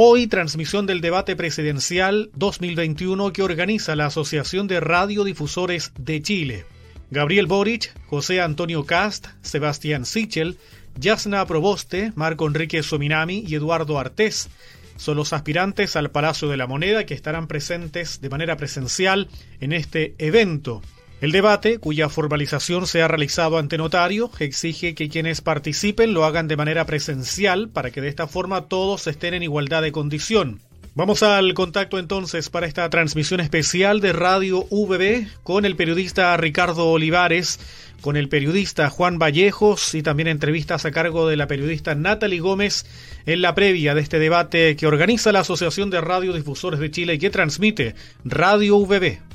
Hoy transmisión del debate presidencial 2021 que organiza la Asociación de Radiodifusores de Chile. Gabriel Boric, José Antonio Cast, Sebastián Sichel, Yasna Proboste, Marco Enrique Sominami y Eduardo Artés son los aspirantes al Palacio de la Moneda que estarán presentes de manera presencial en este evento. El debate, cuya formalización se ha realizado ante notario, exige que quienes participen lo hagan de manera presencial para que de esta forma todos estén en igualdad de condición. Vamos al contacto entonces para esta transmisión especial de Radio VB con el periodista Ricardo Olivares, con el periodista Juan Vallejos y también entrevistas a cargo de la periodista Natalie Gómez en la previa de este debate que organiza la Asociación de Radiodifusores de Chile y que transmite Radio VB.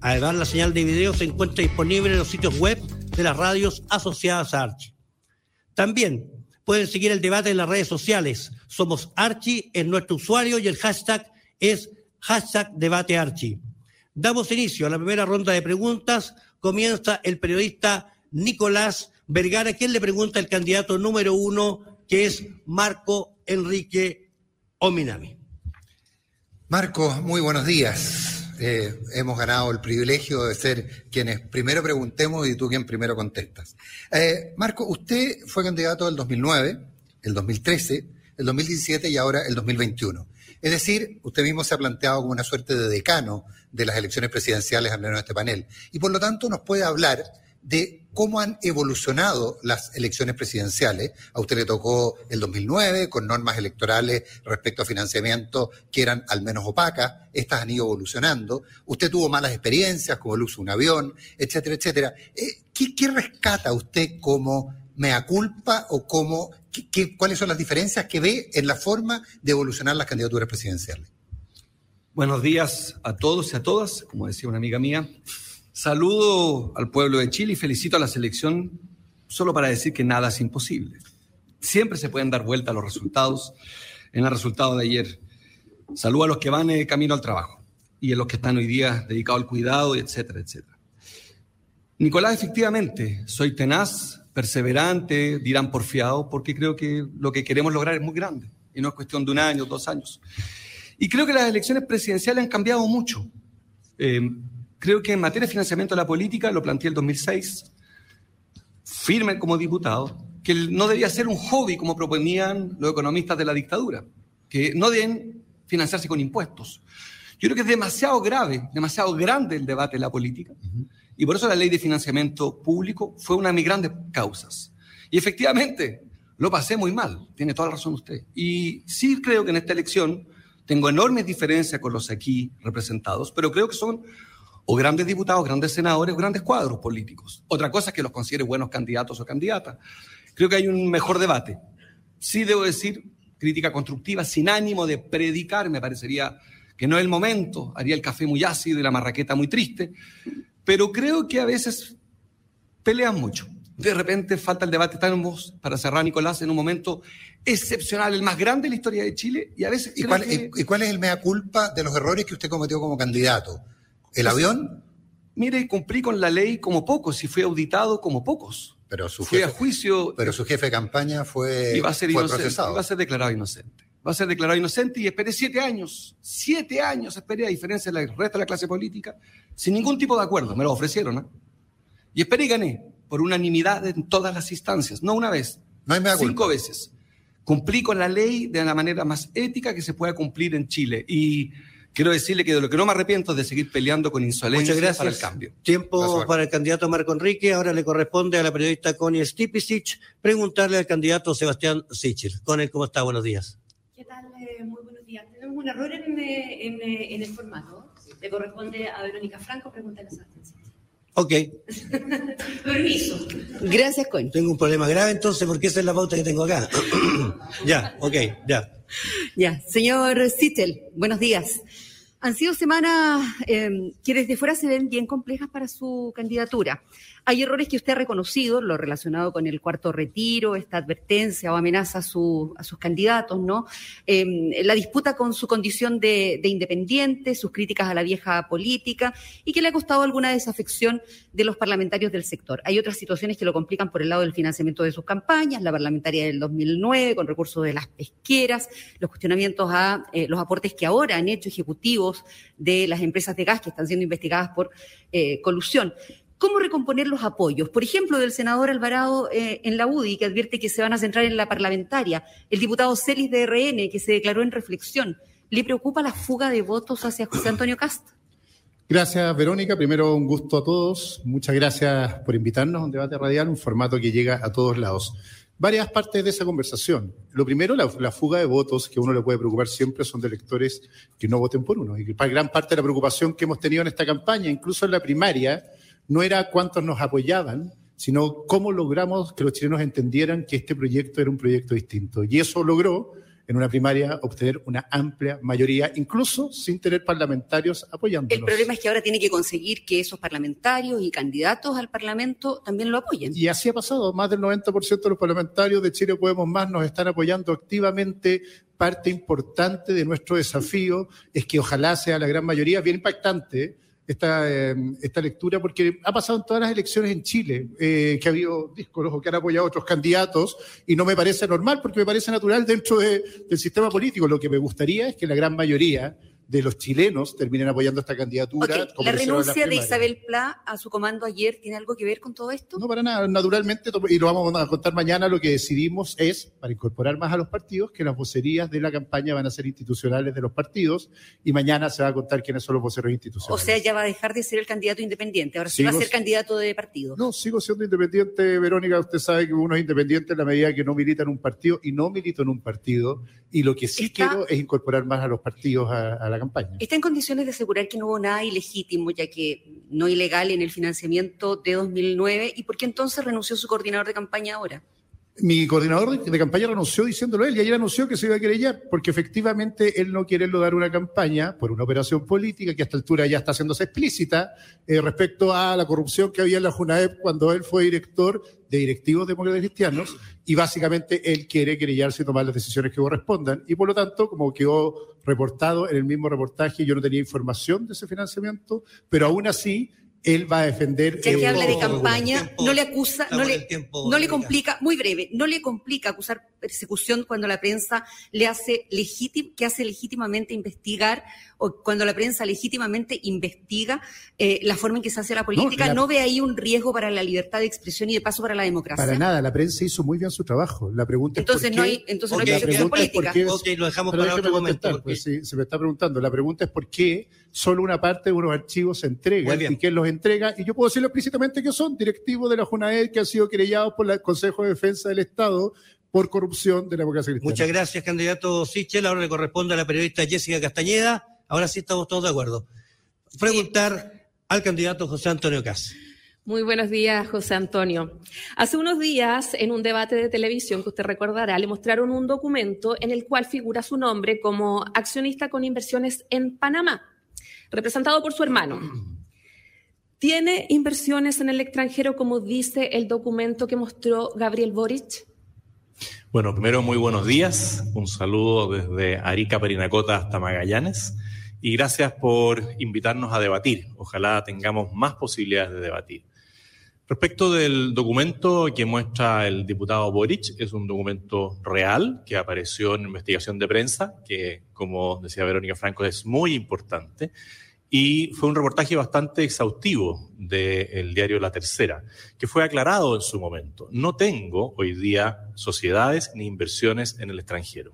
Además, la señal de video se encuentra disponible en los sitios web de las radios asociadas a Archie. También pueden seguir el debate en las redes sociales. Somos Archie en nuestro usuario y el hashtag es hashtag. Damos inicio a la primera ronda de preguntas. Comienza el periodista Nicolás Vergara, quien le pregunta al candidato número uno, que es Marco Enrique Ominami. Marco, muy buenos días. Eh, hemos ganado el privilegio de ser quienes primero preguntemos y tú quien primero contestas. Eh, Marco, usted fue candidato del 2009, el 2013, el 2017 y ahora el 2021. Es decir, usted mismo se ha planteado como una suerte de decano de las elecciones presidenciales, al menos en este panel. Y por lo tanto nos puede hablar de cómo han evolucionado las elecciones presidenciales. A usted le tocó el 2009 con normas electorales respecto a financiamiento que eran al menos opacas. Estas han ido evolucionando. Usted tuvo malas experiencias como el uso de un avión, etcétera, etcétera. Eh, ¿Qué, rescata usted como mea culpa o cómo, cuáles son las diferencias que ve en la forma de evolucionar las candidaturas presidenciales? Buenos días a todos y a todas, como decía una amiga mía. Saludo al pueblo de Chile y felicito a la selección solo para decir que nada es imposible. Siempre se pueden dar vuelta a los resultados. En el resultado de ayer, saludo a los que van camino al trabajo y a los que están hoy día dedicados al cuidado, etcétera, etcétera. Nicolás, efectivamente, soy tenaz, perseverante, dirán porfiado, porque creo que lo que queremos lograr es muy grande y no es cuestión de un año, dos años. Y creo que las elecciones presidenciales han cambiado mucho. Eh, Creo que en materia de financiamiento de la política, lo planteé el 2006, firme como diputado, que no debía ser un hobby como proponían los economistas de la dictadura, que no deben financiarse con impuestos. Yo creo que es demasiado grave, demasiado grande el debate en la política, y por eso la ley de financiamiento público fue una de mis grandes causas. Y efectivamente, lo pasé muy mal, tiene toda la razón usted. Y sí creo que en esta elección tengo enormes diferencias con los aquí representados, pero creo que son o grandes diputados, grandes senadores, o grandes cuadros políticos. Otra cosa es que los considere buenos candidatos o candidatas. Creo que hay un mejor debate. Sí debo decir, crítica constructiva, sin ánimo de predicar, me parecería que no es el momento, haría el café muy ácido y la marraqueta muy triste, pero creo que a veces pelean mucho. De repente falta el debate, estamos, para cerrar Nicolás, en un momento excepcional, el más grande de la historia de Chile, y a veces... ¿Y cuál, ¿Y cuál es el mea culpa de los errores que usted cometió como candidato? ¿El avión? Mire, cumplí con la ley como pocos y fui auditado como pocos. Pero su fui jefe, a juicio. Pero su jefe de campaña fue, va a ser fue inocente, procesado. Va a ser declarado inocente. Va a ser declarado inocente y esperé siete años. Siete años esperé, a diferencia del resto de la clase política, sin ningún tipo de acuerdo. Me lo ofrecieron. ¿eh? Y esperé y gané por unanimidad en todas las instancias. No una vez. No hay Cinco veces. Cumplí con la ley de la manera más ética que se pueda cumplir en Chile. Y quiero decirle que de lo que no me arrepiento es de seguir peleando con insolencia Muchas gracias. para el cambio. Tiempo Gracias, para el candidato Marco Enrique. Ahora le corresponde a la periodista Connie Stipicic preguntarle al candidato Sebastián Sichel. Connie, ¿cómo está? Buenos días. ¿Qué tal? Eh, muy buenos días. Tenemos un error en, eh, en, eh, en el formato. Le corresponde a Verónica Franco preguntarle a Sebastián. Ok, Permiso. Gracias, Connie. tengo un problema grave entonces porque esa es la pauta que tengo acá. ya, ok, ya. Ya, señor Sittel, buenos días. Han sido semanas eh, que desde fuera se ven bien complejas para su candidatura. Hay errores que usted ha reconocido, lo relacionado con el cuarto retiro, esta advertencia o amenaza a, su, a sus candidatos, ¿no? Em, la disputa con su condición de, de, independiente, sus críticas a la vieja política y que le ha costado alguna desafección de los parlamentarios del sector. Hay otras situaciones que lo complican por el lado del financiamiento de sus campañas, la parlamentaria del 2009 con recursos de las pesqueras, los cuestionamientos a eh, los aportes que ahora han hecho ejecutivos de las empresas de gas que están siendo investigadas por eh, colusión. ¿Cómo recomponer los apoyos? Por ejemplo, del senador Alvarado eh, en la UDI, que advierte que se van a centrar en la parlamentaria. El diputado Celis de RN, que se declaró en reflexión. ¿Le preocupa la fuga de votos hacia José Antonio Cast? Gracias, Verónica. Primero, un gusto a todos. Muchas gracias por invitarnos a un debate radial, un formato que llega a todos lados. Varias partes de esa conversación. Lo primero, la, fuga de votos, que uno le puede preocupar siempre, son de electores que no voten por uno. Y gran parte de la preocupación que hemos tenido en esta campaña, incluso en la primaria, no era cuántos nos apoyaban, sino cómo logramos que los chilenos entendieran que este proyecto era un proyecto distinto. Y eso logró, en una primaria, obtener una amplia mayoría, incluso sin tener parlamentarios apoyándonos. El problema es que ahora tiene que conseguir que esos parlamentarios y candidatos al Parlamento también lo apoyen. Y así ha pasado. Más del 90% de los parlamentarios de Chile Podemos Más nos están apoyando activamente parte importante de nuestro desafío es que ojalá sea la gran mayoría, bien impactante, esta, eh, esta lectura, porque ha pasado en todas las elecciones en Chile, eh, que ha habido discos que han apoyado otros candidatos, y no me parece normal, porque me parece natural dentro de, del sistema político. Lo que me gustaría es que la gran mayoría de los chilenos terminen apoyando esta candidatura. Okay. ¿La renuncia de Isabel Pla a su comando ayer tiene algo que ver con todo esto? No, para nada. Naturalmente, y lo vamos a contar mañana, lo que decidimos es, para incorporar más a los partidos, que las vocerías de la campaña van a ser institucionales de los partidos y mañana se va a contar quiénes son los voceros institucionales. O sea, ya va a dejar de ser el candidato independiente, ahora sí va a ser candidato de partido. No, sigo siendo independiente, Verónica. Usted sabe que uno es independiente en la medida que no milita en un partido y no milito en un partido. Y lo que sí Está... quiero es incorporar más a los partidos a, a la campaña. ¿Está en condiciones de asegurar que no hubo nada ilegítimo, ya que no ilegal en el financiamiento de 2009? ¿Y por qué entonces renunció su coordinador de campaña ahora? Mi coordinador de, campaña renunció diciéndolo él y ayer anunció que se iba a querellar porque efectivamente él no quiere dar una campaña por una operación política que a esta altura ya está haciéndose explícita eh, respecto a la corrupción que había en la JUNAEP cuando él fue director de directivos demócratas cristianos y básicamente él quiere querellarse y tomar las decisiones que correspondan. Y por lo tanto como quedó reportado en el mismo reportaje yo no tenía información de ese financiamiento pero aún así él va a defender. Ya que habla de campaña, no le acusa, no le, no le complica, muy breve, no le complica acusar persecución cuando la prensa le hace legítim, que hace legítimamente investigar o cuando la prensa legítimamente investiga eh, la forma en que se hace la política, ¿no, la, ¿no ve ahí un riesgo para la libertad de expresión y de paso para la democracia? Para nada, la prensa hizo muy bien su trabajo. La pregunta entonces es por no qué, hay, entonces okay, no hay persecución política. Es, okay, lo dejamos para otro momento. Pues, sí, se me está preguntando. La pregunta es por qué solo una parte de unos archivos se entrega y quién los entrega. Y yo puedo decirlo explícitamente que son directivos de la JUNAED que han sido querellados por el Consejo de Defensa del Estado por corrupción de la democracia cristiana. Muchas gracias, candidato Sichel. Ahora le corresponde a la periodista Jessica Castañeda. Ahora sí estamos todos de acuerdo. Preguntar sí. al candidato José Antonio Cas. Muy buenos días, José Antonio. Hace unos días, en un debate de televisión que usted recordará, le mostraron un documento en el cual figura su nombre como accionista con inversiones en Panamá, representado por su hermano. ¿Tiene inversiones en el extranjero, como dice el documento que mostró Gabriel Boric? Bueno, primero muy buenos días, un saludo desde Arica, Perinacota hasta Magallanes y gracias por invitarnos a debatir. Ojalá tengamos más posibilidades de debatir. Respecto del documento que muestra el diputado Boric, es un documento real que apareció en investigación de prensa, que como decía Verónica Franco es muy importante y fue un reportaje bastante exhaustivo del diario La Tercera, que fue aclarado en su momento. No tengo hoy día sociedades ni inversiones en el extranjero.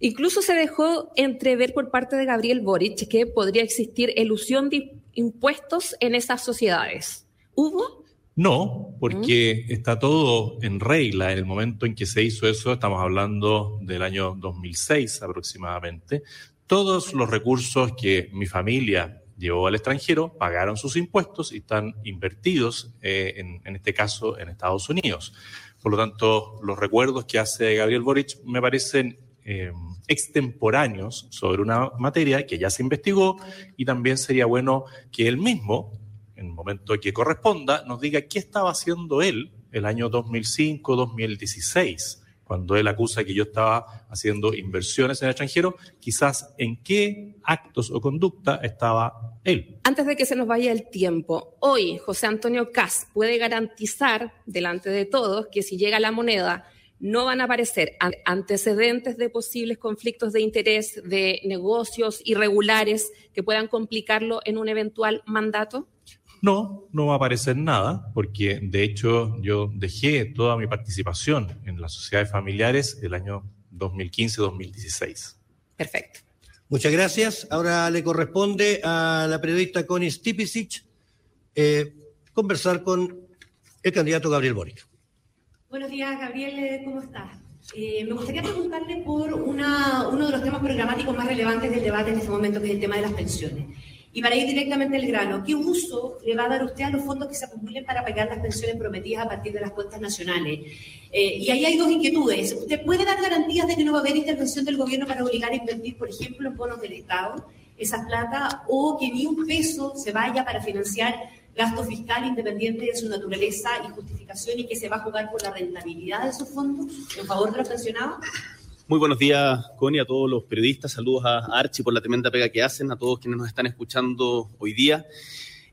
Incluso se dejó entrever por parte de Gabriel Boric que podría existir elusión de impuestos en esas sociedades. ¿Hubo? No, porque ¿Mm? está todo en regla. En el momento en que se hizo eso, estamos hablando del año 2006 aproximadamente, todos los recursos que mi familia llevó al extranjero pagaron sus impuestos y están invertidos, eh, en, en, este caso, en Estados Unidos. Por lo tanto, los recuerdos que hace Gabriel Boric me parecen eh, extemporáneos sobre una materia que ya se investigó y también sería bueno que él mismo en el momento que corresponda, nos diga qué estaba haciendo él el año 2005-2016 cuando él acusa que yo estaba haciendo inversiones en el extranjero, quizás en qué actos o conducta estaba él. Antes de que se nos vaya el tiempo, hoy José Antonio Cas puede garantizar delante de todos que si llega la moneda no van a aparecer antecedentes de posibles conflictos de interés de negocios irregulares que puedan complicarlo en un eventual mandato? No, no va a aparecer nada, porque de hecho yo dejé toda mi participación en las sociedades familiares el año 2015-2016. Perfecto. Muchas gracias. Ahora le corresponde a la periodista Connie Stipicic eh, conversar con el candidato Gabriel Boric. Buenos días, Gabriel, ¿cómo estás? Eh, me gustaría preguntarle por una, uno de los temas programáticos más relevantes del debate en este momento, que es el tema de las pensiones. Y para ir directamente al grano, ¿qué uso le va a dar usted a los fondos que se acumulen para pagar las pensiones prometidas a partir de las cuentas nacionales? Eh, y ahí hay dos inquietudes. ¿Usted puede dar garantías de que no va a haber intervención del gobierno para obligar a invertir, por ejemplo, en bonos del Estado, esa plata, o que ni un peso se vaya para financiar gasto fiscal independiente de su naturaleza y justificación y que se va a jugar por la rentabilidad de esos fondos en favor de los pensionados? Muy buenos días, Connie, a todos los periodistas. Saludos a Archie por la tremenda pega que hacen, a todos quienes nos están escuchando hoy día.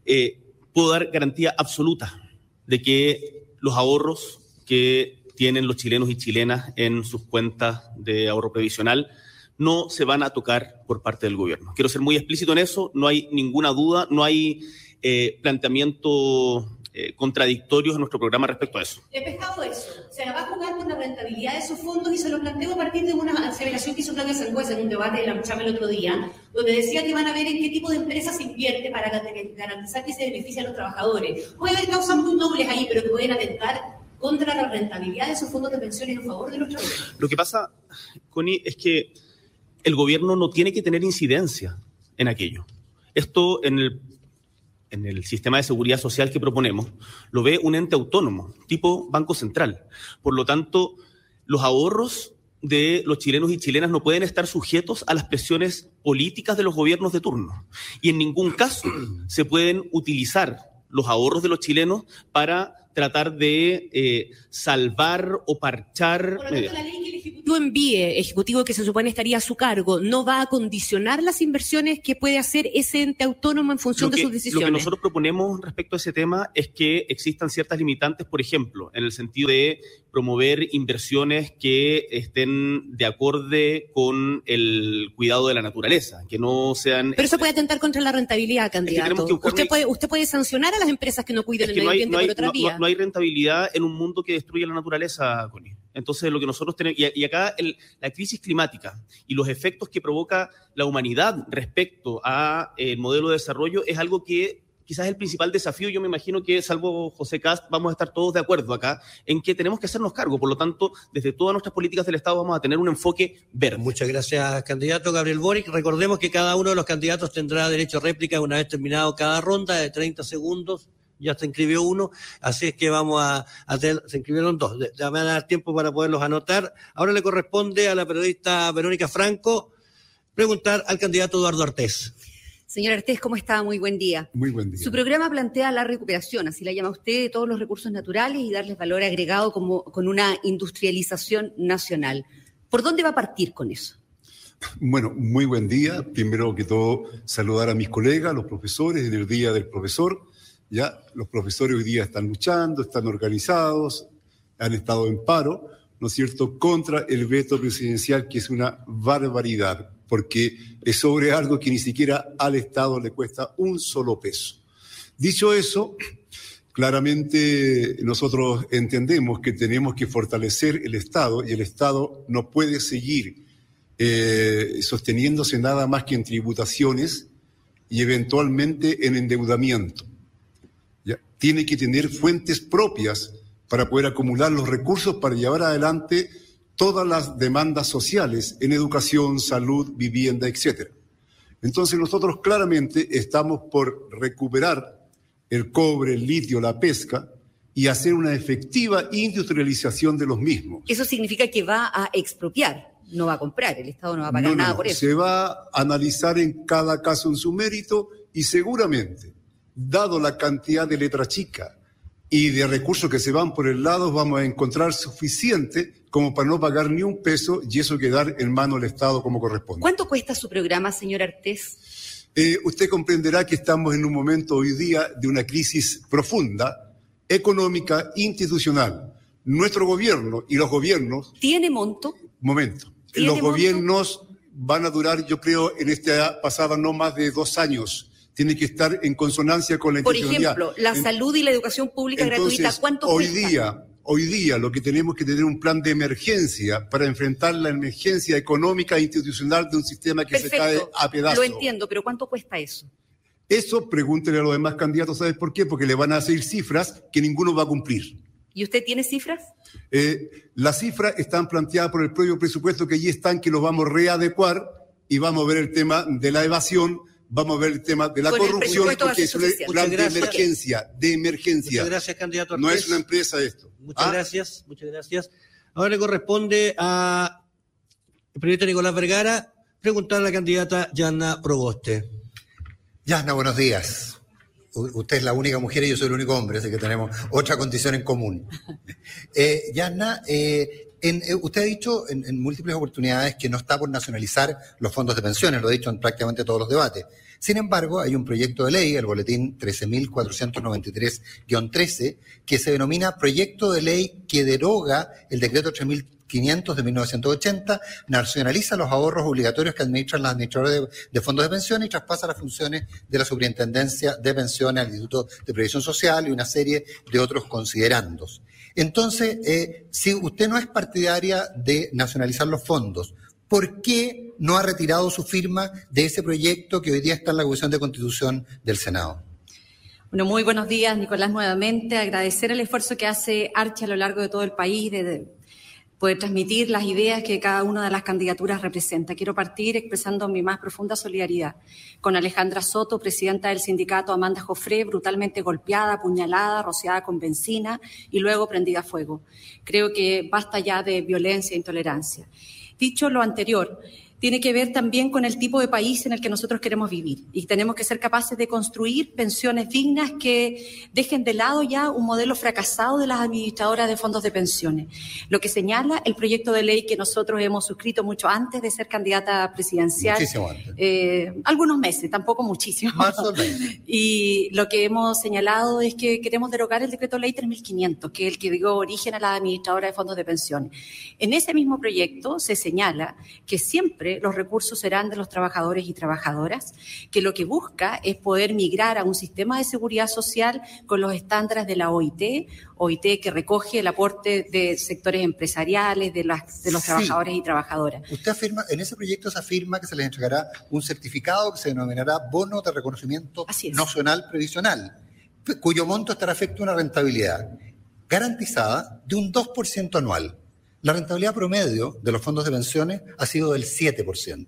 Eh, puedo dar garantía absoluta de que los ahorros que tienen los chilenos y chilenas en sus cuentas de ahorro previsional no se van a tocar por parte del gobierno. Quiero ser muy explícito en eso, no hay ninguna duda, no hay eh, planteamiento eh, contradictorios en nuestro programa respecto a eso. He pescado eso. Se va a jugar con la rentabilidad de esos fondos y se lo planteo a partir de una aceleración que hizo Claudia Sangüesa en un debate de la chama el otro día, donde decía que van a ver en qué tipo de empresas se invierte para garantizar que se benefician los trabajadores. Puede haber causas muy nobles ahí, pero que pueden atentar contra la rentabilidad de esos fondos de pensiones en favor de los trabajadores. Lo que pasa, Connie, es que el gobierno no tiene que tener incidencia en aquello. Esto en el en el sistema de seguridad social que proponemos, lo ve un ente autónomo, tipo Banco Central. Por lo tanto, los ahorros de los chilenos y chilenas no pueden estar sujetos a las presiones políticas de los gobiernos de turno. Y en ningún caso se pueden utilizar los ahorros de los chilenos para tratar de eh, salvar o parchar. Por lo tanto, la ley que el Envíe, Ejecutivo que se supone estaría a su cargo, no va a condicionar las inversiones que puede hacer ese ente autónomo en función que, de sus decisiones. Lo que nosotros proponemos respecto a ese tema es que existan ciertas limitantes, por ejemplo, en el sentido de promover inversiones que estén de acorde con el cuidado de la naturaleza, que no sean... Pero eso puede atentar contra la rentabilidad, candidato. que usted, puede, usted puede sancionar a las empresas que no cuiden es que el medio ambiente no hay- por otra no- vía. no- no hay rentabilidad en un mundo que destruye la naturaleza, Connie. Entonces, lo que nosotros tenemos, y, acá el- la crisis climática y los efectos que provoca la humanidad respecto a eh, el modelo de desarrollo es algo que quizás el principal desafío. Yo me imagino que, salvo José Cast, vamos a estar todos de acuerdo acá en que tenemos que hacernos cargo. Por lo tanto, desde todas nuestras políticas del Estado vamos a tener un enfoque verde. Muchas gracias, candidato Gabriel Boric. Recordemos que cada uno de los candidatos tendrá derecho a réplica una vez terminado cada ronda de 30 segundos. Ya se inscribió uno, así es que vamos a, a tener, se inscribieron dos. Ya me van a dar tiempo para poderlos anotar. Ahora le corresponde a la periodista Verónica Franco preguntar al candidato Eduardo Artés. Señor Artés, ¿cómo está? Muy buen día. Muy buen día. Su programa plantea la recuperación, así la llama usted, de todos los recursos naturales y darles valor agregado como, con una industrialización nacional. ¿Por dónde va a partir con eso? Bueno, muy buen día. Primero que todo, saludar a mis colegas, los profesores, en el Día del Profesor. Ya, los profesores hoy día están luchando, están organizados, han estado en paro, ¿no es cierto?, contra el veto presidencial, que es una barbaridad, porque es sobre algo que ni siquiera al Estado le cuesta un solo peso. Dicho eso, claramente nosotros entendemos que tenemos que fortalecer el Estado y el Estado no puede seguir eh, sosteniéndose nada más que en tributaciones y eventualmente en endeudamiento. Tiene que tener fuentes propias para poder acumular los recursos para llevar adelante todas las demandas sociales en educación, salud, vivienda, etc. Entonces nosotros claramente estamos por recuperar el cobre, el litio, la pesca y hacer una efectiva industrialización de los mismos. Eso significa que va a expropiar, no va a comprar, el Estado no va a pagar No, no, nada por eso. Se va a analizar en cada caso en su mérito y seguramente dado la cantidad de letra chica y de recursos que se van por el lado, vamos a encontrar suficiente como para no pagar ni un peso y eso quedar en manos del Estado como corresponde. ¿Cuánto cuesta su programa, señor Artés? Eh, usted comprenderá que estamos en un momento hoy día de una crisis profunda, económica, institucional. Nuestro gobierno y los gobiernos... ¿Tiene monto? Momento. Los gobiernos van a durar, yo creo, en este pasado no más de dos años. Tiene que estar en consonancia con la Por ejemplo, la salud y la educación pública gratuita, ¿cuánto hoy cuesta? día, hoy día lo que tenemos que tener un plan de emergencia para enfrentar la emergencia económica e institucional de un sistema que se cae a pedazos. Lo entiendo, pero ¿cuánto cuesta eso? Eso pregúntele a los demás candidatos, ¿sabes por qué? Porque le van a hacer cifras que ninguno va a cumplir. ¿Y usted tiene cifras? Eh, las cifras están planteadas por el propio presupuesto que allí están, que los vamos a readecuar y vamos a ver el tema de la evasión, vamos a ver el tema de la corrupción, porque es un plan de emergencia, de emergencia. Muchas gracias, candidato No es una empresa esto. Muchas ¿Ah? gracias, muchas gracias. Ahora le corresponde a el periodista Nicolás Vergara preguntar a la candidata Yana Proboste. Yana, buenos días usted es la única mujer y yo soy el único hombre, así que tenemos otra condición en común. Eh, Yana, eh, eh, usted ha dicho en, en, múltiples oportunidades que no está por nacionalizar los fondos de pensiones, lo ha dicho en prácticamente todos los debates. Sin embargo, hay un proyecto de ley, el boletín 13.493-13, que se denomina Proyecto de Ley que deroga el decreto 3.000 500 de 1980, nacionaliza los ahorros obligatorios que administran los administradores de, de, fondos de pensiones y traspasa las funciones de la Superintendencia de Pensiones al Instituto de Previsión Social y una serie de otros considerandos. Entonces, eh, si usted no es partidaria de nacionalizar los fondos, ¿por qué no ha retirado su firma de ese proyecto que hoy día está en la Comisión de Constitución del Senado? Bueno, muy buenos días, Nicolás, nuevamente. Agradecer el esfuerzo que hace Archi a lo largo de todo el país de poder transmitir las ideas que cada una de las candidaturas representa. Quiero partir expresando mi más profunda solidaridad con Alejandra Soto, presidenta del sindicato Amanda Jofré, brutalmente golpeada, apuñalada, rociada con benzina y luego prendida a fuego. Creo que basta ya de violencia e intolerancia. Dicho lo anterior, tiene que ver también con el tipo de país en el que nosotros queremos vivir. Y tenemos que ser capaces de construir pensiones dignas que dejen de lado ya un modelo fracasado de las administradoras de fondos de pensiones. Lo que señala el proyecto de ley que nosotros hemos suscrito mucho antes de ser candidata presidencial. Muchísimo antes. Eh, algunos meses, tampoco muchísimo. Más o menos. Y lo que hemos señalado es que queremos derogar el decreto ley 3500, que es el que dio origen a la administradora de fondos de pensiones. En ese mismo proyecto se señala que siempre los recursos serán de los trabajadores y trabajadoras, que lo que busca es poder migrar a un sistema de seguridad social con los estándares de la OIT, OIT que recoge el aporte de sectores empresariales, de, las, de los sí. trabajadores y trabajadoras. Usted afirma, en ese proyecto se afirma que se les entregará un certificado que se denominará bono de reconocimiento nacional previsional, cuyo monto estará afecto a una rentabilidad garantizada de un 2% anual. La rentabilidad promedio de los fondos de pensiones ha sido del 7%.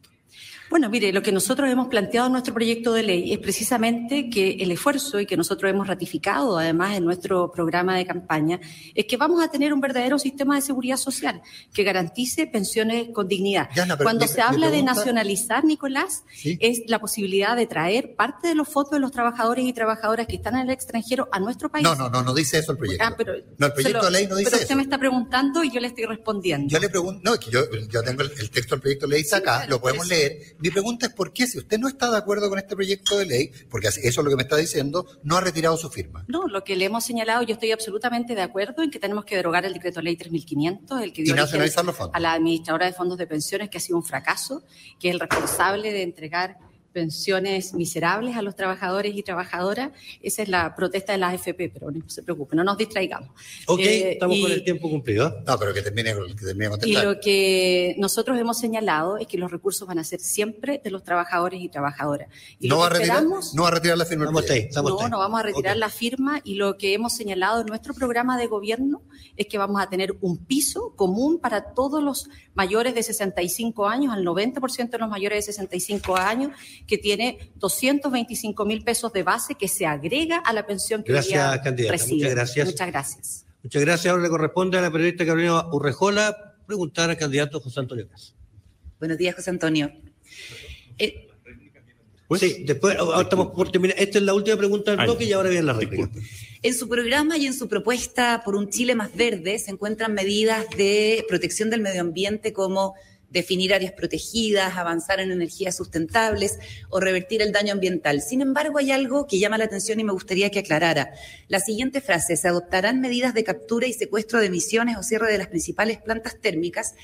Bueno, mire, lo que nosotros hemos planteado en nuestro proyecto de ley es precisamente que el esfuerzo y que nosotros hemos ratificado además en nuestro programa de campaña es que vamos a tener un verdadero sistema de seguridad social que garantice pensiones con dignidad. Yana, Cuando se habla pregunta... de nacionalizar, Nicolás, ¿Sí? es la posibilidad de traer parte de los fondos de los trabajadores y trabajadoras que están en el extranjero a nuestro país. No, no, no, no dice eso el proyecto. Ah, pero, no, el proyecto lo, de ley no dice pero eso. usted me está preguntando y yo le estoy respondiendo. Yo le pregunto, no, es que yo, yo tengo el, el, texto del proyecto de ley Sí, acá, claro, lo podemos leer. Mi pregunta es por qué, si usted no está de acuerdo con este proyecto de ley, porque eso es lo que me está diciendo, no ha retirado su firma. No, lo que le hemos señalado, yo estoy absolutamente de acuerdo en que tenemos que derogar el decreto ley 3500, el que dio origen nacionalizar los fondos. a la administradora de fondos de pensiones, que ha sido un fracaso, que es el responsable de entregar pensiones miserables a los trabajadores y trabajadoras. Esa es la protesta de la AFP, pero no se preocupe, no nos distraigamos. Ok, Eh, estamos y- con el tiempo cumplido. No, pero que termine, que termine Y lo que nosotros hemos señalado es que los recursos van a ser siempre de los trabajadores y trabajadoras. Y no, va a retirar, no va a retirar la firma. Estamos ahí, estamos no, ahí. no vamos a retirar la firma y lo que hemos señalado en nuestro programa de gobierno es que vamos a tener un piso común para todos los mayores de 65 años, al 90% de los mayores de 65 años, que tiene 225 mil pesos de base que se agrega a la pensión que hoy Gracias, día candidata. Muchas gracias. Muchas gracias. Muchas gracias. Ahora le corresponde a la periodista Carolina Urrejola preguntar al candidato José Antonio Cas. Buenos días, José Antonio. Eh, Pues, sí, después estamos por terminar. Esta es la última pregunta del bloque y ahora viene la réplica. En su programa y en su propuesta por un Chile más verde se encuentran medidas de protección del medio ambiente como definir áreas protegidas, avanzar en energías sustentables o revertir el daño ambiental. Sin embargo, hay algo que llama la atención y me gustaría que aclarara. La siguiente frase, se adoptarán medidas de captura y secuestro de emisiones o cierre de las principales plantas térmicas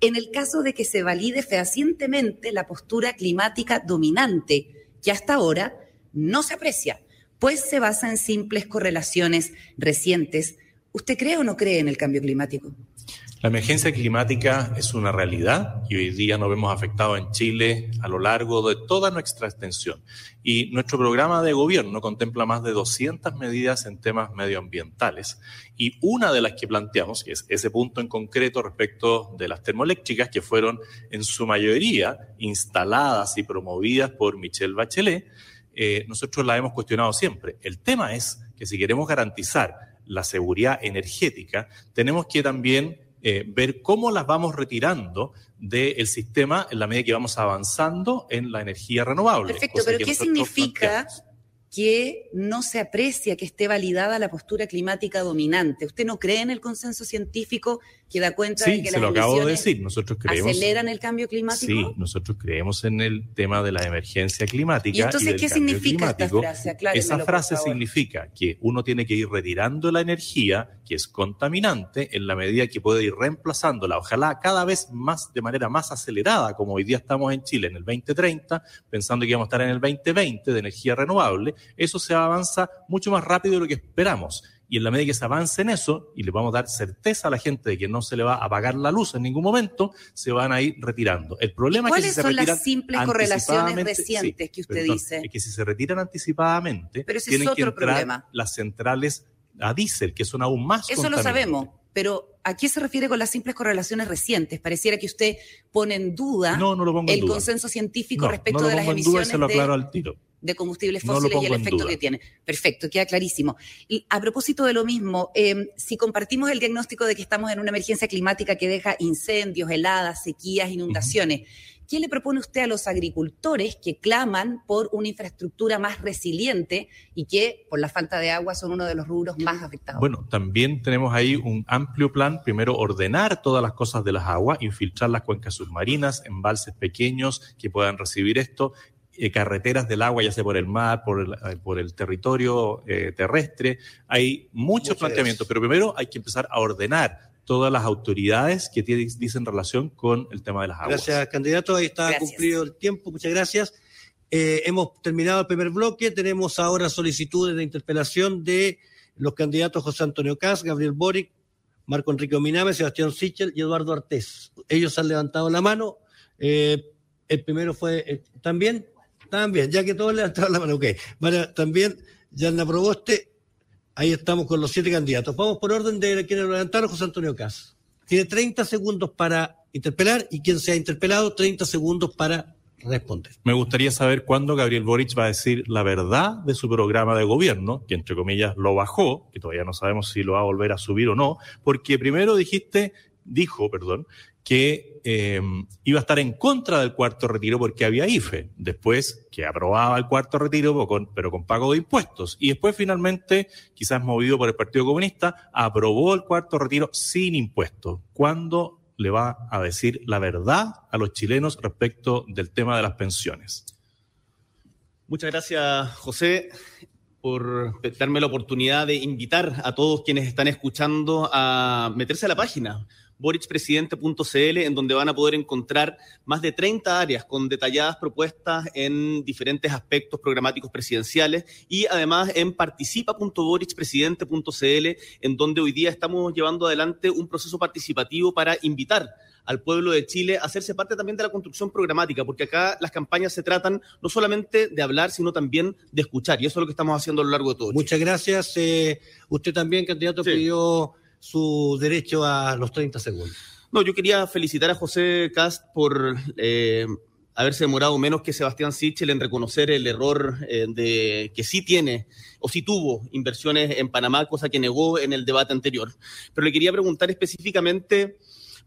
en el caso de que se valide fehacientemente la postura climática dominante, que hasta ahora no se aprecia, pues se basa en simples correlaciones recientes. ¿Usted cree o no cree en el cambio climático? La emergencia climática es una realidad y hoy día nos vemos afectados en Chile a lo largo de toda nuestra extensión. Y nuestro programa de gobierno contempla más de 200 medidas en temas medioambientales. Y una de las que planteamos, que es ese punto en concreto respecto de las termoeléctricas, que fueron en su mayoría instaladas y promovidas por Michelle Bachelet, eh, nosotros la hemos cuestionado siempre. El tema es que si queremos garantizar la seguridad energética, tenemos que también eh, ver cómo las vamos retirando del sistema en la medida que vamos avanzando en la energía renovable. Perfecto, pero ¿qué significa que no se aprecia que esté validada la postura climática dominante. ¿Usted no cree en el consenso científico que da cuenta de que se lo acabo de decir. Nosotros creemos, aceleran el cambio climático? Sí, nosotros creemos en el tema de la emergencia climática. ¿Y entonces qué significa esta frase? Esa frase significa que uno tiene que ir retirando la energía que es contaminante en la medida que puede ir reemplazándola, ojalá cada vez más de manera más acelerada, como hoy día estamos en Chile en el 2030, pensando que íbamos a estar en el 2020 de energía renovable, eso se avanza mucho más rápido de lo que esperamos. Y en la medida que se avance en eso, y le vamos a dar certeza a la gente de que no se le va a apagar la luz en ningún momento, se van a ir retirando. El problema es que si se son las simples correlaciones recientes que usted dice? Es que si se retiran anticipadamente, tienen que entrar las centrales a diésel, que son aún más Eso lo sabemos, pero ¿a qué se refiere con las simples correlaciones recientes? Pareciera que usted pone en duda el consenso científico respecto de las emisiones. lo al tiro de combustibles fósiles y el efecto que tiene. Perfecto, queda clarísimo. Y a propósito de lo mismo, em, si compartimos el diagnóstico de que estamos en una emergencia climática que deja incendios, heladas, sequías, inundaciones, ¿qué le propone usted a los agricultores que claman por una infraestructura más resiliente y que por la falta de agua son uno de los rubros más afectados? Bueno, también tenemos ahí un amplio plan, primero ordenar todas las cosas de las aguas, infiltrar las cuencas submarinas, embalses pequeños que puedan recibir esto, eh, carreteras del agua, ya sea por el mar, por el, eh, por el territorio eh, terrestre. Hay muchos planteamientos, pero primero hay que empezar a ordenar todas las autoridades que tienen, dicen relación con el tema de las aguas. Gracias, candidato. Ahí está cumplido el tiempo. Muchas gracias. hemos terminado el primer bloque. Tenemos ahora solicitudes de interpelación de los candidatos José Antonio Cas, Gabriel Boric, Marco Enrique Ominame, Sebastián Sichel y Eduardo Artés. Ellos han levantado la mano. el primero fue también también, ya que todos levantaron la mano, ok. Bueno, también, Yanna Proboste, ahí estamos con los siete candidatos. Vamos por orden de quienes lo levantaron, José Antonio Cas. Tiene 30 segundos para interpelar y quien se ha interpelado, 30 segundos para responder. Me gustaría saber cuándo Gabriel Boric va a decir la verdad de su programa de gobierno, que entre comillas lo bajó, que todavía no sabemos si lo va a volver a subir o no, porque primero dijiste, dijo, perdón, que eh, iba a estar en contra del cuarto retiro porque había IFE, después que aprobaba el cuarto retiro pero con pago de impuestos, y después finalmente, quizás movido por el Partido Comunista, aprobó el cuarto retiro sin impuestos. ¿Cuándo le va a decir la verdad a los chilenos respecto del tema de las pensiones? Muchas gracias, José por darme la oportunidad de invitar a todos quienes están escuchando a meterse a la página borichpresidente.cl, en donde van a poder encontrar más de 30 áreas con detalladas propuestas en diferentes aspectos programáticos presidenciales y además en participa.borichpresidente.cl, en donde hoy día estamos llevando adelante un proceso participativo para invitar al pueblo de Chile a hacerse parte también de la construcción programática, porque acá las campañas se tratan no solamente de hablar, sino también de escuchar, y eso es lo que estamos haciendo a lo largo de todo. Muchas gracias. Eh, usted también, candidato, pidió su derecho a los 30 segundos. No, yo quería felicitar a José Cast por eh, haberse demorado menos que Sebastián Sichel en reconocer el error eh, de que sí tiene o sí tuvo inversiones en Panamá, cosa que negó en el debate anterior. Pero le quería preguntar específicamente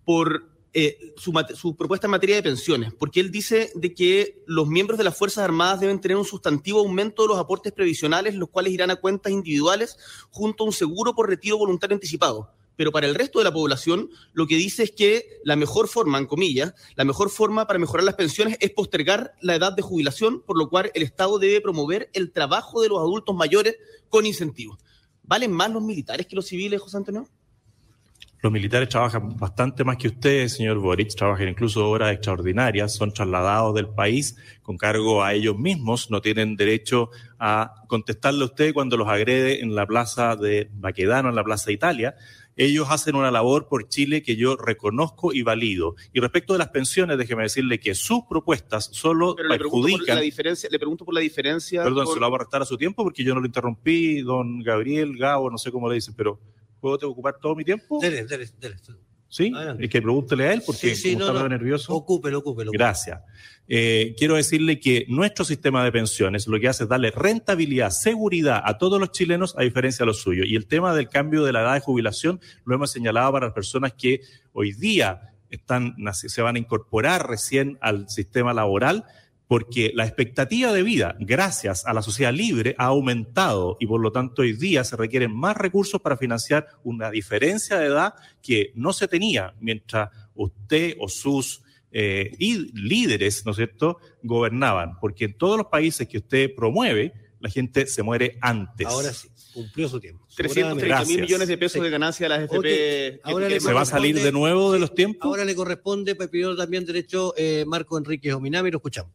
por eh, su, propuesta en materia de pensiones, porque él dice de que los miembros de las Fuerzas Armadas deben tener un sustantivo aumento de los aportes previsionales, los cuales irán a cuentas individuales junto a un seguro por retiro voluntario anticipado. Pero para el resto de la población, lo que dice es que la mejor forma, en comillas, la mejor forma para mejorar las pensiones es postergar la edad de jubilación, por lo cual el Estado debe promover el trabajo de los adultos mayores con incentivos. ¿Valen más los militares que los civiles, José Antonio? Los militares trabajan bastante más que usted, señor Boric, trabajan incluso horas extraordinarias, son trasladados del país con cargo a ellos mismos, no tienen derecho a contestarle a usted cuando los agrede en la plaza de Baquedano, en la plaza de Italia. Ellos hacen una labor por Chile que yo reconozco y valido. Y respecto de las pensiones, déjeme decirle que sus propuestas solo Pero le perjudican. la diferencia, le pregunto por la diferencia. Perdón, por... se lo va a restar a su tiempo porque yo no lo interrumpí, don Gabriel, Gabo, no sé cómo le dicen, pero ¿puedo ocupar todo mi tiempo? Dele, dele, dele. ¿Sí? Adelante. Es que pregúntele a él porque Sí, sí, como no, está no. nervioso. Ocúpelo, ocúpelo. Gracias. Eh, quiero decirle que nuestro sistema de pensiones lo que hace es darle rentabilidad, seguridad a todos los chilenos a diferencia de los suyos. Y el tema del cambio de la edad de jubilación lo hemos señalado para las personas que hoy día están, se van a incorporar recién al sistema laboral porque la expectativa de vida, gracias a la sociedad libre, ha aumentado y por lo tanto hoy día se requieren más recursos para financiar una diferencia de edad que no se tenía mientras usted o sus eh, y líderes, ¿no es cierto?, gobernaban, porque en todos los países que usted promueve, la gente se muere antes. Ahora sí, cumplió su tiempo. 330 mil millones de pesos Sí. de ganancia a las FP. Ahora que- ¿Se va a salir de nuevo de los tiempos? Ahora le corresponde, pidió también derecho eh, Marco Enrique Ominami, lo escuchamos.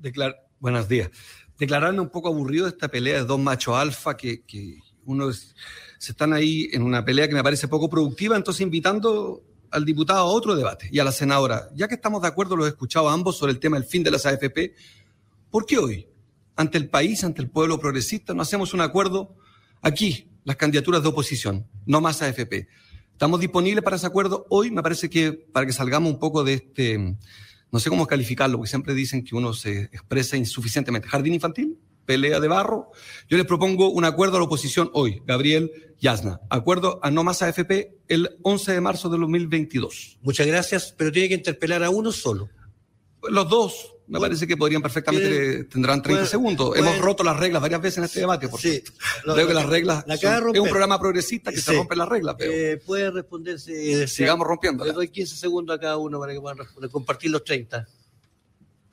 Declar... Buenos días. Declararme un poco aburrido de esta pelea de dos machos alfa que, que uno es- se están ahí en una pelea que me parece poco productiva, entonces invitando al diputado a otro debate y a la senadora, ya que estamos de acuerdo, los he escuchado ambos sobre el tema del fin de las AFP, ¿por qué hoy, ante el país, ante el pueblo progresista, no hacemos un acuerdo aquí, las candidaturas de oposición, no más AFP? Estamos disponibles para ese acuerdo hoy, me parece que para que salgamos un poco de este, no sé cómo calificarlo, porque siempre dicen que uno se expresa insuficientemente. Jardín infantil, pelea de barro. Yo les propongo un acuerdo a la oposición hoy, Gabriel Yasna. Acuerdo a no más AFP el 11 de marzo de 2022. Muchas gracias, pero tiene que interpelar a uno solo. Los dos, me parece que podrían perfectamente, Tienen- tendrán 30 pueden- segundos. Hemos roto las reglas varias veces en este debate. Por Sí. Lo- Creo que las reglas la son- es un programa progresista que se Sí. rompen las reglas, pero Eh, puede responderse. eh, sigamos rompiendo. Le doy 15 segundos a cada uno para que puedan responder, compartir los 30.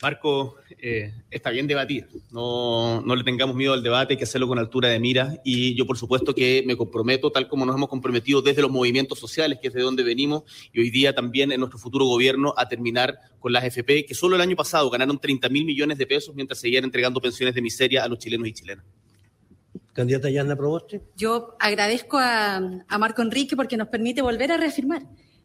Marco, eh, está bien debatir. No, no le tengamos miedo al debate, hay que hacerlo con altura de mira. Y yo, por supuesto, que me comprometo, tal como nos hemos comprometido desde los movimientos sociales, que es de donde venimos, y hoy día también en nuestro futuro gobierno, a terminar con las FP, que solo el año pasado ganaron 30 mil millones de pesos mientras seguían entregando pensiones de miseria a los chilenos y chilenas. Candidata Yasna Proboste. Yo agradezco a, a Marco Enrique porque nos permite volver a reafirmar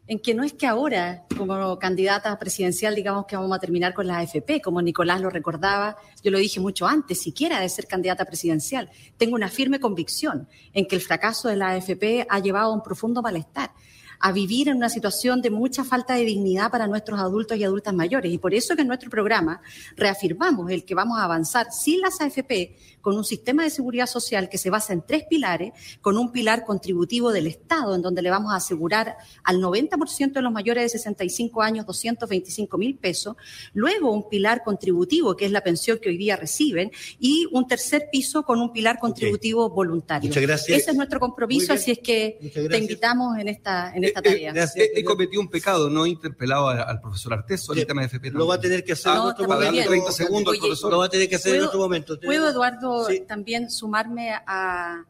en que no es que ahora, como candidata presidencial, digamos que vamos a terminar con la AFP, como Nicolás lo recordaba, yo lo dije mucho antes, siquiera de ser candidata presidencial. Tengo una firme convicción en que el fracaso de la AFP ha llevado a un profundo malestar a vivir en una situación de mucha falta de dignidad para nuestros adultos y adultas mayores. Y por eso que en nuestro programa reafirmamos el que vamos a avanzar sin las AFP con un sistema de seguridad social que se basa en tres pilares, con un pilar contributivo del Estado, en donde le vamos a asegurar al 90% de los mayores de 65 años 225 mil pesos, luego un pilar contributivo, que es la pensión que hoy día reciben, y un tercer piso con un pilar contributivo voluntario. Muchas gracias. Ese es nuestro compromiso, así es que te invitamos en esta, en esta Eh, eh, tarea. Gracias. He, he cometido un pecado, no he interpelado a- al profesor Sí, el tema de FP. Lo va a tener que hacer Ah, en No, otro momento. 30 segundos al Oye, profesor. Lo va a tener que hacer en ¿Puedo- otro momento. ¿Puedo, Eduardo, Sí. también sumarme a,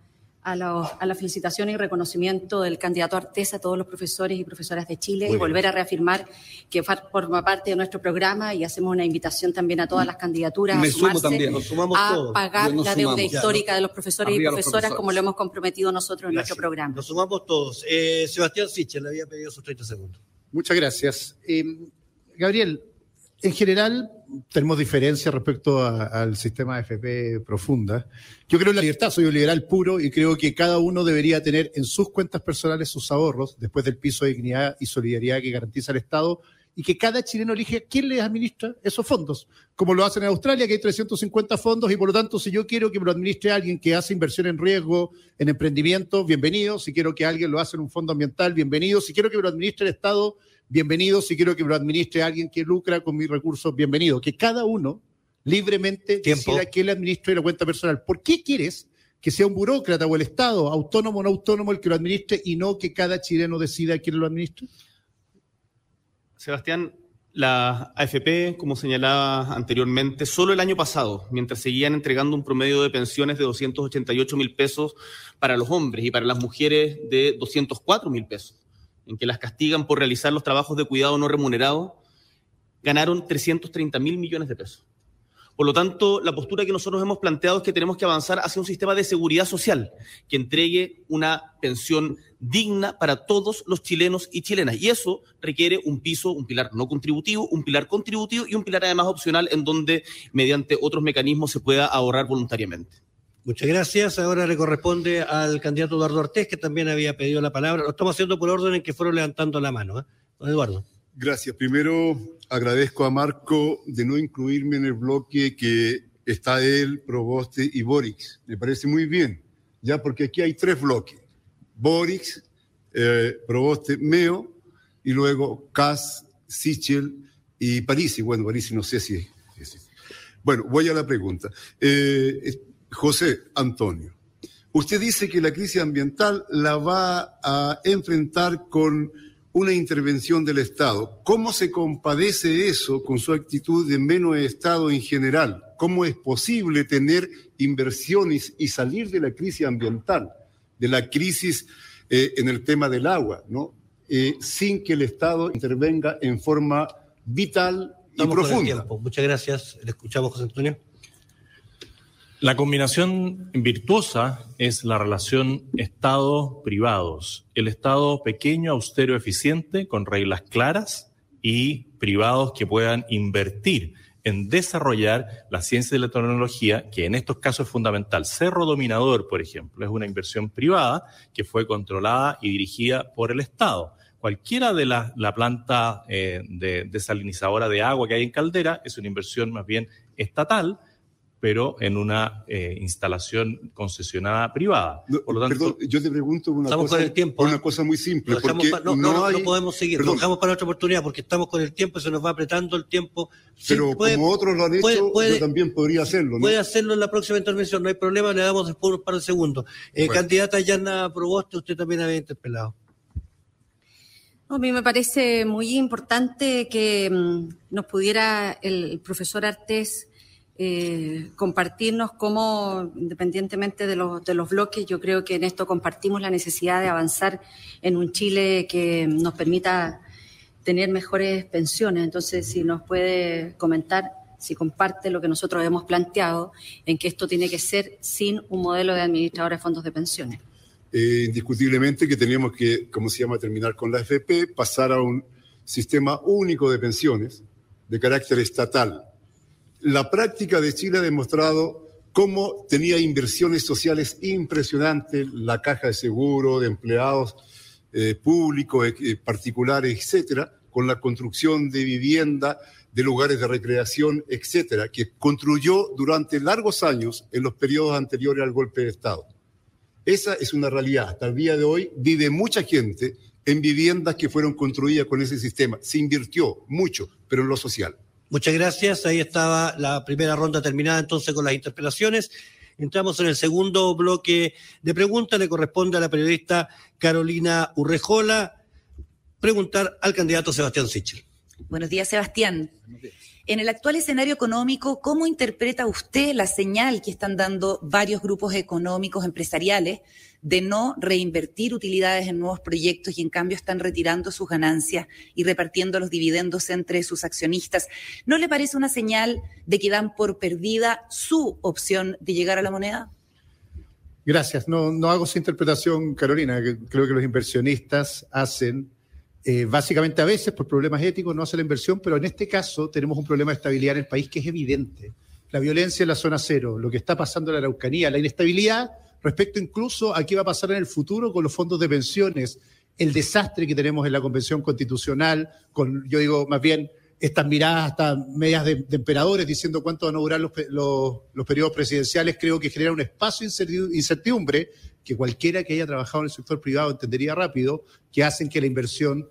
a, los- a la felicitación y reconocimiento del candidato Artés a todos los profesores y profesoras de Chile Muy y bien. volver a reafirmar que forma parte de nuestro programa y hacemos una invitación también a todas las candidaturas Me a sumo sumarse también. Nos sumamos a todos. pagar Nos la deuda sumamos. histórica de los profesores Arriba y profesoras profesores. como lo hemos comprometido nosotros en Gracias. nuestro programa. Nos sumamos todos. Eh, Sebastián Sichel le había pedido sus 30 segundos. Muchas gracias. Eh, Gabriel, en general tenemos diferencias respecto a- al sistema FP profunda. Yo creo en la libertad, soy un liberal puro y creo que cada uno debería tener en sus cuentas personales sus ahorros después del piso de dignidad y solidaridad que garantiza el Estado y que cada chileno elige quién les administra esos fondos, como lo hacen en Australia, que hay 350 fondos y por lo tanto si yo quiero que me lo administre alguien que hace inversión en riesgo, en emprendimiento, bienvenido. Si quiero que alguien lo hace en un fondo ambiental, bienvenido. Si quiero que me lo administre el Estado, bienvenido. Si quiero que lo administre alguien que lucra con mis recursos, bienvenido. Que cada uno libremente Tiempo. decida quién le administre la cuenta personal. ¿Por qué quieres que sea un burócrata o el Estado, autónomo o no autónomo, el que lo administre y no que cada chileno decida quién lo administre? Sebastián, la AFP, como señalaba anteriormente, solo el año pasado, mientras seguían entregando un promedio de pensiones de 288 mil pesos para los hombres y para las mujeres de 204 mil pesos, en que las castigan por realizar los trabajos de cuidado no remunerado, ganaron 330 mil millones de pesos. Por lo tanto, la postura que nosotros hemos planteado es que tenemos que avanzar hacia un sistema de seguridad social que entregue una pensión digna para todos los chilenos y chilenas. Y eso requiere un piso, un pilar no contributivo, un pilar contributivo y un pilar además opcional en donde mediante otros mecanismos se pueda ahorrar voluntariamente. Muchas gracias. Ahora le corresponde al candidato Eduardo Ortiz, que también había pedido la palabra. Lo estamos haciendo por orden en que fueron levantando la mano. ¿eh? Don Eduardo. Gracias. Primero agradezco a Marco de no incluirme en el bloque que está él, Proboste y Boric. Me parece muy bien, ya porque aquí hay tres bloques. Boric, eh, Proboste, Meo y luego Cas, Sichel y Parisi. Bueno, Parisi no sé si es. Bueno, voy a la pregunta. Eh, José Antonio, usted dice que la crisis ambiental la va a enfrentar con una intervención del Estado. ¿Cómo se compadece eso con su actitud de menos Estado en general? ¿Cómo es posible tener inversiones y salir de la crisis ambiental, de la crisis eh, en el tema del agua, ¿no? Eh, sin que el Estado intervenga en forma vital y Estamos profunda? Muchas gracias. Le escuchamos, José Antonio. La combinación virtuosa es la relación Estado-privados. El Estado pequeño, austero, eficiente, con reglas claras y privados que puedan invertir en desarrollar la ciencia y la tecnología, que en estos casos es fundamental. Cerro Dominador, por ejemplo, es una inversión privada que fue controlada y dirigida por el Estado. Cualquiera de la planta eh, de desalinizadora de agua que hay en Caldera es una inversión más bien estatal, pero en una eh, instalación concesionada privada. No, Por lo tanto, perdón, yo te pregunto una Estamos cosa, con el tiempo, una ¿eh? cosa muy simple, porque pa- no, no, no, no, hay, no podemos seguir. perdón, Lo dejamos para otra oportunidad porque estamos con el tiempo y se nos va apretando el tiempo. Sí, pero puede- como otros lo han hecho, puede- puede- yo también podría hacerlo, ¿no? Puede hacerlo en la próxima intervención, no hay problema, le damos después unos par de segundos. Eh, Bueno. Candidata Yana Proboste, usted también había interpelado. A mí me parece muy importante que mm, nos pudiera el profesor Artés eh, compartirnos cómo, independientemente de los, de los bloques, yo creo que en esto compartimos la necesidad de avanzar en un Chile que nos permita tener mejores pensiones. Entonces, si nos puede comentar, si comparte lo que nosotros hemos planteado, en que esto tiene que ser sin un modelo de administradora de fondos de pensiones. Eh, indiscutiblemente que teníamos que, como se llama, terminar con la FP, pasar a un sistema único de pensiones de carácter estatal. La práctica de Chile ha demostrado cómo tenía inversiones sociales impresionantes, la caja de seguro, de empleados eh, públicos, eh, particulares, etcétera, con la construcción de vivienda, de lugares de recreación, etcétera, que construyó durante largos años en los periodos anteriores al golpe de Estado. Esa es una realidad. Hasta el día de hoy vive mucha gente en viviendas que fueron construidas con ese sistema. Se invirtió mucho, pero en lo social. Muchas gracias. Ahí estaba la primera ronda terminada entonces con las interpelaciones. Entramos en el segundo bloque de preguntas. Le corresponde a la periodista Carolina Urrejola preguntar al candidato Sebastián Sichel. Buenos días, Sebastián. En el actual escenario económico, ¿cómo interpreta usted la señal que están dando varios grupos económicos empresariales de no reinvertir utilidades en nuevos proyectos y en cambio están retirando sus ganancias y repartiendo los dividendos entre sus accionistas? ¿No le parece una señal de que dan por perdida su opción de llegar a la moneda? Gracias. No, no hago esa interpretación, Carolina. Creo que los inversionistas hacen, eh, básicamente a veces por problemas éticos, no hacen la inversión, pero en este caso tenemos un problema de estabilidad en el país que es evidente. La violencia en la zona cero, lo que está pasando en la Araucanía, la inestabilidad respecto incluso a qué va a pasar en el futuro con los fondos de pensiones, el desastre que tenemos en la Convención Constitucional, con, yo digo, más bien estas miradas hasta medias de, emperadores diciendo cuánto van a durar los, los, periodos presidenciales, creo que genera un espacio de incertidumbre que cualquiera que haya trabajado en el sector privado entendería rápido, que hacen que la inversión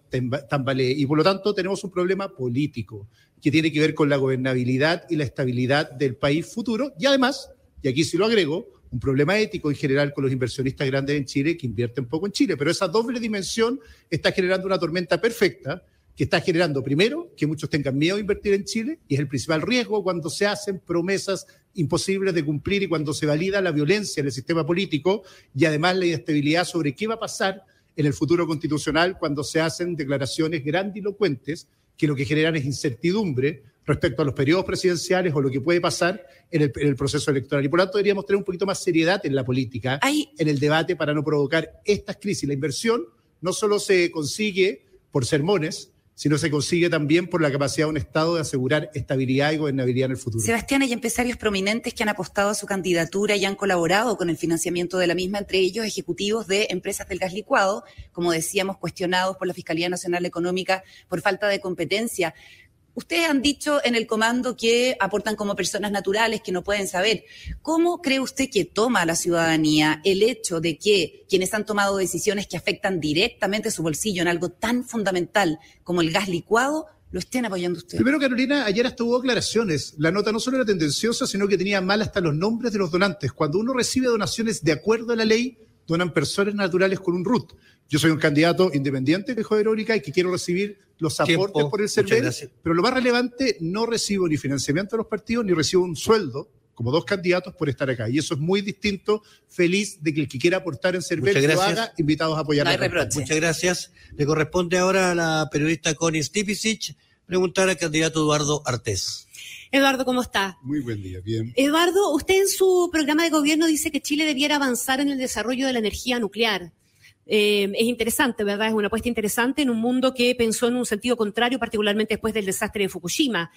tambalee. Y por lo tanto tenemos un problema político que tiene que ver con la gobernabilidad y la estabilidad del país futuro y además, y aquí sí lo agrego, un problema ético en general con los inversionistas grandes en Chile que invierten poco en Chile. Pero esa doble dimensión está generando una tormenta perfecta que está generando, primero, que muchos tengan miedo a invertir en Chile, y es el principal riesgo cuando se hacen promesas imposibles de cumplir y cuando se valida la violencia en el sistema político y además la inestabilidad sobre qué va a pasar en el futuro constitucional cuando se hacen declaraciones grandilocuentes que lo que generan es incertidumbre respecto a los periodos presidenciales o lo que puede pasar en el, proceso electoral. Y por lo tanto deberíamos tener un poquito más seriedad en la política, en el debate para no provocar estas crisis. La inversión no solo se consigue por sermones, sino se consigue también por la capacidad de un Estado de asegurar estabilidad y gobernabilidad en el futuro. Sebastián, hay empresarios prominentes que han apostado a su candidatura y han colaborado con el financiamiento de la misma, entre ellos ejecutivos de empresas del gas licuado, como decíamos, cuestionados por la Fiscalía Nacional Económica por falta de competencia. Ustedes han dicho en el comando que aportan como personas naturales que no pueden saber. ¿Cómo cree usted que toma la ciudadanía el hecho de que quienes han tomado decisiones que afectan directamente su bolsillo en algo tan fundamental como el gas licuado lo estén apoyando ustedes? Primero, Carolina, ayer hasta hubo aclaraciones. La nota no solo era tendenciosa, sino que tenía mal hasta los nombres de los donantes. Cuando uno recibe donaciones de acuerdo a la ley, donan personas naturales con un RUT. Yo soy un candidato independiente, dijo Verónica, y que quiero recibir los aportes por el servicio. pero lo más relevante, no recibo ni financiamiento de los partidos, ni recibo un sueldo como dos candidatos por estar acá. Y eso es muy distinto. Feliz de que el que quiera aportar en Cervel lo haga, invitados a apoyar. Muchas gracias. Le corresponde ahora a la periodista Connie Stipicic preguntar al candidato Eduardo Artés. Eduardo, ¿cómo está? Muy buen día, bien. Eduardo, usted en su programa de gobierno dice que Chile debiera avanzar en el desarrollo de la energía nuclear. Eh, es interesante, ¿verdad? Es una apuesta interesante en un mundo que pensó en un sentido contrario, particularmente después del desastre de Fukushima.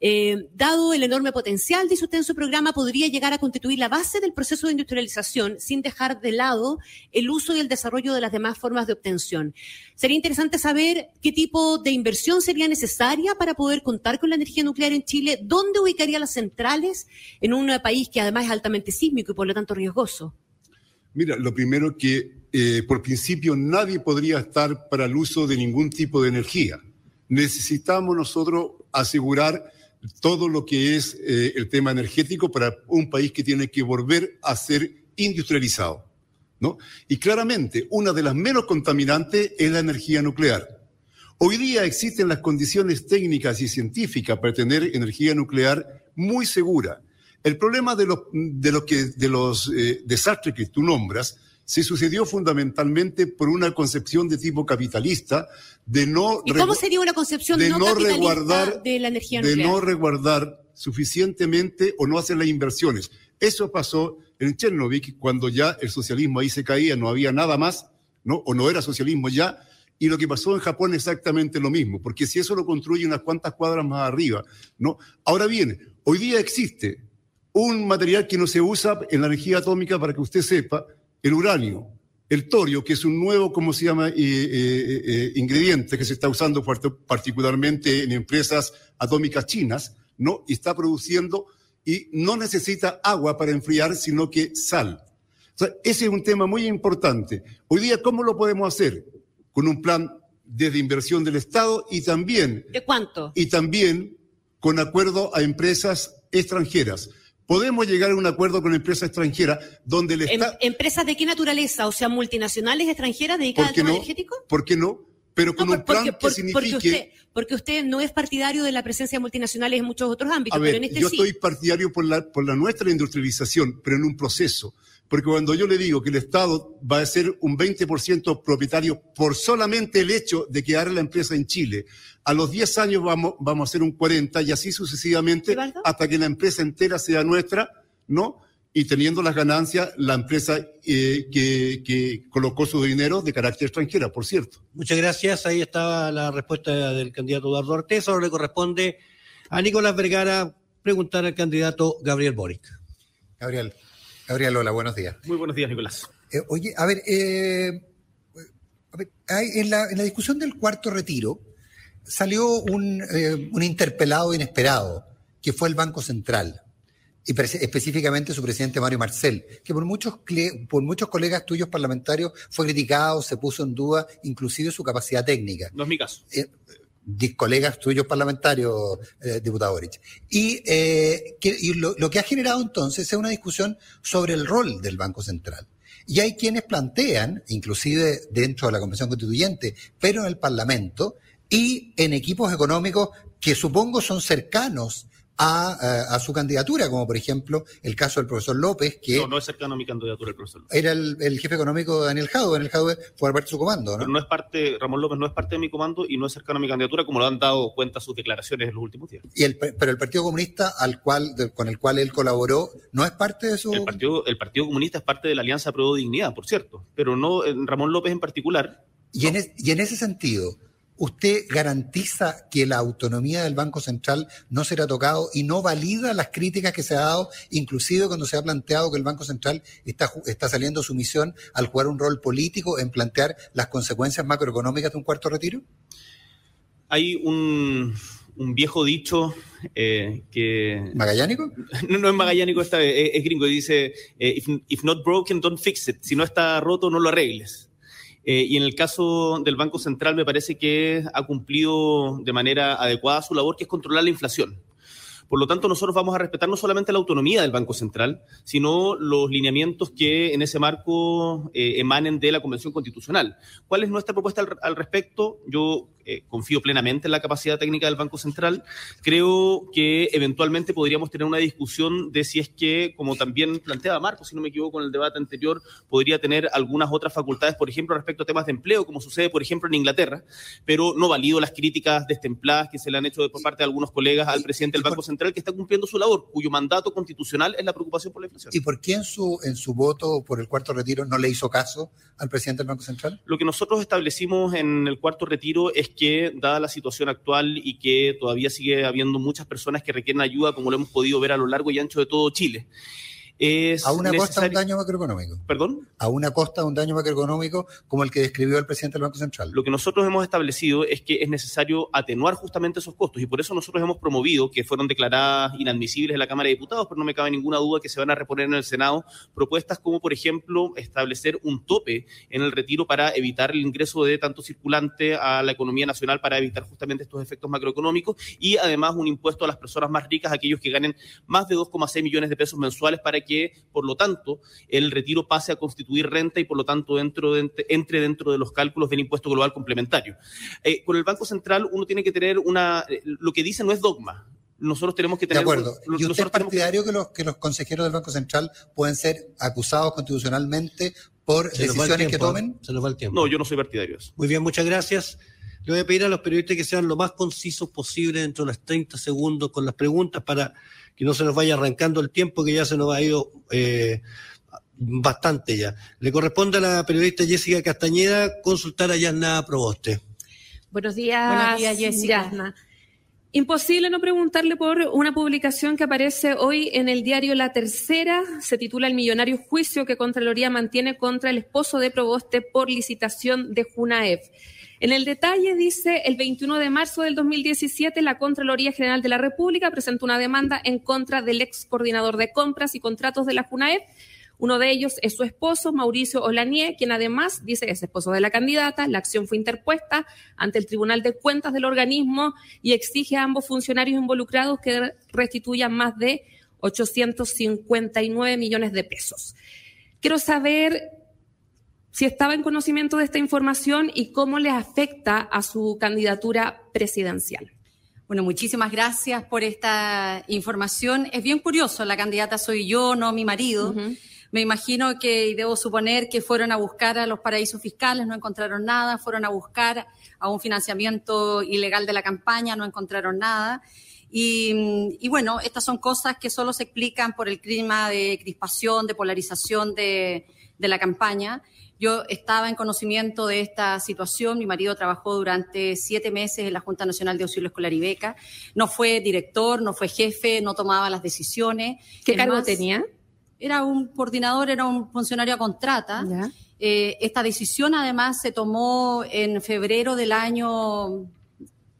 Eh, dado el enorme potencial, dice usted en su programa, podría llegar a constituir la base del proceso de industrialización sin dejar de lado el uso y el desarrollo de las demás formas de obtención. Sería interesante saber qué tipo de inversión sería necesaria para poder contar con la energía nuclear en Chile, dónde ubicaría las centrales en un país que además es altamente sísmico y por lo tanto riesgoso. Mira, lo primero que eh, por principio nadie podría estar para el uso de ningún tipo de energía. Necesitamos nosotros asegurar todo lo que es eh, el tema energético para un país que tiene que volver a ser industrializado. ¿no? Y claramente, una de las menos contaminantes es la energía nuclear. Hoy día existen las condiciones técnicas y científicas para tener energía nuclear muy segura. El problema de los, eh, desastres que tú nombras se sucedió fundamentalmente por una concepción de tipo capitalista de no... ¿Y cómo sería una concepción de no, capitalista de la energía nuclear? De no resguardar suficientemente o no hacer las inversiones. Eso pasó en Chernobyl cuando ya el socialismo ahí se caía, no había nada más, ¿no? O no era socialismo ya. Y lo que pasó en Japón es exactamente lo mismo, porque si eso lo construye unas cuantas cuadras más arriba, ¿no? Ahora bien, hoy día existe un material que no se usa en la energía atómica, para que usted sepa, el uranio, el torio, que es un nuevo, ¿cómo se llama?, eh, eh, eh, ingrediente que se está usando particularmente en empresas atómicas chinas, ¿no? Y está produciendo y no necesita agua para enfriar, sino que sal. O sea, ese es un tema muy importante. Hoy día, ¿cómo lo podemos hacer? Con un plan desde inversión del Estado y también... ¿De cuánto? Y también con acuerdo a empresas extranjeras podemos llegar a un acuerdo con empresas extranjeras donde el em, Estado... ¿Empresas de qué naturaleza? O sea, multinacionales extranjeras dedicadas al tema energético? ¿Por qué no? Pero con un plan que signifique... Porque usted, porque usted no es partidario de la presencia de multinacionales en muchos otros ámbitos, pero en este yo estoy partidario por la, por la nuestra industrialización, pero en un proceso. Porque cuando yo le digo que el Estado va a ser un 20% propietario por solamente el hecho de quedar la empresa en Chile, a los 10 años vamos, vamos a ser un 40 y así sucesivamente hasta que la empresa entera sea nuestra, ¿no? Y teniendo las ganancias, la empresa eh, que, que, colocó su dinero de carácter extranjera, por cierto. Muchas gracias. Ahí estaba la respuesta del candidato Eduardo Ortiz. Ahora le corresponde a Nicolás Vergara preguntar al candidato Gabriel Boric. Gabriel. Gabriel, hola, buenos días. Muy buenos días, Nicolás. Eh, oye, a ver, eh, en, la, discusión del cuarto retiro, salió un, eh, un interpelado inesperado, que fue el Banco Central y específicamente su presidente Mario Marcel, que por muchos, por muchos colegas tuyos parlamentarios fue criticado, se puso en duda inclusive su capacidad técnica. No es mi caso. Eh, colegas tuyos parlamentarios, eh, diputado Boric. Y, eh, y lo, lo, que ha generado entonces es una discusión sobre el rol del Banco Central. Y hay quienes plantean, inclusive dentro de la Convención Constituyente, pero en el Parlamento, y en equipos económicos que supongo son cercanos a, a, su candidatura, como por ejemplo el caso del profesor López, que... No, no es cercano a mi candidatura el profesor López. Era el, el jefe económico de Daniel Jadwe, Daniel Jadwe fue parte de su comando, ¿no? Pero no es parte, Ramón López no es parte de mi comando y no es cercano a mi candidatura, como lo han dado cuenta sus declaraciones en los últimos días. Y el, pero el Partido Comunista al cual, con el cual él colaboró, ¿no es parte de su...? El Partido, el partido Comunista es parte de la Alianza Pro Dignidad, por cierto, pero no Ramón López en particular. Y, en, es, y en ese sentido ¿Usted garantiza que la autonomía del Banco Central no será tocado y no valida las críticas que se ha dado, inclusive cuando se ha planteado que el Banco Central está, está saliendo su misión al jugar un rol político en plantear las consecuencias macroeconómicas de un cuarto retiro? Hay un, un viejo dicho eh, que... ¿Magallánico? No, no es magallánico esta vez, es, es gringo, dice, eh, if, if not broken, don't fix it. Si no está roto, no lo arregles. Eh, y en el caso del Banco Central me parece que ha cumplido de manera adecuada su labor, que es controlar la inflación. Por lo tanto, nosotros vamos a respetar no solamente la autonomía del Banco Central, sino los lineamientos que en ese marco eh, emanen de la Convención Constitucional. ¿Cuál es nuestra propuesta al, al respecto? Yo eh, confío plenamente en la capacidad técnica del Banco Central. Creo que eventualmente podríamos tener una discusión de si es que, como también planteaba Marco, si no me equivoco en el debate anterior, podría tener algunas otras facultades, por ejemplo, respecto a temas de empleo, como sucede, por ejemplo, en Inglaterra, pero no valido las críticas destempladas que se le han hecho por parte de algunos colegas al presidente del Banco Central, que está cumpliendo su labor, cuyo mandato constitucional es la preocupación por la inflación. ¿Y por qué en su, en su voto por el cuarto retiro no le hizo caso al presidente del Banco Central? Lo que nosotros establecimos en el cuarto retiro es que, dada la situación actual y que todavía sigue habiendo muchas personas que requieren ayuda, como lo hemos podido ver a lo largo y ancho de todo Chile, es a una costa de un daño macroeconómico. ¿Perdón? A una costa de un daño macroeconómico como el que describió el presidente del Banco Central. Lo que nosotros hemos establecido es que es necesario atenuar justamente esos costos y por eso nosotros hemos promovido que fueron declaradas inadmisibles en la Cámara de Diputados, pero no me cabe ninguna duda que se van a reponer en el Senado propuestas como, por ejemplo, establecer un tope en el retiro para evitar el ingreso de tanto circulante a la economía nacional para evitar justamente estos efectos macroeconómicos y además un impuesto a las personas más ricas, aquellos que ganen más de 2,6 millones de pesos mensuales para que que, por lo tanto, el retiro pase a constituir renta y, por lo tanto, dentro de, entre dentro de los cálculos del impuesto global complementario. Eh, con el Banco Central uno tiene que tener una... Eh, lo que dice no es dogma, nosotros tenemos que tener. De acuerdo. ¿Y usted es partidario que... que, los, que los consejeros del Banco Central pueden ser acusados constitucionalmente por Se decisiones que tomen? Se nos va el tiempo. No, yo no soy partidario de eso. Muy bien, muchas gracias. Le voy a pedir a los periodistas que sean lo más concisos posible dentro de los 30 segundos con las preguntas para que no se nos vaya arrancando el tiempo que ya se nos ha ido eh, bastante ya. Le corresponde a la periodista Jessica Castañeda consultar a Yasna Proboste. Buenos días, Buenos días Jessica. Yasna. Imposible no preguntarle por una publicación que aparece hoy en el diario La Tercera. Se titula El millonario juicio que Contraloría mantiene contra el esposo de Proboste por licitación de Junaev. En el detalle dice, el 21 de marzo del 2017, la Contraloría General de la República presentó una demanda en contra del ex coordinador de compras y contratos de la Junaev. Uno de ellos es su esposo, Mauricio Olanier, quien además dice es esposo de la candidata. La acción fue interpuesta ante el Tribunal de Cuentas del organismo y exige a ambos funcionarios involucrados que restituyan más de 859 millones de pesos. Quiero saber si estaba en conocimiento de esta información y cómo le afecta a su candidatura presidencial. Bueno, muchísimas gracias por esta información. Es bien curioso, la candidata soy yo, no mi marido. Uh -huh. Me imagino que, y debo suponer que fueron a buscar a los paraísos fiscales, no encontraron nada, fueron a buscar a un financiamiento ilegal de la campaña, no encontraron nada. Y, y, bueno, estas son cosas que solo se explican por el clima de crispación, de polarización de, de la campaña. Yo estaba en conocimiento de esta situación. Mi marido trabajó durante siete meses en la Junta Nacional de Auxilio Escolar y Beca. No fue director, no fue jefe, no tomaba las decisiones. ¿Qué Además, cargo tenía? Era un coordinador, era un funcionario a contrata. Eh, esta decisión además se tomó en febrero del año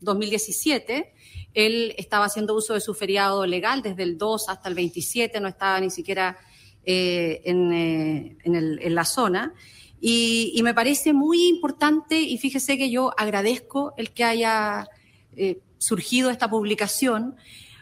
2017, él estaba haciendo uso de su feriado legal desde el 2 hasta el 27, no estaba ni siquiera eh, en, eh, en, el, en, la zona. Y, y, me parece muy importante, y fíjese que yo agradezco el que haya eh, surgido esta publicación,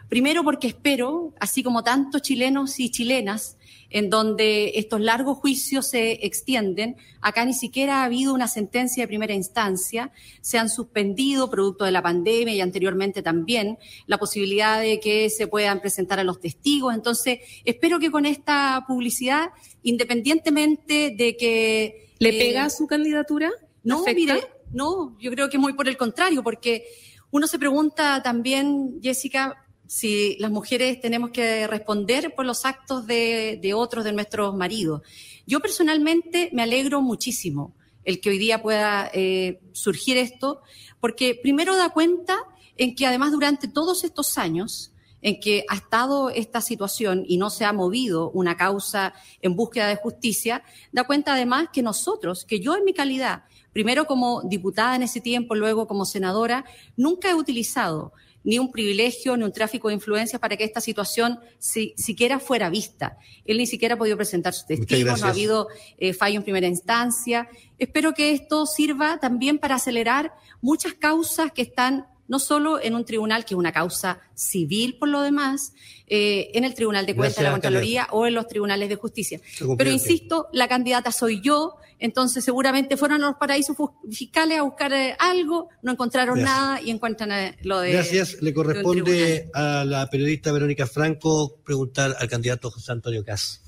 primero porque espero, así como tantos chilenos y chilenas, en donde estos largos juicios se extienden. Acá ni siquiera ha habido una sentencia de primera instancia. Se han suspendido, producto de la pandemia y anteriormente también, la posibilidad de que se puedan presentar a los testigos. Entonces, espero que con esta publicidad, independientemente de que... ¿Le eh, pega su candidatura? No, mire, no, yo creo que muy por el contrario, porque uno se pregunta también, Jessica, si las mujeres tenemos que responder por los actos de, otros, de nuestros maridos. Yo personalmente me alegro muchísimo el que hoy día pueda eh, surgir esto, porque primero da cuenta en que además durante todos estos años en que ha estado esta situación y no se ha movido una causa en búsqueda de justicia, da cuenta además que nosotros, que yo en mi calidad, primero como diputada en ese tiempo, luego como senadora, nunca he utilizado ni un privilegio, ni un tráfico de influencias para que esta situación si, siquiera fuera vista. Él ni siquiera ha podido presentar sus testigos, no ha habido eh, fallo en primera instancia. Espero que esto sirva también para acelerar muchas causas que están no solo en un tribunal, que es una causa civil por lo demás, eh, en el Tribunal de Cuentas de la Contraloría o en los tribunales de justicia. Pero insisto, la candidata soy yo, entonces seguramente fueron a los paraísos fiscales a buscar eh, algo, no encontraron Gracias. nada y encuentran eh, lo de... Gracias. Le corresponde a la periodista Verónica Franco preguntar al candidato José Antonio Cas.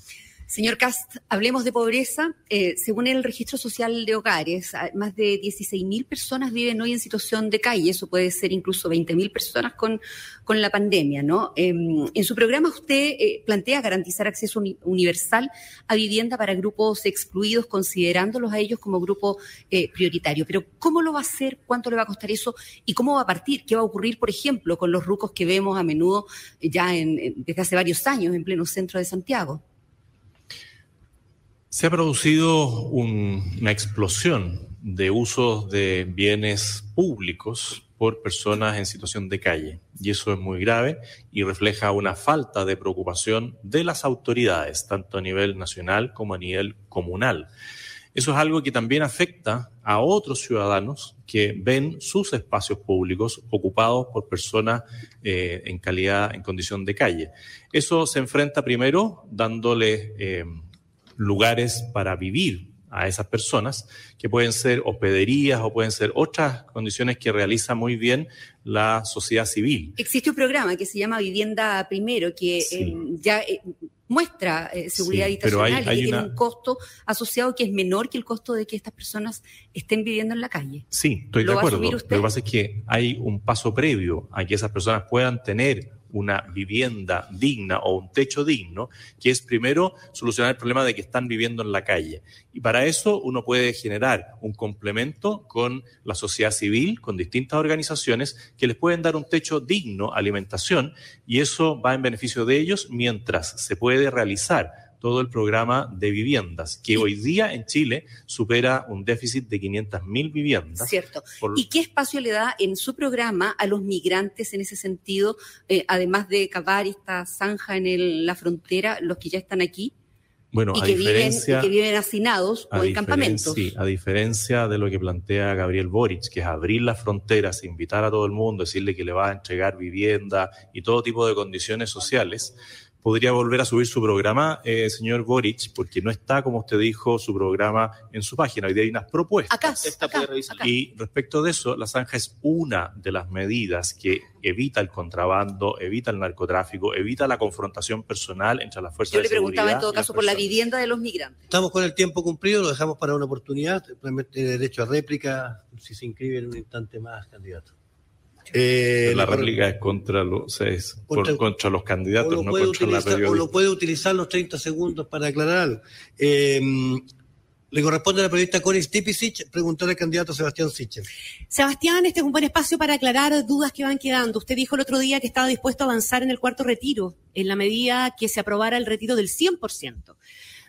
Señor Cast, hablemos de pobreza. Eh, según el registro social de hogares, más de 16.000 personas viven hoy en situación de calle. Eso puede ser incluso 20.000 personas con, con la pandemia, ¿no? Eh, en su programa usted eh, plantea garantizar acceso uni universal a vivienda para grupos excluidos, considerándolos a ellos como grupo eh, prioritario. Pero ¿cómo lo va a hacer? ¿Cuánto le va a costar eso? ¿Y cómo va a partir? ¿Qué va a ocurrir, por ejemplo, con los rucos que vemos a menudo ya en, desde hace varios años en pleno centro de Santiago? Se ha producido un, una explosión de usos de bienes públicos por personas en situación de calle. Y eso es muy grave y refleja una falta de preocupación de las autoridades, tanto a nivel nacional como a nivel comunal. Eso es algo que también afecta a otros ciudadanos que ven sus espacios públicos ocupados por personas eh, en calidad, en condición de calle. Eso se enfrenta primero dándole eh, lugares para vivir a esas personas, que pueden ser hospederías o pueden ser otras condiciones que realiza muy bien la sociedad civil. Existe un programa que se llama Vivienda Primero, que sí. eh, ya eh, muestra eh, seguridad sí, habitacional hay, hay y que una... tiene un costo asociado que es menor que el costo de que estas personas estén viviendo en la calle. Sí, estoy de acuerdo. Lo que pasa es que hay un paso previo a que esas personas puedan tener una vivienda digna o un techo digno, que es primero solucionar el problema de que están viviendo en la calle. Y para eso uno puede generar un complemento con la sociedad civil, con distintas organizaciones que les pueden dar un techo digno, alimentación, y eso va en beneficio de ellos mientras se puede realizar todo el programa de viviendas, que hoy día en Chile supera un déficit de 500 mil viviendas. Cierto. Por... ¿Y qué espacio le da en su programa a los migrantes en ese sentido, eh, además de cavar esta zanja en el, la frontera, los que ya están aquí? Bueno, y a que, diferencia, viven, y que viven hacinados o en campamentos. Sí, a diferencia de lo que plantea Gabriel Boric, que es abrir las fronteras, invitar a todo el mundo, decirle que le va a entregar vivienda y todo tipo de condiciones sociales, podría volver a subir su programa, eh, señor Boric, porque no está, como usted dijo, su programa en su página. Hoy día hay unas propuestas. Acá, acá, acá. Y respecto de eso, la zanja es una de las medidas que evita el contrabando, evita el narcotráfico, evita la confrontación personal entre las fuerzas Yo de le preguntaba seguridad en todo caso por la vivienda de los migrantes. Estamos con el tiempo cumplido, lo dejamos para una oportunidad, tiene derecho a réplica, si se inscribe en un instante más, candidato. Eh, la réplica es contra los, es contra, por, contra los candidatos, no contra utilizar, la periodista. O lo puede utilizar los 30 segundos para aclararlo. Eh, le corresponde a la periodista Connie Stipicic preguntar al candidato Sebastián Sichel. Sebastián, este es un buen espacio para aclarar dudas que van quedando. Usted dijo el otro día que estaba dispuesto a avanzar en el cuarto retiro, en la medida que se aprobara el retiro del 100%.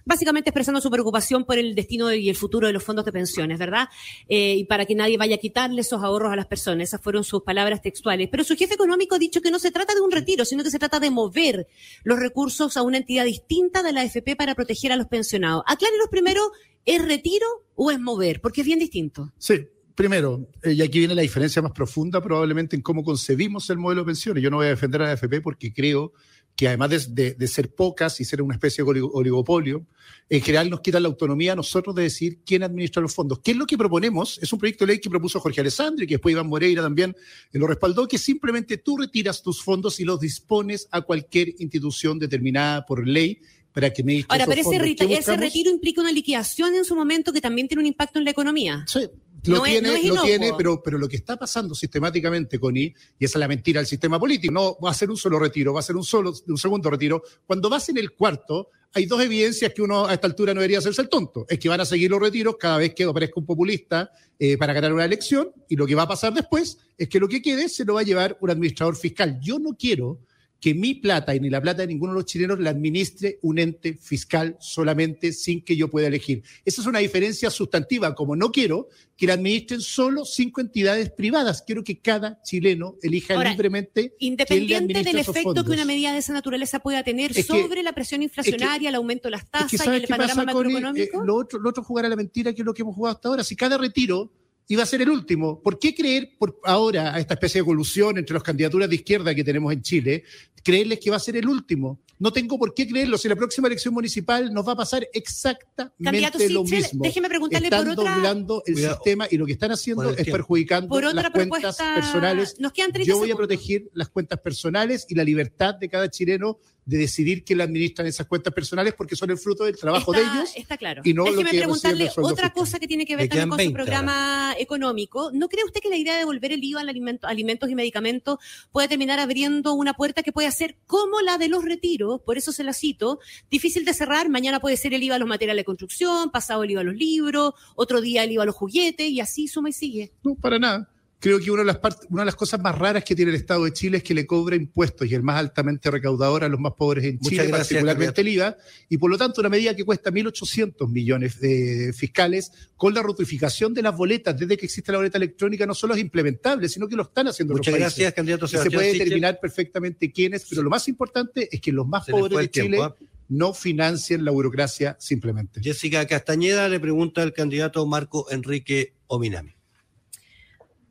Básicamente expresando su preocupación por el destino y el futuro de los fondos de pensiones, ¿verdad? Eh, y para que nadie vaya a quitarle esos ahorros a las personas. Esas fueron sus palabras textuales. Pero su jefe económico ha dicho que no se trata de un retiro, sino que se trata de mover los recursos a una entidad distinta de la AFP para proteger a los pensionados. Aclárenos primero, ¿es retiro o es mover? Porque es bien distinto. Sí, primero, eh, y aquí viene la diferencia más profunda probablemente en cómo concebimos el modelo de pensiones. Yo no voy a defender a la AFP porque creo que además de, de, ser pocas y ser una especie de oligopolio, en general nos quitan la autonomía a nosotros de decir quién administra los fondos. ¿Qué es lo que proponemos? Es un proyecto de ley que propuso Jorge Alessandri, que después Iván Moreira también lo respaldó, que simplemente tú retiras tus fondos y los dispones a cualquier institución determinada por ley para que me Ahora, pero ese, ese retiro implica una liquidación en su momento que también tiene un impacto en la economía. Sí, lo tiene, lo tiene, pero, pero lo que está pasando sistemáticamente, con I, y esa es la mentira del sistema político, no va a ser un solo retiro, va a ser un solo, un segundo retiro. Cuando vas en el cuarto, hay dos evidencias que uno a esta altura no debería hacerse el tonto. Es que van a seguir los retiros cada vez que aparezca un populista eh, para ganar una elección, y lo que va a pasar después es que lo que quede se lo va a llevar un administrador fiscal. Yo no quiero que mi plata y ni la plata de ninguno de los chilenos la administre un ente fiscal solamente sin que yo pueda elegir. Esa es una diferencia sustantiva, como no quiero que la administren solo cinco entidades privadas. Quiero que cada chileno elija libremente. Independiente del efecto que una medida de esa naturaleza pueda tener sobre la presión inflacionaria, el aumento de las tasas y el panorama macroeconómico. Eh, lo, otro, lo otro jugar a la mentira, que es lo que hemos jugado hasta ahora. Si cada retiro iba a ser el último. ¿Por qué creer por ahora a esta especie de evolución entre las candidaturas de izquierda que tenemos en Chile, creerles que va a ser el último? No tengo por qué creerlo. Si la próxima elección municipal nos va a pasar exactamente lo mismo. Déjeme preguntarle están por otra... doblando el sistema y lo que están haciendo es perjudicando las cuentas personales. Nos quedan Yo voy a proteger las cuentas personales y la libertad de cada chileno de decidir quién le administran esas cuentas personales porque son el fruto del trabajo de ellos. Está claro. Y no Déjeme lo que preguntarle otra cosa que tiene que ver también con su programa económico. ¿No cree usted que la idea de devolver el IVA a alimentos y medicamentos puede terminar abriendo una puerta que puede ser como la de los retiros? Por eso se la cito. Difícil de cerrar. Mañana puede ser el IVA a los materiales de construcción, pasado el IVA a los libros, otro día el IVA a los juguetes y así suma y sigue. No, para nada creo que una de, las una de las cosas más raras que tiene el Estado de Chile es que le cobra impuestos y el más altamente recaudador a los más pobres en Chile, particularmente el IVA, y por lo tanto una medida que cuesta 1.800 millones de fiscales con la ratificación de las boletas desde que existe la boleta electrónica no solo es implementable, sino que lo están haciendo Muchas los gracias, candidato Se puede determinar perfectamente quiénes, pero lo más importante es que los más pobres de Chile ¿ah? no financien la burocracia simplemente. Jessica Castañeda le pregunta al candidato Marco Enrique Ominami.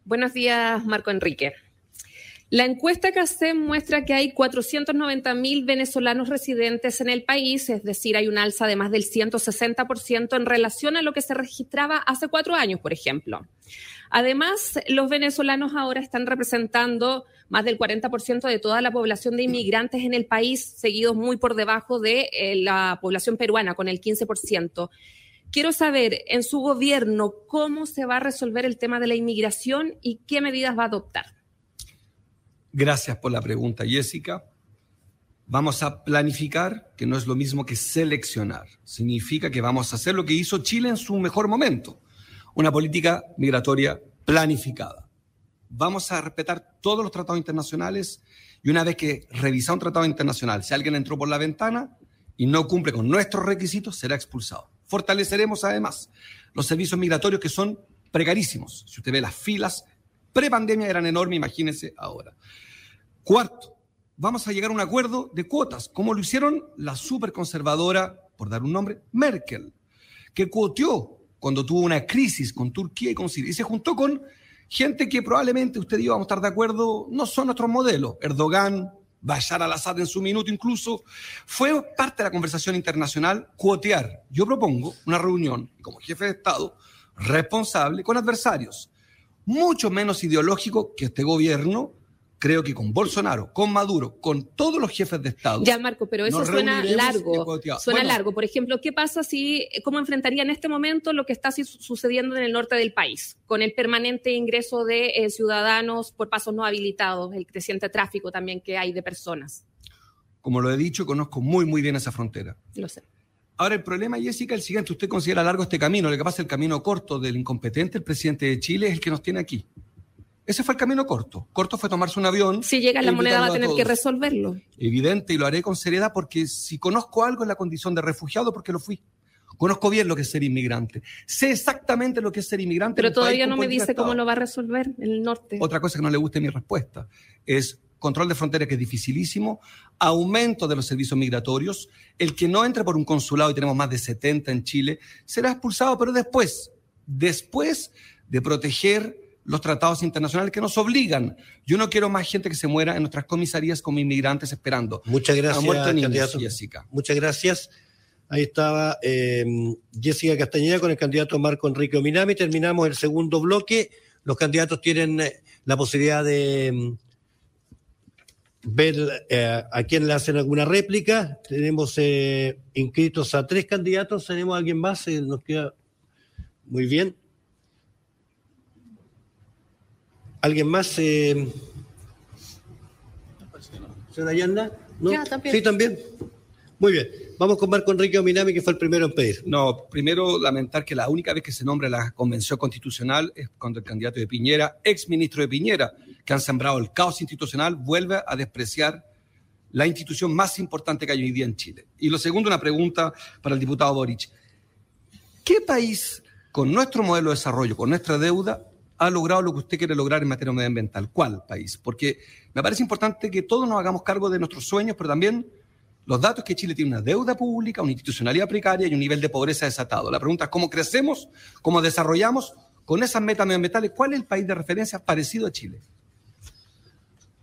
Buenos días, Marco Enrique. La encuesta que hace muestra que hay 490 mil venezolanos residentes en el país, es decir, hay un alza de más del 160% en relación a lo que se registraba hace cuatro años, por ejemplo. Además, los venezolanos ahora están representando más del 40% de toda la población de inmigrantes en el país, seguidos muy por debajo de eh, la población peruana, con el 15%. Quiero saber en su gobierno cómo se va a resolver el tema de la inmigración y qué medidas va a adoptar. Gracias por la pregunta, Jessica. Vamos a planificar, que no es lo mismo que seleccionar. Significa que vamos a hacer lo que hizo Chile en su mejor momento, una política migratoria planificada. Vamos a respetar todos los tratados internacionales y una vez que revisa un tratado internacional, si alguien entró por la ventana y no cumple con nuestros requisitos, será expulsado. Fortaleceremos además los servicios migratorios que son precarísimos. Si usted ve las filas, pre-pandemia eran enormes, imagínense ahora. Cuarto, vamos a llegar a un acuerdo de cuotas, como lo hicieron la superconservadora, por dar un nombre, Merkel, que cuoteó cuando tuvo una crisis con Turquía y con Siria, y se juntó con gente que probablemente usted y yo vamos a estar de acuerdo, no son nuestros modelos. Erdogan, Bashar al-Assad en su minuto incluso, fue parte de la conversación internacional cuotear. Yo propongo una reunión como jefe de Estado responsable con adversarios, mucho menos ideológico que este gobierno, creo que con Bolsonaro, con Maduro, con todos los jefes de Estado. Ya, Marco, pero eso suena largo. Suena largo. Por ejemplo, ¿qué pasa si, cómo enfrentaría en este momento lo que está sucediendo en el norte del país, con el permanente ingreso de eh, ciudadanos por pasos no habilitados, el creciente tráfico también que hay de personas? Como lo he dicho, conozco muy, muy bien esa frontera. Lo sé. Ahora, el problema, Jessica, es el siguiente. Usted considera largo este camino. Lo que pasa es el camino corto del incompetente, el presidente de Chile, es el que nos tiene aquí. Ese fue el camino corto. Corto fue tomarse un avión. Si llega la moneda va a tener que resolverlo. Evidente, y lo haré con seriedad porque si conozco algo en la condición de refugiado, porque lo fui. Conozco bien lo que es ser inmigrante. Sé exactamente lo que es ser inmigrante. Pero todavía no me dice cómo lo va a resolver el norte. Otra cosa que no le guste mi respuesta es control de frontera que es dificilísimo, aumento de los servicios migratorios, el que no entre por un consulado y tenemos más de 70 en Chile, será expulsado, pero después, después de proteger los tratados internacionales que nos obligan. Yo no quiero más gente que se muera en nuestras comisarías como inmigrantes esperando. Muchas gracias, niños. Jessica. Muchas gracias. Ahí estaba eh, Jessica Castañeda con el candidato Marco Enrique Ominami. Terminamos el segundo bloque. Los candidatos tienen eh, la posibilidad de mm, ver eh, a quién le hacen alguna réplica. Tenemos eh, inscritos a tres candidatos. ¿Tenemos a alguien más? Nos queda muy bien. ¿Alguien más? Eh... ¿Señora Yanda? ¿No? Ya, también. Sí, también. Muy bien. Vamos con Marco Enrique Ominami, que fue el primero en pedir. No, primero lamentar que la única vez que se nombra la convención constitucional es cuando el candidato de Piñera, ex ministro de Piñera, que han sembrado el caos institucional, vuelve a despreciar la institución más importante que hay hoy día en Chile. Y lo segundo, una pregunta para el diputado Boric. ¿Qué país, con nuestro modelo de desarrollo, con nuestra deuda, ha logrado lo que usted quiere lograr en materia medioambiental? ¿Cuál país? Porque me parece importante que todos nos hagamos cargo de nuestros sueños, pero también los datos que Chile tiene una deuda pública, una institucionalidad precaria y un nivel de pobreza desatado. La pregunta es cómo crecemos, cómo desarrollamos con esas metas medioambientales. ¿Cuál es el país de referencia parecido a Chile?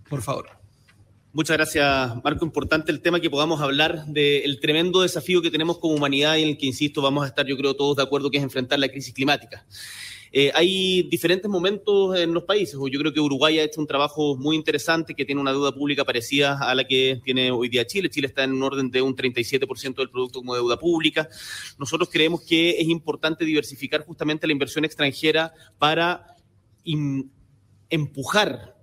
Por favor. Muchas gracias, Marco. Importante el tema que podamos hablar del tremendo desafío que tenemos como humanidad y en el que, insisto, vamos a estar, yo creo, todos de acuerdo que es enfrentar la crisis climática. Eh, hay diferentes momentos en los países. Yo creo que Uruguay ha hecho un trabajo muy interesante que tiene una deuda pública parecida a la que tiene hoy día Chile. Chile está en un orden de un 37% del producto como deuda pública. Nosotros creemos que es importante diversificar justamente la inversión extranjera para empujar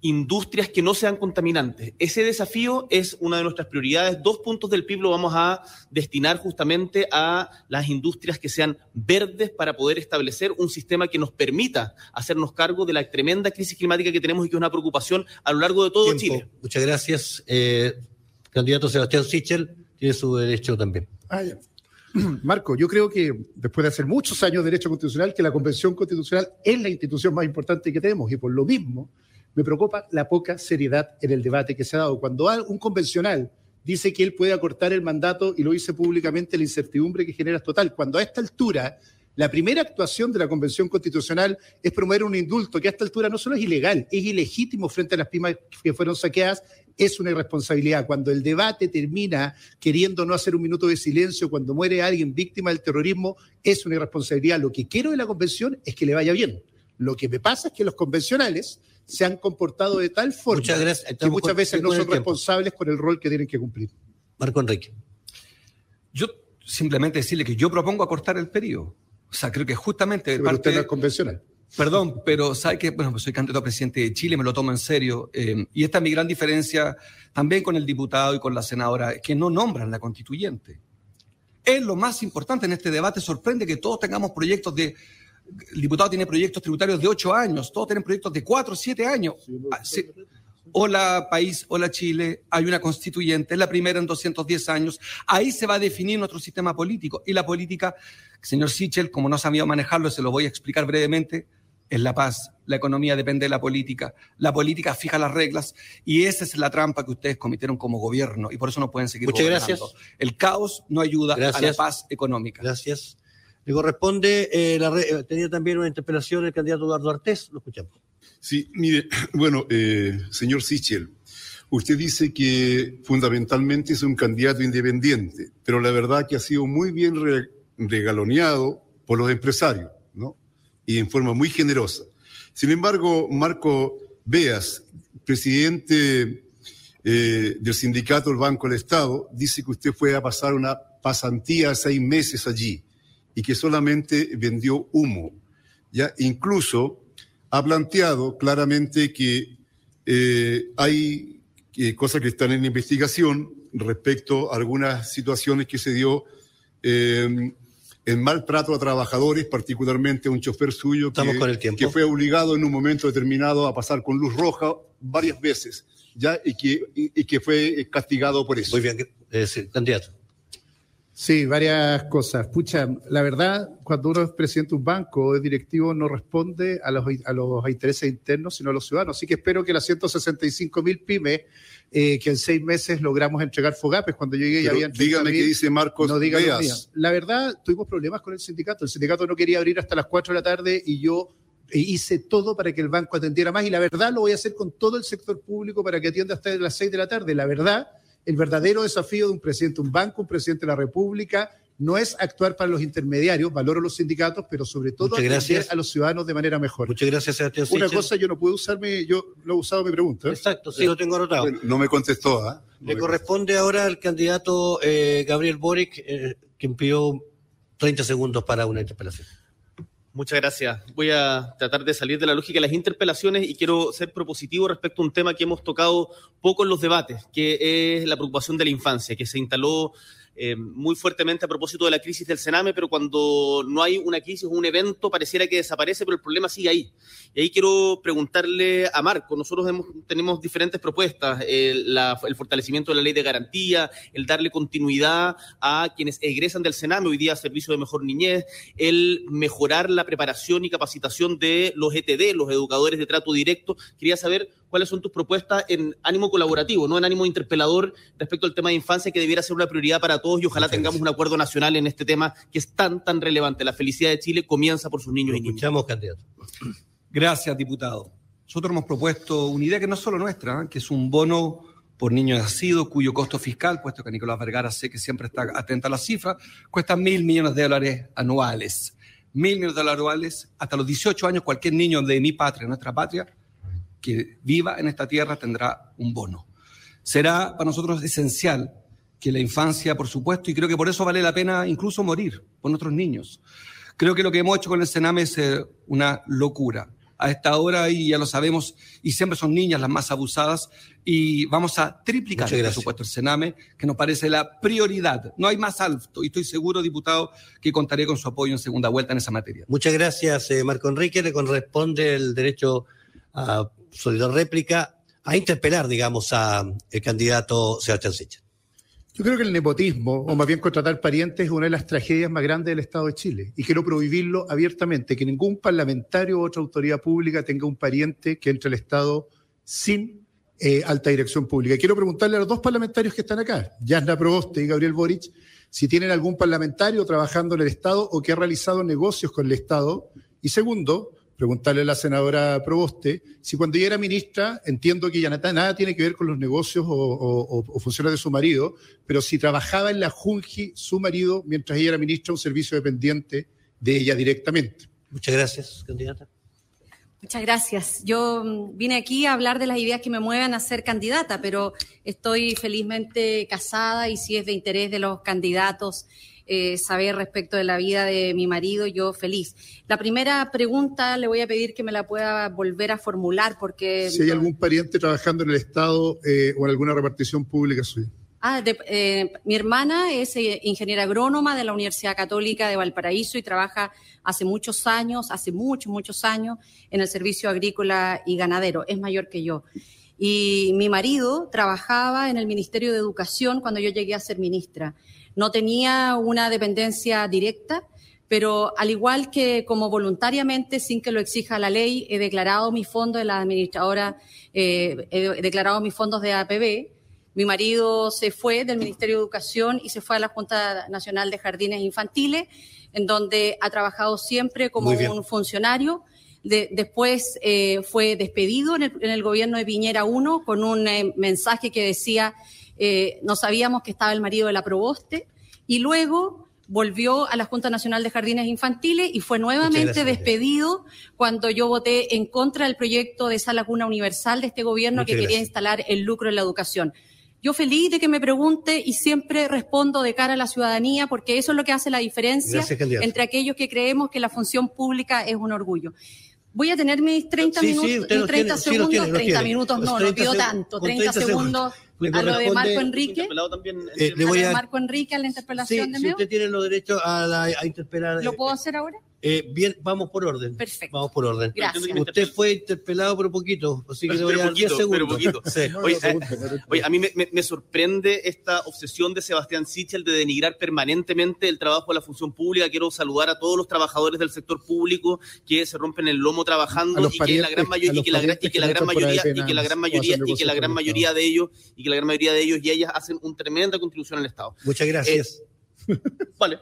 industrias que no sean contaminantes. Ese desafío es una de nuestras prioridades. Dos puntos del PIB lo vamos a destinar justamente a las industrias que sean verdes para poder establecer un sistema que nos permita hacernos cargo de la tremenda crisis climática que tenemos y que es una preocupación a lo largo de todo Tiempo. Chile. Muchas gracias. Eh, candidato Sebastián Sichel tiene su derecho también. Ah, ya. Marco, yo creo que después de hacer muchos años de derecho constitucional, que la Convención Constitucional es la institución más importante que tenemos y por lo mismo me preocupa la poca seriedad en el debate que se ha dado. Cuando un convencional dice que él puede acortar el mandato y lo dice públicamente, la incertidumbre que genera es total. Cuando a esta altura la primera actuación de la Convención Constitucional es promover un indulto que a esta altura no solo es ilegal, es ilegítimo frente a las primas que fueron saqueadas, es una irresponsabilidad. Cuando el debate termina queriendo no hacer un minuto de silencio, cuando muere alguien víctima del terrorismo, es una irresponsabilidad. Lo que quiero de la Convención es que le vaya bien. Lo que me pasa es que los convencionales se han comportado de tal forma Muchas gracias. que muchas veces no son responsables con el rol que tienen que cumplir. Marco Enrique. Yo simplemente decirle que yo propongo acortar el periodo. O sea, creo que justamente de Pero parte- usted no es convencional. Perdón, pero sabe que, bueno, pues soy candidato a presidente de Chile, me lo tomo en serio. eh, y esta es mi gran diferencia también con el diputado y con la senadora, es que no nombran la constituyente. Es lo más importante en este debate. Sorprende que todos tengamos proyectos de. El diputado tiene proyectos tributarios de ocho años, todos tienen proyectos de cuatro o siete años. Ah, sí. Hola país, hola Chile, hay una constituyente, es la primera en 210 años. Ahí se va a definir nuestro sistema político. Y la política, señor Sichel, como no ha sabido manejarlo, se lo voy a explicar brevemente, es la paz. La economía depende de la política. La política fija las reglas y esa es la trampa que ustedes cometieron como gobierno y por eso no pueden seguir Muchas gobernando. gracias. El caos no ayuda a la paz económica. Gracias. Le corresponde, eh, la re- eh, tenía también una interpelación el candidato Eduardo Artés, lo escuchamos. Sí, mire, bueno, eh, señor Sichel, usted dice que fundamentalmente es un candidato independiente, pero la verdad que ha sido muy bien re- regaloneado por los empresarios, ¿no? Y en forma muy generosa. Sin embargo, Marco Beas, presidente del sindicato del Banco del Estado, dice que usted fue a pasar una pasantía seis meses allí y que solamente vendió humo. ¿ya? Incluso ha planteado claramente que eh, hay eh, cosas que están en investigación respecto a algunas situaciones que se dio eh, en maltrato a trabajadores, particularmente a un chofer suyo que, que fue obligado en un momento determinado a pasar con luz roja varias veces, ya y que, y, que fue castigado por eso. Muy bien, eh, candidato. Sí, varias cosas. Pucha, la verdad, cuando uno es presidente de un banco o es directivo, no responde a los, a los intereses internos, sino a los ciudadanos. Así que espero que las 165 mil pymes, eh, que en seis meses logramos entregar fogapes, cuando llegué ya habían... Dígame qué dice Marcos no diga La verdad, tuvimos problemas con el sindicato. El sindicato no quería abrir hasta las 4 de la tarde y yo eh, hice todo para que el banco atendiera más y la verdad lo voy a hacer con todo el sector público para que atienda hasta las 6 de la tarde. La verdad el verdadero desafío de un presidente de un banco, un presidente de la República, no es actuar para los intermediarios, valoro los sindicatos, pero sobre todo atender a los ciudadanos de manera mejor. Muchas gracias, Sebastián. Una cosa, yo no puedo usarme, yo lo he usado mi pregunta. Exacto, sí, lo tengo anotado. no me contestó. ¿ah? Le corresponde ahora al candidato eh, Gabriel Boric, eh, quien pidió 30 segundos para una interpelación. Muchas gracias. Voy a tratar de salir de la lógica de las interpelaciones y quiero ser propositivo respecto a un tema que hemos tocado poco en los debates, que es la preocupación de la infancia, que se instaló eh, muy fuertemente a propósito de la crisis del Sename, pero cuando no hay una crisis o un evento pareciera que desaparece, pero el problema sigue ahí. Y ahí quiero preguntarle a Marco, nosotros tenemos diferentes propuestas, el, fortalecimiento de la ley de garantía, el darle continuidad a quienes egresan del Sename, hoy día servicio de mejor niñez, el mejorar la preparación y capacitación de los ETD, los educadores de trato directo. Quería saber cuáles son tus propuestas en ánimo colaborativo, no en ánimo interpelador respecto al tema de infancia, que debiera ser una prioridad para todos y ojalá tengamos un acuerdo nacional en este tema que es tan, tan relevante. La felicidad de Chile comienza por sus niños y niñas. Escuchamos, candidato. Gracias, diputado. Nosotros hemos propuesto una idea que no es solo nuestra, ¿eh? que es un bono por niño nacido, cuyo costo fiscal, puesto que Nicolás Vergara sé que siempre está atenta a las cifras, cuesta mil millones de dólares anuales. Mil millones de dólares anuales, hasta los 18 años, cualquier niño de mi patria, nuestra patria, que viva en esta tierra tendrá un bono. Será para nosotros esencial que la infancia, por supuesto, y creo que por eso vale la pena incluso morir por nuestros niños. Creo que lo que hemos hecho con el Sename es eh, una locura. A esta hora, y ya lo sabemos, y siempre son niñas las más abusadas, y vamos a triplicar el presupuesto del Sename, que nos parece la prioridad. No hay más alto, y estoy seguro, diputado, que contaré con su apoyo en segunda vuelta en esa materia. Muchas gracias, eh, Marco Enrique. Le corresponde el derecho a solidar réplica, a interpelar, digamos, al candidato Sebastián Sichel. Yo creo que el nepotismo, o más bien contratar parientes, es una de las tragedias más grandes del Estado de Chile. Y quiero prohibirlo abiertamente, que ningún parlamentario u otra autoridad pública tenga un pariente que entre al Estado sin eh, alta dirección pública. Quiero preguntarle a los dos parlamentarios que están acá, Yasna Proboste y Gabriel Boric, si tienen algún parlamentario trabajando en el Estado o que ha realizado negocios con el Estado. Y segundo, preguntarle a la senadora Proboste si cuando ella era ministra, entiendo que ya nada, tiene que ver con los negocios o, funciones de su marido, pero si trabajaba en la Junji su marido mientras ella era ministra, un servicio dependiente de ella directamente. Muchas gracias, candidata. Muchas gracias. Yo mm, vine aquí a hablar de las ideas que me mueven a ser candidata, pero estoy felizmente casada y si es de interés de los candidatos eh, saber respecto de la vida de mi marido, yo feliz. La primera pregunta le voy a pedir que me la pueda volver a formular porque... Si hay algún pariente trabajando en el Estado eh, o en alguna repartición pública suya. Ah, eh, mi hermana es ingeniera agrónoma de la Universidad Católica de Valparaíso y trabaja hace muchos años, hace muchos, muchos años en el servicio agrícola y ganadero. Es mayor que yo. Y mi marido trabajaba en el Ministerio de Educación cuando yo llegué a ser ministra. No tenía una dependencia directa, pero al igual que como voluntariamente, sin que lo exija la ley, he declarado mis fondos de la administradora, eh, he declarado mis fondos de APB. Mi marido se fue del Ministerio de Educación y se fue a la Junta Nacional de Jardines Infantiles, en donde ha trabajado siempre como un funcionario. después eh, fue despedido en el, gobierno de Piñera 1 con un eh, mensaje que decía eh, no sabíamos que estaba el marido de la proboste, y luego volvió a la Junta Nacional de Jardines Infantiles y fue nuevamente despedido cuando yo voté en contra del proyecto de esa laguna universal de este gobierno que quería instalar el lucro en la educación. Yo feliz de que me pregunte y siempre respondo de cara a la ciudadanía porque eso es lo que hace la diferencia entre aquellos que creemos que la función pública es un orgullo. Voy a tener mis 30 Sí, sí, minutos, usted mis los 30 tiene, sí segundos, tiene, los 30 tiene. minutos no, no 30 pido tanto, con 30 30 segundos a lo de Marco Enrique, también. Eh, le a voy de a, Marco Enrique a la sí, interpelación de si Meo. usted tiene los derechos a, la, a interpelar. ¿Lo puedo hacer ahora? Eh, bien, vamos por orden. Perfecto. Vamos por orden. Gracias. Usted fue interpelado por poquito, así que le voy a Pero dar 10 poquito, pero segundos. poquito. Sí. Oye, eh, oye, a mí me, me- me sorprende esta obsesión de Sebastián Sichel de denigrar permanentemente el trabajo de la función pública. Quiero saludar a todos los trabajadores del sector público que se rompen el lomo trabajando y que la gran mayoría y que la, gran- y que la mayoría y que la gran mayoría y que la gran mayoría de ellos y que la gran mayoría de ellos y ellas hacen una tremenda contribución al Estado. Muchas gracias. Vale.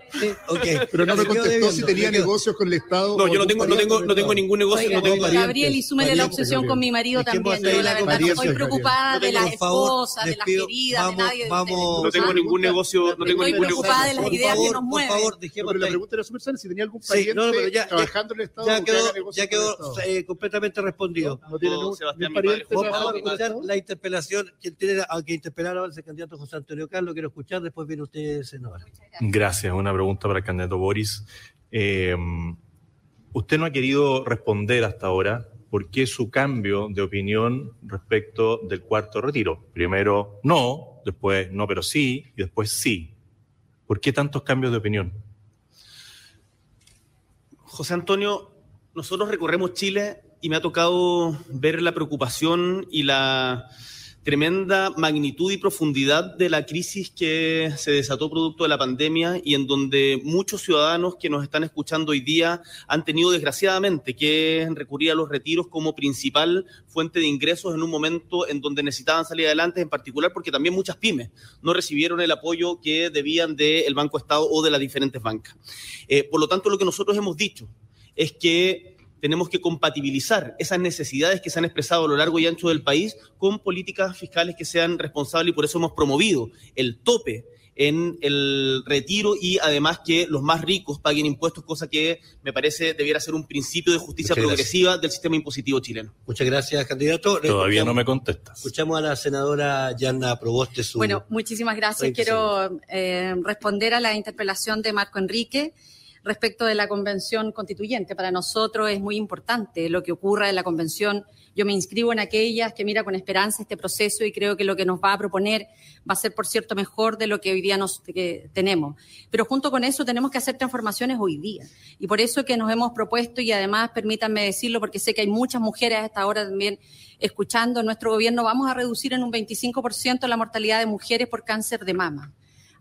ok. Pero no me contestó debiendo, si tenía negocios con el Estado. No, yo no tengo, no tengo, no tengo ningún negocio, Oiga, no tengo parientes, Gabriel, y súmele la obsesión Gabriel. con mi marido también. Yo la verdad no parientes, estoy preocupada de Por las favor, esposas, de las queridas, de vamos- nadie de vamos-. No tengo Por ningún favor, negocio, no tengo Estoy ningún preocupada negocio. de las por ideas que favor, nos por mueven. favor, No, dejemos pero la pregunta era súper sana, si tenía algún Sí, pariente ya- trabajando en el Estado. Ya que quedó, eh, completamente respondido. No tiene ningún pariente Vamos a escuchar la interpelación. Quien tiene a que interpelar ahora es el candidato José Antonio Carlos. Quiero escuchar, después viene usted, senadora. Gracias. Una pregunta para el candidato Boris. Eh, usted no ha querido responder hasta ahora por qué su cambio de opinión respecto del cuarto retiro. Primero no, después no, pero sí, y después sí. ¿Por qué tantos cambios de opinión? José Antonio, nosotros recorremos Chile y me ha tocado ver la preocupación y la tremenda magnitud y profundidad de la crisis que se desató producto de la pandemia y en donde muchos ciudadanos que nos están escuchando hoy día han tenido desgraciadamente que recurrir a los retiros como principal fuente de ingresos en un momento en donde necesitaban salir adelante, en particular porque también muchas pymes no recibieron el apoyo que debían del Banco Estado o de las diferentes bancas. Eh, por lo tanto, lo que nosotros hemos dicho es que tenemos que compatibilizar esas necesidades que se han expresado a lo largo y ancho del país con políticas fiscales que sean responsables y por eso hemos promovido el tope en el retiro y además que los más ricos paguen impuestos, cosa que me parece debiera ser un principio de justicia Muchas gracias. progresiva del sistema impositivo chileno. Muchas gracias, candidato. Todavía no me contestas. Escuchamos a la senadora Yanna Proboste su. Bueno, muchísimas gracias. 30 Quiero eh, responder a la interpelación de Marco Enrique respecto de la convención constituyente. Para nosotros es muy importante lo que ocurra en la convención. Yo me inscribo en aquellas que mira con esperanza este proceso y creo que lo que nos va a proponer va a ser, por cierto, mejor de lo que hoy día nos, que tenemos. Pero junto con eso tenemos que hacer transformaciones hoy día. Y por eso que nos hemos propuesto, y además permítanme decirlo, porque sé que hay muchas mujeres a esta hora también escuchando, nuestro gobierno vamos a reducir en un 25% la mortalidad de mujeres por cáncer de mama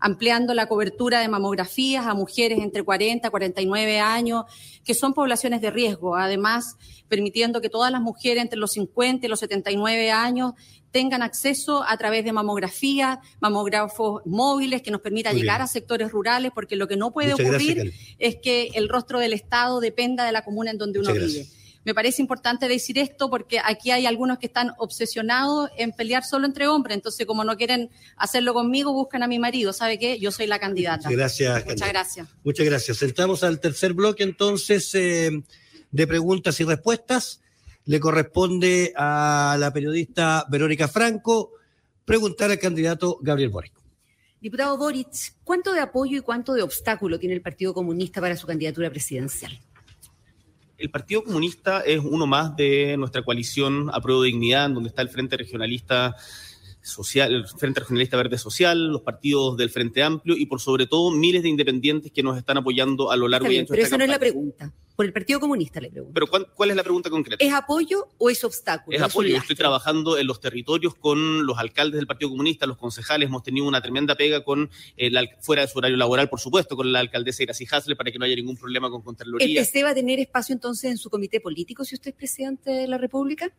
ampliando la cobertura de mamografías a mujeres entre 40 y 49 años, que son poblaciones de riesgo. Además, permitiendo que todas las mujeres entre los 50 y los 79 años tengan acceso a través de mamografía, mamógrafos móviles que nos permita Muy llegar bien. a sectores rurales, porque lo que no puede Muchas ocurrir es que el rostro del Estado dependa de la comuna en donde uno Muchas vive. gracias. Me parece importante decir esto porque aquí hay algunos que están obsesionados en pelear solo entre hombres. Entonces, como no quieren hacerlo conmigo, buscan a mi marido. ¿Sabe qué? Yo soy la candidata. Gracias, Muchas candidata. gracias. Muchas gracias. Entramos al tercer bloque entonces eh, de preguntas y respuestas. Le corresponde a la periodista Verónica Franco preguntar al candidato Gabriel Boric. Diputado Boric, ¿cuánto de apoyo y cuánto de obstáculo tiene el Partido Comunista para su candidatura presidencial? El Partido Comunista es uno más de nuestra coalición a prueba de dignidad, en donde está el Frente Regionalista Social, el Frente Regionalista Verde Social, los partidos del Frente Amplio y por sobre todo miles de independientes que nos están apoyando a lo largo Está y bien, ancho pero de esta esa no es la campaña. pregunta. Por el Partido Comunista le pregunto. Pero ¿cuál, cuál es la pregunta concreta? ¿Es apoyo o es obstáculo? Es apoyo. Yo estoy trabajando en los territorios con los alcaldes del Partido Comunista, los concejales. Hemos tenido una tremenda pega con, el, al- fuera de su horario laboral, por supuesto, con la alcaldesa Iracy Hasle para que no haya ningún problema con ¿El Contraloría. PC va a tener espacio entonces en su comité político si usted es presidente de la República?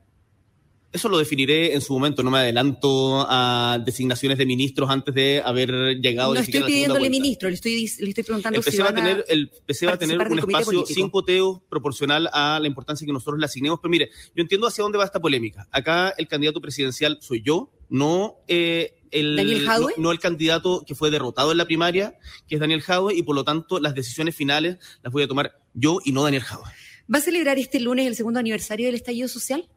Eso lo definiré en su momento. No me adelanto a designaciones de ministros antes de haber llegado No estoy pidiéndole ministro, le estoy, le estoy preguntando El PC, si va a tener, el PC va a tener un espacio político. sin coteo proporcional a la importancia que nosotros le asignemos. Pero mire, yo entiendo hacia dónde va esta polémica. Acá el candidato presidencial soy yo, no eh, el, ¿Daniel Jadwe? no, no el candidato que fue derrotado en la primaria, que es Daniel Jadwe, y por lo tanto las decisiones finales las voy a tomar yo y no Daniel Jadwe. ¿Va a celebrar este lunes el segundo aniversario del estallido social?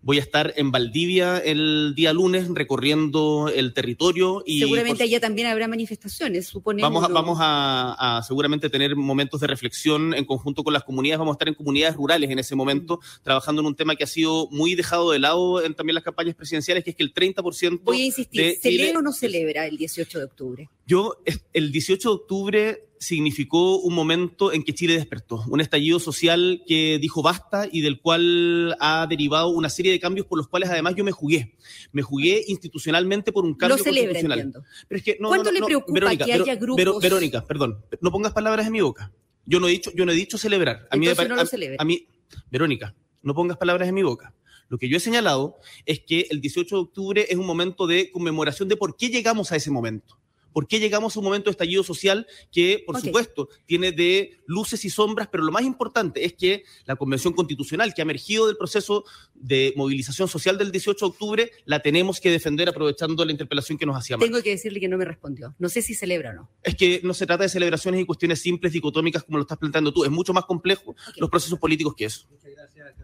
Voy a estar en Valdivia el día lunes recorriendo el territorio y seguramente allá también habrá manifestaciones, suponemos. Vamos, a, vamos a, seguramente tener momentos de reflexión en conjunto con las comunidades. Vamos a estar en comunidades rurales en ese momento, trabajando en un tema que ha sido muy dejado de lado en también las campañas presidenciales, que es que el 30%. Voy a insistir, ¿celebra o no celebra el 18 de octubre? Yo, el 18 de octubre significó un momento en que Chile despertó, un estallido social que dijo basta y del cual ha derivado una serie de cambios por los cuales además yo me jugué. Me jugué institucionalmente por un cambio Lo celebra, Entiendo. Pero es que, no, ¿Cuánto le preocupa que haya grupos? Verónica, perdón, no pongas palabras en mi boca. Yo no he dicho, yo no he dicho celebrar. A mí, lo celebra. a mí, Verónica, no pongas palabras en mi boca. Lo que yo he señalado es que el 18 de octubre es un momento de conmemoración de por qué llegamos a ese momento. ¿Por qué llegamos a un momento de estallido social que, por supuesto, tiene de luces y sombras, pero lo más importante es que la Convención Constitucional que ha emergido del proceso de movilización social del 18 de octubre la tenemos que defender aprovechando la interpelación que nos hacía. Tengo que decirle que no me respondió. No sé si celebra o no. Es que no se trata de celebraciones y cuestiones simples, dicotómicas, como lo estás planteando tú. Es mucho más complejo los procesos políticos que eso. Muchas gracias.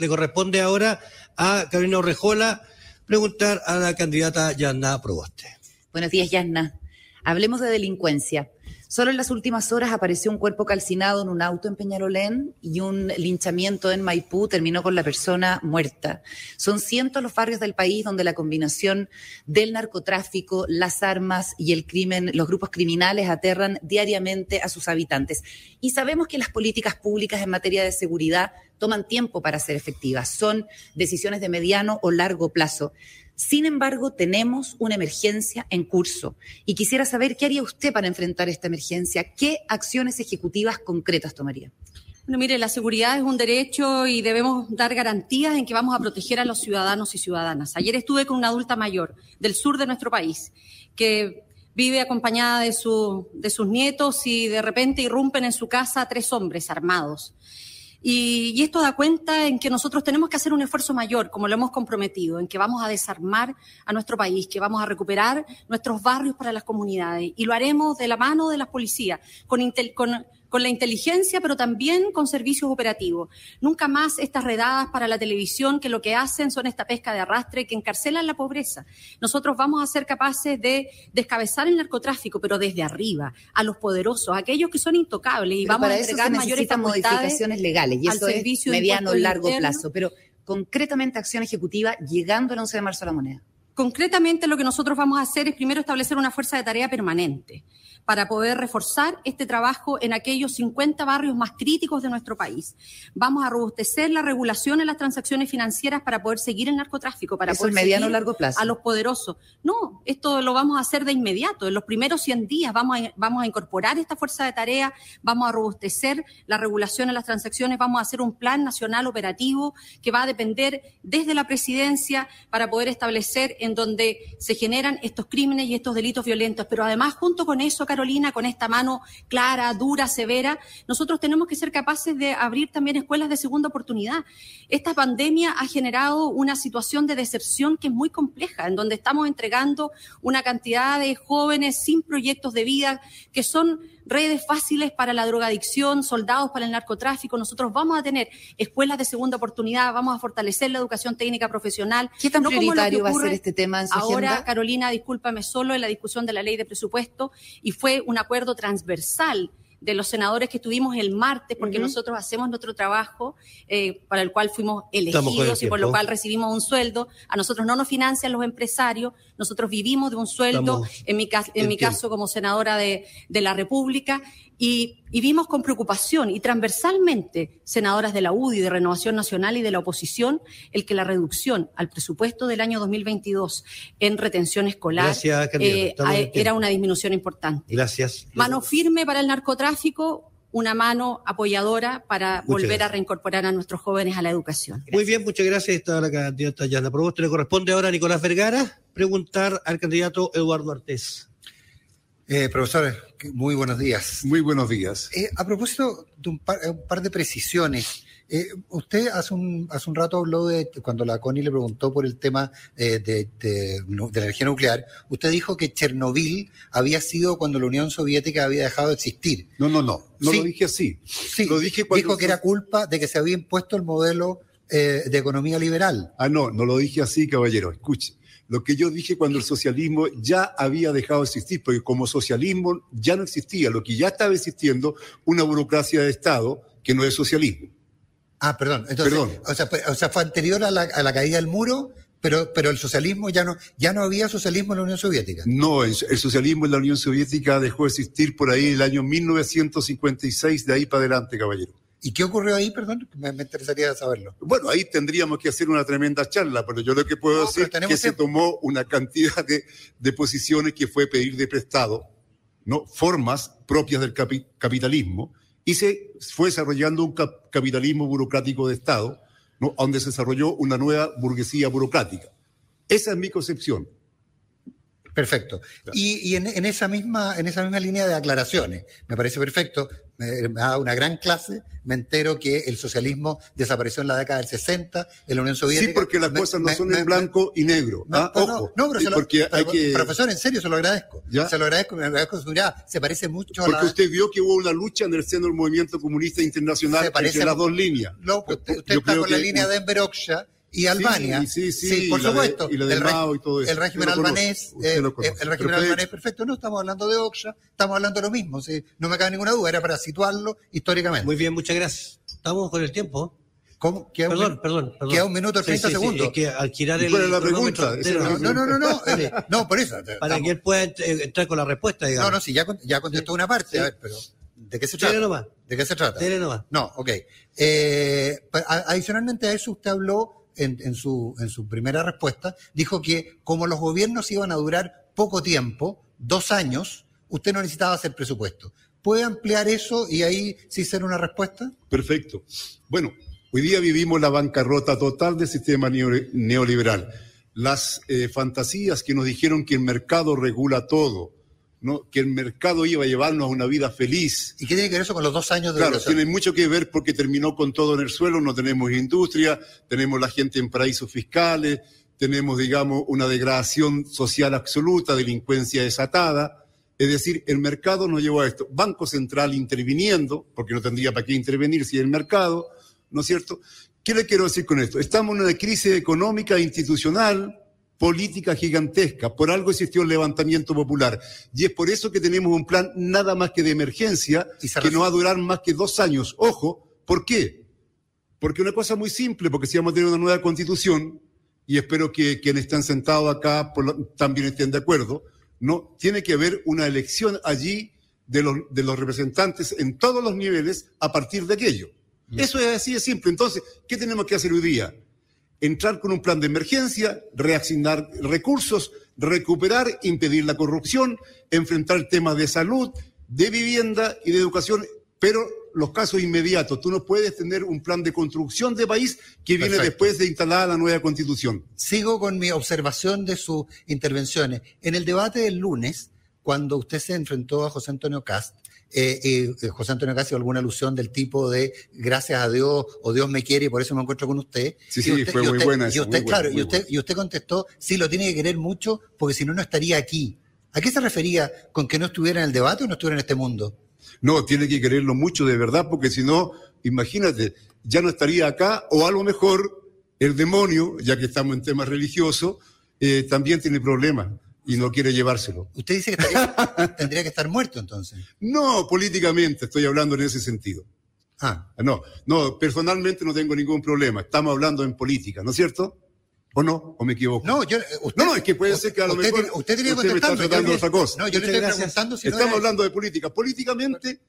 Le corresponde ahora a Carolina Orrejola preguntar a la candidata Yanna Proboste. Buenos días, Yasna. Hablemos de delincuencia. Solo en las últimas horas apareció un cuerpo calcinado en un auto en Peñarolén y un linchamiento en Maipú terminó con la persona muerta. Son cientos los barrios del país donde la combinación del narcotráfico, las armas y el crimen, los grupos criminales aterran diariamente a sus habitantes. Y sabemos que las políticas públicas en materia de seguridad toman tiempo para ser efectivas. Son decisiones de mediano o largo plazo. Sin embargo, tenemos una emergencia en curso y quisiera saber qué haría usted para enfrentar esta emergencia, qué acciones ejecutivas concretas tomaría. Bueno, mire, la seguridad es un derecho y debemos dar garantías en que vamos a proteger a los ciudadanos y ciudadanas. Ayer estuve con una adulta mayor del sur de nuestro país que vive acompañada de, de sus nietos y de repente irrumpen en su casa tres hombres armados. Y, esto da cuenta en que nosotros tenemos que hacer un esfuerzo mayor, como lo hemos comprometido, en que vamos a desarmar a nuestro país, que vamos a recuperar nuestros barrios para las comunidades. Y lo haremos de la mano de las policías, con, con con la inteligencia, pero también con servicios operativos. Nunca más estas redadas para la televisión que lo que hacen son esta pesca de arrastre que encarcelan la pobreza. Nosotros vamos a ser capaces de descabezar el narcotráfico, pero desde arriba, a los poderosos, a aquellos que son intocables y vamos a entregar mayores modificaciones legales y eso es mediano largo plazo, pero concretamente acción ejecutiva llegando el 11 de marzo a la moneda. Concretamente lo que nosotros vamos a hacer es primero establecer una fuerza de tarea permanente para poder reforzar este trabajo en aquellos 50 barrios más críticos de nuestro país. Vamos a robustecer la regulación en las transacciones financieras para poder seguir el narcotráfico, para poder mediano largo plazo. a los poderosos. No, esto lo vamos a hacer de inmediato. En los primeros 100 días vamos a, vamos a incorporar esta fuerza de tarea, vamos a robustecer la regulación en las transacciones, vamos a hacer un plan nacional operativo que va a depender desde la presidencia para poder establecer en donde se generan estos crímenes y estos delitos violentos. Pero además, junto con eso, Carolina, con esta mano clara, dura, severa, nosotros tenemos que ser capaces de abrir también escuelas de segunda oportunidad. Esta pandemia ha generado una situación de decepción que es muy compleja, en donde estamos entregando una cantidad de jóvenes sin proyectos de vida que son redes fáciles para la drogadicción, soldados para el narcotráfico. Nosotros vamos a tener escuelas de segunda oportunidad, vamos a fortalecer la educación técnica profesional. ¿Qué tan prioritario va a ser este tema en su Ahora, Carolina, discúlpame, solo en la discusión de la ley de presupuesto y fue un acuerdo transversal de los senadores que estuvimos el martes, porque nosotros hacemos nuestro trabajo eh, para el cual fuimos elegidos y por lo cual recibimos un sueldo. A nosotros no nos financian los empresarios, nosotros vivimos de un sueldo, en mi, en mi caso como senadora de, de la República, y, vimos con preocupación y transversalmente, senadoras de la UDI, de Renovación Nacional y de la oposición, el que la reducción al presupuesto del año 2022 en retención escolar eh, era una disminución importante. Gracias. Mano firme para el narcotráfico, una mano apoyadora para volver a reincorporar a nuestros jóvenes a la educación. Muy bien, muchas gracias. Está la candidata Yana Proboste. Le corresponde ahora a Nicolás Vergara preguntar al candidato Eduardo Artés. Eh, profesor, muy buenos días. Muy buenos días. Eh, a propósito de un par, de precisiones, eh, usted hace un, hace un rato habló de, cuando la CONI le preguntó por el tema eh, de, la energía nuclear, usted dijo que Chernobyl había sido cuando la Unión Soviética había dejado de existir. No, no, no, no lo dije así. Sí, lo dije dijo que era culpa de que se había impuesto el modelo eh, de economía liberal. Ah, no, no lo dije así, caballero. Escuche. Lo que yo dije cuando el socialismo ya había dejado de existir, porque como socialismo ya no existía, lo que ya estaba existiendo, una burocracia de Estado que no es socialismo. Ah, perdón. Entonces, Perdón. O, sea, fue, o sea, fue anterior a la, a la caída del muro, pero, pero el socialismo ya no, ya no había socialismo en la Unión Soviética. No, el, el socialismo en la Unión Soviética dejó de existir por ahí el año 1956, de ahí para adelante, caballero. ¿Y qué ocurrió ahí, perdón? Me, me interesaría saberlo. Bueno, ahí tendríamos que hacer una tremenda charla, pero yo lo que puedo No, decir es que se tomó una cantidad de, de posiciones que fue pedir de prestado, ¿no? formas propias del capi- capitalismo, y se fue desarrollando un cap- capitalismo burocrático de Estado, ¿no? donde se desarrolló una nueva burguesía burocrática. Esa es mi concepción. Perfecto. Y, y en, en esa misma, en esa misma línea de aclaraciones, me parece perfecto, me, me ha dado una gran clase, me entero que el socialismo desapareció en la década del 60, en la Unión Soviética. Sí, porque las Me- cosas no me- son en blanco y negro. No, ¿ah? no, Ojo. no, pero Sí, se lo- porque hay pero, que... profesor, en serio, se lo agradezco. ¿Ya? Se lo agradezco, me agradezco su mirada. Se parece mucho a Porque la... usted vio que hubo una lucha en el seno del movimiento comunista internacional Se parece entre las a- dos líneas. No, pues usted, usted está con la línea de Enver Hoxha y Albania. Sí, sí, sí, por y la de- supuesto. y la de el, Mao y todo eso. el régimen lo albanés, eh, lo el régimen albanés, perfecto. No estamos hablando de Hoxha, estamos hablando de lo mismo. sí, no me cabe ninguna duda, era para situarlo históricamente. Muy bien, muchas gracias. Estamos con el tiempo. ¿Cómo? Queda un Perdón, min- perdón, perdón. Queda un minuto y Sí, 30 sí, sí, segundos. es que al girar ¿Y el cuál es la pregunta? No, no, no, no, Sí. eh, no, por eso. Para estamos- que él pueda eh, entrar con la respuesta, digamos. No, no, sí, ya, ya contestó una parte, a ver, pero ¿de qué se Dele trata? nomás. ¿De qué se trata? Nomás. No, ok. Eh, adicionalmente a eso, usted habló en, su, en su primera respuesta, dijo que como los gobiernos iban a durar poco tiempo, dos años, usted no necesitaba hacer presupuesto. ¿Puede ampliar eso y ahí sí ser una respuesta? Perfecto. Bueno, hoy día vivimos la bancarrota total del sistema neo- neoliberal. Las eh, fantasías que nos dijeron que el mercado regula todo, ¿no? que el mercado iba a llevarnos a una vida feliz. ¿Y qué tiene que ver eso con los dos años de Claro, tiene mucho que ver porque terminó con todo en el suelo, no tenemos industria, tenemos la gente en paraísos fiscales, tenemos, digamos, una degradación social absoluta, delincuencia desatada. Es decir, el mercado nos llevó a esto. Banco Central interviniendo, porque no tendría para qué intervenir si el mercado, ¿no es cierto? ¿Qué le quiero decir con esto? Estamos en una crisis económica e institucional, política gigantesca. Por algo existió el levantamiento popular. Y es por eso que tenemos un plan nada más que de emergencia, Y que no va a durar más que dos años. Ojo, ¿por qué? Porque una cosa muy simple, porque si vamos a tener una nueva constitución, y espero que quienes están sentados acá también estén de acuerdo, no tiene que haber una elección allí de los, de los representantes en todos los niveles a partir de aquello. Eso es así de simple. Entonces, ¿qué tenemos que hacer hoy día? Entrar con un plan de emergencia, reasignar recursos, recuperar, impedir la corrupción, enfrentar temas de salud, de vivienda y de educación, pero los casos inmediatos. Tú no puedes tener un plan de construcción de país que viene Perfecto. después de instalada la nueva constitución. Sigo con mi observación de sus intervenciones. En el debate del lunes, cuando usted se enfrentó a José Antonio Cast, eh, eh, José Antonio Cast hizo alguna alusión del tipo de gracias a Dios o Dios me quiere y por eso me encuentro con usted. Sí, sí, usted- fue muy buena Y usted, buena, claro, y usted, buena. y usted contestó, sí, lo tiene que querer mucho porque si no, no estaría aquí. ¿A qué se refería con que no estuviera en el debate o no estuviera en este mundo? No, tiene que quererlo mucho de verdad, porque si no, imagínate, ya no estaría acá, o a lo mejor el demonio, ya que estamos en temas religiosos, eh, también tiene problemas y no quiere llevárselo. Usted dice que estaría- tendría que estar muerto entonces. No, políticamente estoy hablando en ese sentido. Ah, No, no, personalmente no tengo ningún problema. Estamos hablando en política, ¿no es cierto? ¿O no? ¿O me equivoco? no, yo, usted, No, no, es que puede ser que a lo usted mejor usted tiene que usted me está contestarme, yo tratando de le- otra cosa. No, yo le estoy gracias. preguntando si no Estamos hablando de política. Políticamente,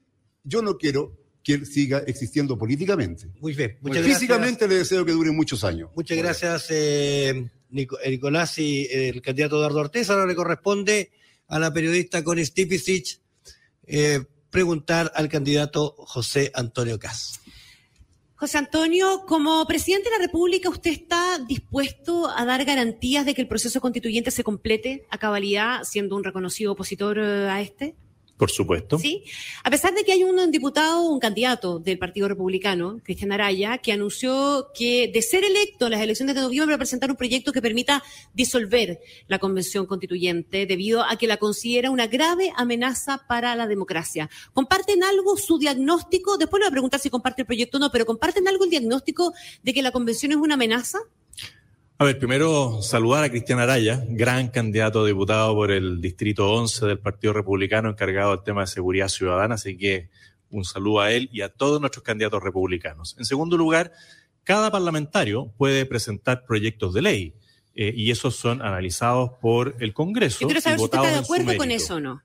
yo no quiero que él siga existiendo políticamente. Muy bien, muchas gracias. Físicamente le deseo que dure muchos años. Muchas gracias, eh, eh, Nicolás y el candidato Eduardo Ortiz. Ahora le corresponde a la periodista Connie Stipicic eh, preguntar al candidato José Antonio Cas. José Antonio, como presidente de la República, ¿usted está dispuesto a dar garantías de que el proceso constituyente se complete a cabalidad, siendo un reconocido opositor eh, a este? Por supuesto. Sí. A pesar de que hay un diputado, un candidato del Partido Republicano, Cristian Araya, que anunció que de ser electo en las elecciones de noviembre va a presentar un proyecto que permita disolver la Convención Constituyente debido a que la considera una grave amenaza para la democracia. ¿Comparten algo su diagnóstico? Después le voy a preguntar si comparte el proyecto o no, pero ¿comparten algo el diagnóstico de que la Convención es una amenaza? A ver, primero saludar a Cristian Araya, gran candidato a diputado por el Distrito 11 del Partido Republicano encargado del tema de seguridad ciudadana, así que un saludo a él y a todos nuestros candidatos republicanos. En segundo lugar, cada parlamentario puede presentar proyectos de ley eh, y esos son analizados por el Congreso. Yo quiero saber y si usted está de acuerdo con eso o no.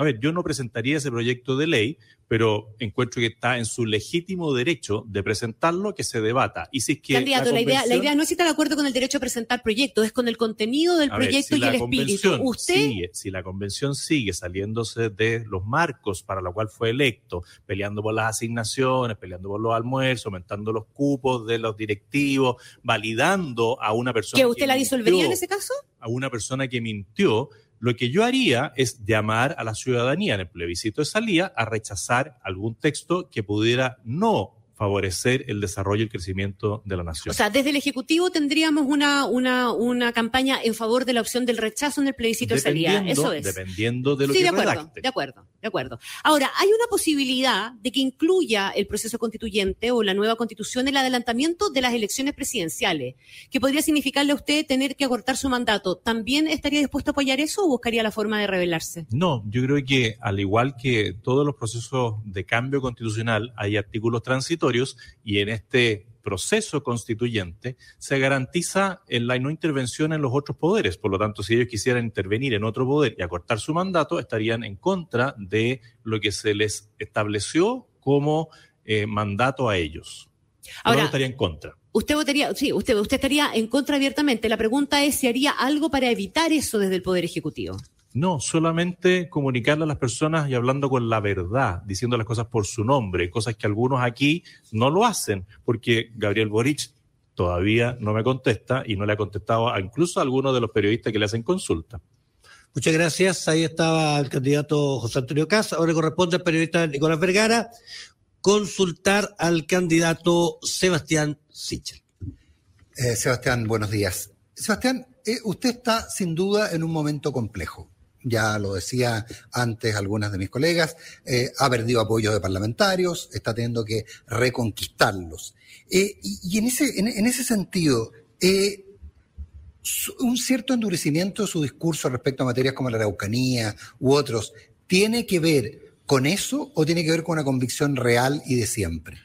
A ver, yo no presentaría ese proyecto de ley, pero encuentro que está en su legítimo derecho de presentarlo, que se debata. Y si es que Candidato, la, idea, la idea no es si está de acuerdo con el derecho a presentar proyectos, es con el contenido del ver, proyecto si y el la espíritu. convención Usted, sigue- si la convención sigue saliéndose de los marcos para los cuales fue electo, peleando por las asignaciones, peleando por los almuerzos, aumentando los cupos de los directivos, validando a una persona ¿que usted la disolvería mintió, en ese caso? a una persona que mintió, lo que yo haría es llamar a la ciudadanía en el plebiscito de salida a rechazar algún texto que pudiera no favorecer el desarrollo y el crecimiento de la nación. O sea, desde el Ejecutivo tendríamos una, una, una campaña en favor de la opción del rechazo en el plebiscito de salida. Eso es. dependiendo de lo sí, que de acuerdo, redacte. de acuerdo, de acuerdo. Ahora, hay una posibilidad de que incluya el proceso constituyente o la nueva constitución el adelantamiento de las elecciones presidenciales, que podría significarle a usted tener que acortar su mandato. ¿También estaría dispuesto a apoyar eso o buscaría la forma de rebelarse? No, yo creo que al igual que todos los procesos de cambio constitucional, hay artículos transitorios y en este proceso constituyente se garantiza en la no intervención en los otros poderes. Por lo tanto, si ellos quisieran intervenir en otro poder y acortar su mandato, estarían en contra de lo que se les estableció como eh, mandato a ellos. Ahora- estaría en contra. Usted votaría, sí, usted, usted estaría en contra abiertamente. La pregunta es si haría algo para evitar eso desde el Poder Ejecutivo. No, solamente comunicarle a las personas y hablando con la verdad, diciendo las cosas por su nombre, cosas que algunos aquí no lo hacen, porque Gabriel Boric todavía no me contesta y no le ha contestado a incluso a algunos de los periodistas que le hacen consulta. Muchas gracias. Ahí estaba el candidato José Antonio Cas. Ahora corresponde al periodista Nicolás Vergara consultar al candidato Sebastián Sichel. Eh, Sebastián, buenos días. Sebastián, eh, usted está sin duda en un momento complejo. Ya lo decía antes algunas de mis colegas, eh, ha perdido apoyo de parlamentarios, está teniendo que reconquistarlos. Eh, y, en, ese, en, ese sentido, eh, un cierto endurecimiento de su discurso respecto a materias como la Araucanía u otros, ¿tiene que ver con eso o tiene que ver con una convicción real y de siempre?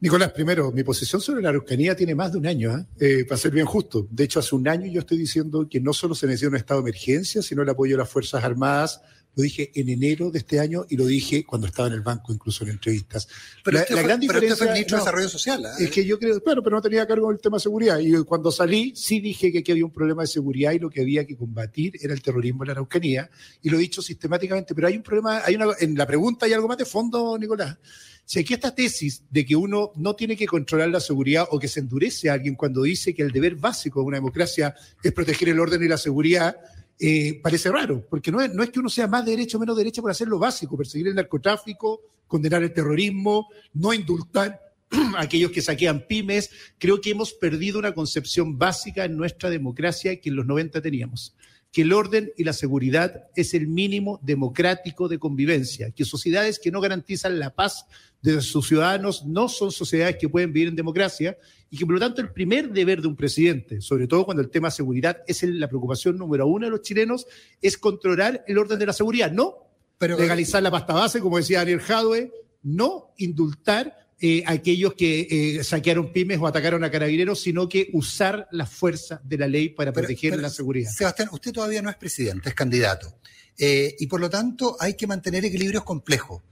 Nicolás, primero, mi posición sobre la Araucanía tiene más de un año, ¿eh? Eh, para ser bien justo. De hecho, hace un año yo estoy diciendo que no solo se necesita un estado de emergencia, sino el apoyo de las Fuerzas Armadas. Lo dije en enero de este año y lo dije cuando estaba en el banco, incluso en entrevistas. Pero La- usted la fue- gran pero usted fue diferencia- de no, Desarrollo Social. ¿ah? Es que yo creo, claro, pero no tenía cargo el tema de seguridad. Y cuando salí, sí dije que aquí había un problema de seguridad y lo que había que combatir era el terrorismo en la Araucanía. Y lo he dicho sistemáticamente. Pero hay un problema, hay una, en la pregunta hay algo más de fondo, Nicolás. Si aquí esta tesis de que uno no tiene que controlar la seguridad o que se endurece a alguien cuando dice que el deber básico de una democracia es proteger el orden y la seguridad, eh, parece raro, porque no es, que uno sea más derecho o menos derecha por hacer lo básico, perseguir el narcotráfico, condenar el terrorismo, no indultar a aquellos que saquean pymes. Creo que hemos perdido una concepción básica en nuestra democracia que en los 90 teníamos que el orden y la seguridad es el mínimo democrático de convivencia, que sociedades que no garantizan la paz de sus ciudadanos no son sociedades que pueden vivir en democracia y que por lo tanto el primer deber de un presidente, sobre todo cuando el tema seguridad es la preocupación número uno de los chilenos, es controlar el orden de la seguridad, no Pero- legalizar la pasta base, como decía Daniel Jadwe, no indultar eh, aquellos que eh, saquearon pymes o atacaron a carabineros, sino que usar la fuerza de la ley para Pero- proteger pero, la seguridad. Sebastián, usted todavía no es presidente, es candidato. Eh, y por lo tanto hay que mantener equilibrios complejos.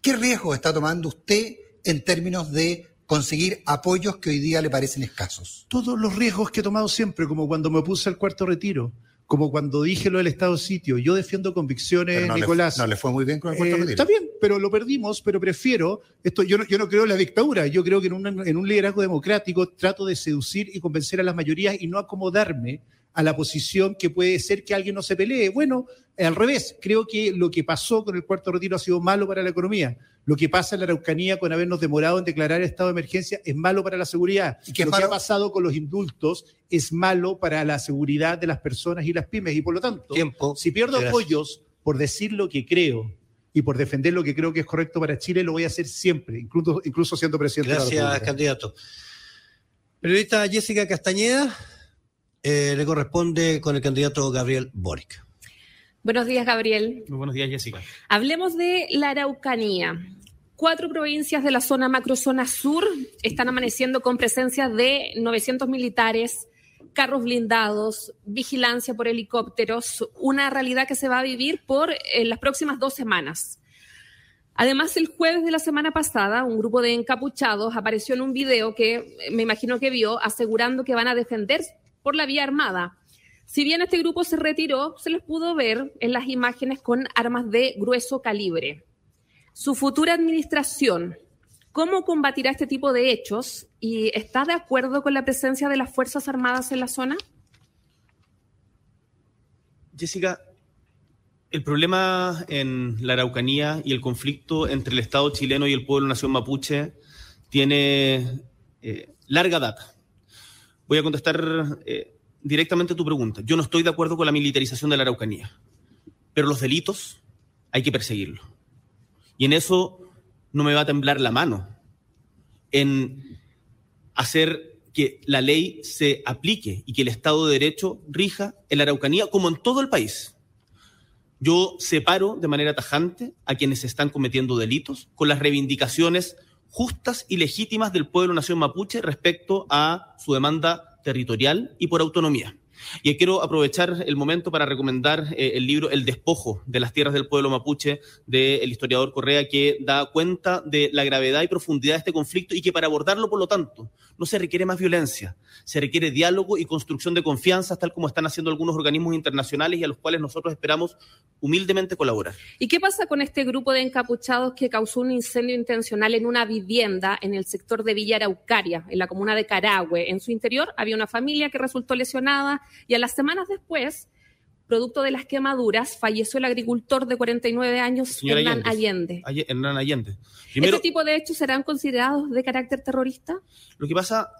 ¿Qué riesgo está tomando usted en términos de conseguir apoyos que hoy día le parecen escasos? todos los riesgos que he tomado siempre, como cuando me puse al cuarto retiro, como cuando dije lo del estado sitio. Yo defiendo convicciones, no le- Nicolás. no le fue muy bien con el cuarto Eh, retiro. Está bien, pero lo perdimos, pero prefiero, esto, yo, no, yo no creo en la dictadura, yo creo que en un, en un liderazgo democrático trato de seducir y convencer a las mayorías y no acomodarme a la posición que puede ser que alguien no se pelee. Bueno, al revés, creo que lo que pasó con el cuarto retiro ha sido malo para la economía. Lo que pasa en la Araucanía con habernos demorado en declarar estado de emergencia es malo para la seguridad. ¿Y qué lo malo? que ha pasado con los indultos es malo para la seguridad de las personas y las pymes. Y por lo tanto, Tiempo. si pierdo Gracias. apoyos por decir lo que creo y por defender lo que creo que es correcto para Chile, lo voy a hacer siempre, incluso, incluso siendo presidente de la Gracias, República. candidato. Periodista Jessica Castañeda, eh, le corresponde con el candidato Gabriel Boric. Buenos días, Gabriel. Muy buenos días, Jessica. Hablemos de la Araucanía. Cuatro provincias de la zona macrozona sur están amaneciendo con presencia de 900 militares, carros blindados, vigilancia por helicópteros, una realidad que se va a vivir por eh, las próximas dos semanas. Además, el jueves de la semana pasada, un grupo de encapuchados apareció en un video que eh, me imagino que vio asegurando que van a defender por la vía armada. Si bien este grupo se retiró, se les pudo ver en las imágenes con armas de grueso calibre. Su futura administración, ¿cómo combatirá este tipo de hechos? ¿Y está de acuerdo con la presencia de las Fuerzas Armadas en la zona? Jessica, el problema en la Araucanía y el conflicto entre el Estado chileno y el pueblo nación mapuche tiene eh, larga data. Voy a contestar eh, directamente tu pregunta. Yo no estoy de acuerdo con la militarización de la Araucanía, pero los delitos hay que perseguirlos. Y en eso no me va a temblar la mano, en hacer que la ley se aplique y que el Estado de Derecho rija en la Araucanía como en todo el país. Yo separo de manera tajante a quienes están cometiendo delitos con las reivindicaciones justas y legítimas del pueblo nación mapuche respecto a su demanda territorial y por autonomía. Y quiero aprovechar el momento para recomendar eh, el libro El despojo de las tierras del pueblo mapuche del historiador Correa, que da cuenta de la gravedad y profundidad de este conflicto y que para abordarlo, por lo tanto, no se requiere más violencia, se requiere diálogo y construcción de confianza, tal como están haciendo algunos organismos internacionales y a los cuales nosotros esperamos humildemente colaborar. ¿Y qué pasa con este grupo de encapuchados que causó un incendio intencional en una vivienda en el sector de Villa Araucaria, en la comuna de Carahue? En su interior había una familia que resultó lesionada y a las semanas después, producto de las quemaduras, falleció el agricultor de 49 años, Hernán Allende. Allende. Aye- Hernán Allende. Primero, ¿Este tipo de hechos serán considerados de carácter terrorista? Lo que pasa,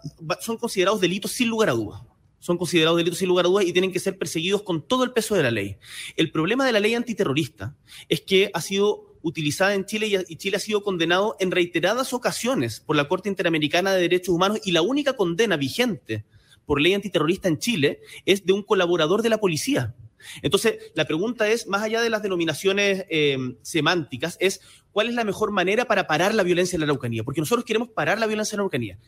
son considerados delitos sin lugar a dudas. Son considerados delitos sin lugar a dudas y tienen que ser perseguidos con todo el peso de la ley. El problema de la ley antiterrorista es que ha sido utilizada en Chile y Chile ha sido condenado en reiteradas ocasiones por la Corte Interamericana de Derechos Humanos y la única condena vigente por ley antiterrorista en Chile es de un colaborador de la policía. Entonces, la pregunta es, más allá de las denominaciones eh, semánticas, es cuál es la mejor manera para parar la violencia en la Araucanía. Porque nosotros queremos parar la violencia en la Araucanía.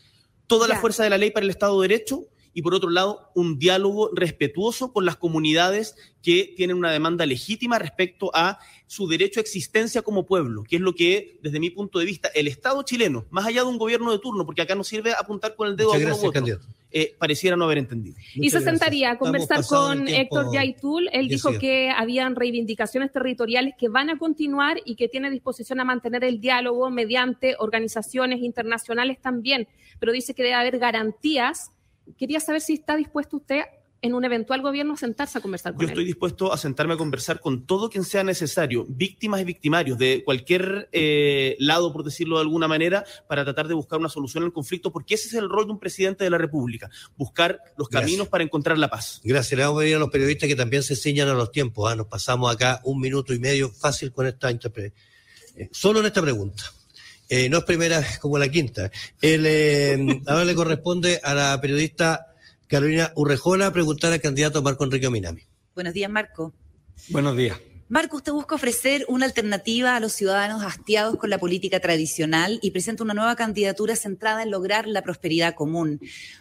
Toda la fuerza de la ley para el Estado de Derecho y, por otro lado, un diálogo respetuoso con las comunidades que tienen una demanda legítima respecto a su derecho a existencia como pueblo, que es lo que, desde mi punto de vista, el Estado chileno, más allá de un gobierno de turno, porque acá no sirve apuntar con el dedo Muchas a uno gracias, u otro, candidato. Eh, pareciera no haber entendido. y se sentaría a conversar con Héctor Yaitul. Él dijo que habían reivindicaciones territoriales que van a continuar y que tiene disposición a mantener el diálogo mediante organizaciones internacionales también, pero dice que debe haber garantías. Quería saber si está dispuesto usted en un eventual gobierno a sentarse a conversar con Yo él. estoy dispuesto a sentarme a conversar con todo quien sea necesario, víctimas y victimarios de cualquier eh, lado, por decirlo de alguna manera, para tratar de buscar una solución al conflicto, porque ese es el rol de un presidente de la República, buscar los Gracias. caminos para encontrar la paz. Gracias. Le vamos a pedir a los periodistas que también se ciñan a los tiempos. ¿ah? Nos pasamos acá un minuto y medio fácil con esta interpretación. solo en esta pregunta. Eh, no es primera como la quinta. El, eh, ahora le corresponde a la periodista Carolina Urrejola preguntar al candidato Marco Enrique Minami. Buenos días, Marco. Buenos días. Marco, usted busca ofrecer una alternativa a los ciudadanos hastiados con la política tradicional y presenta una nueva candidatura centrada en lograr la prosperidad común.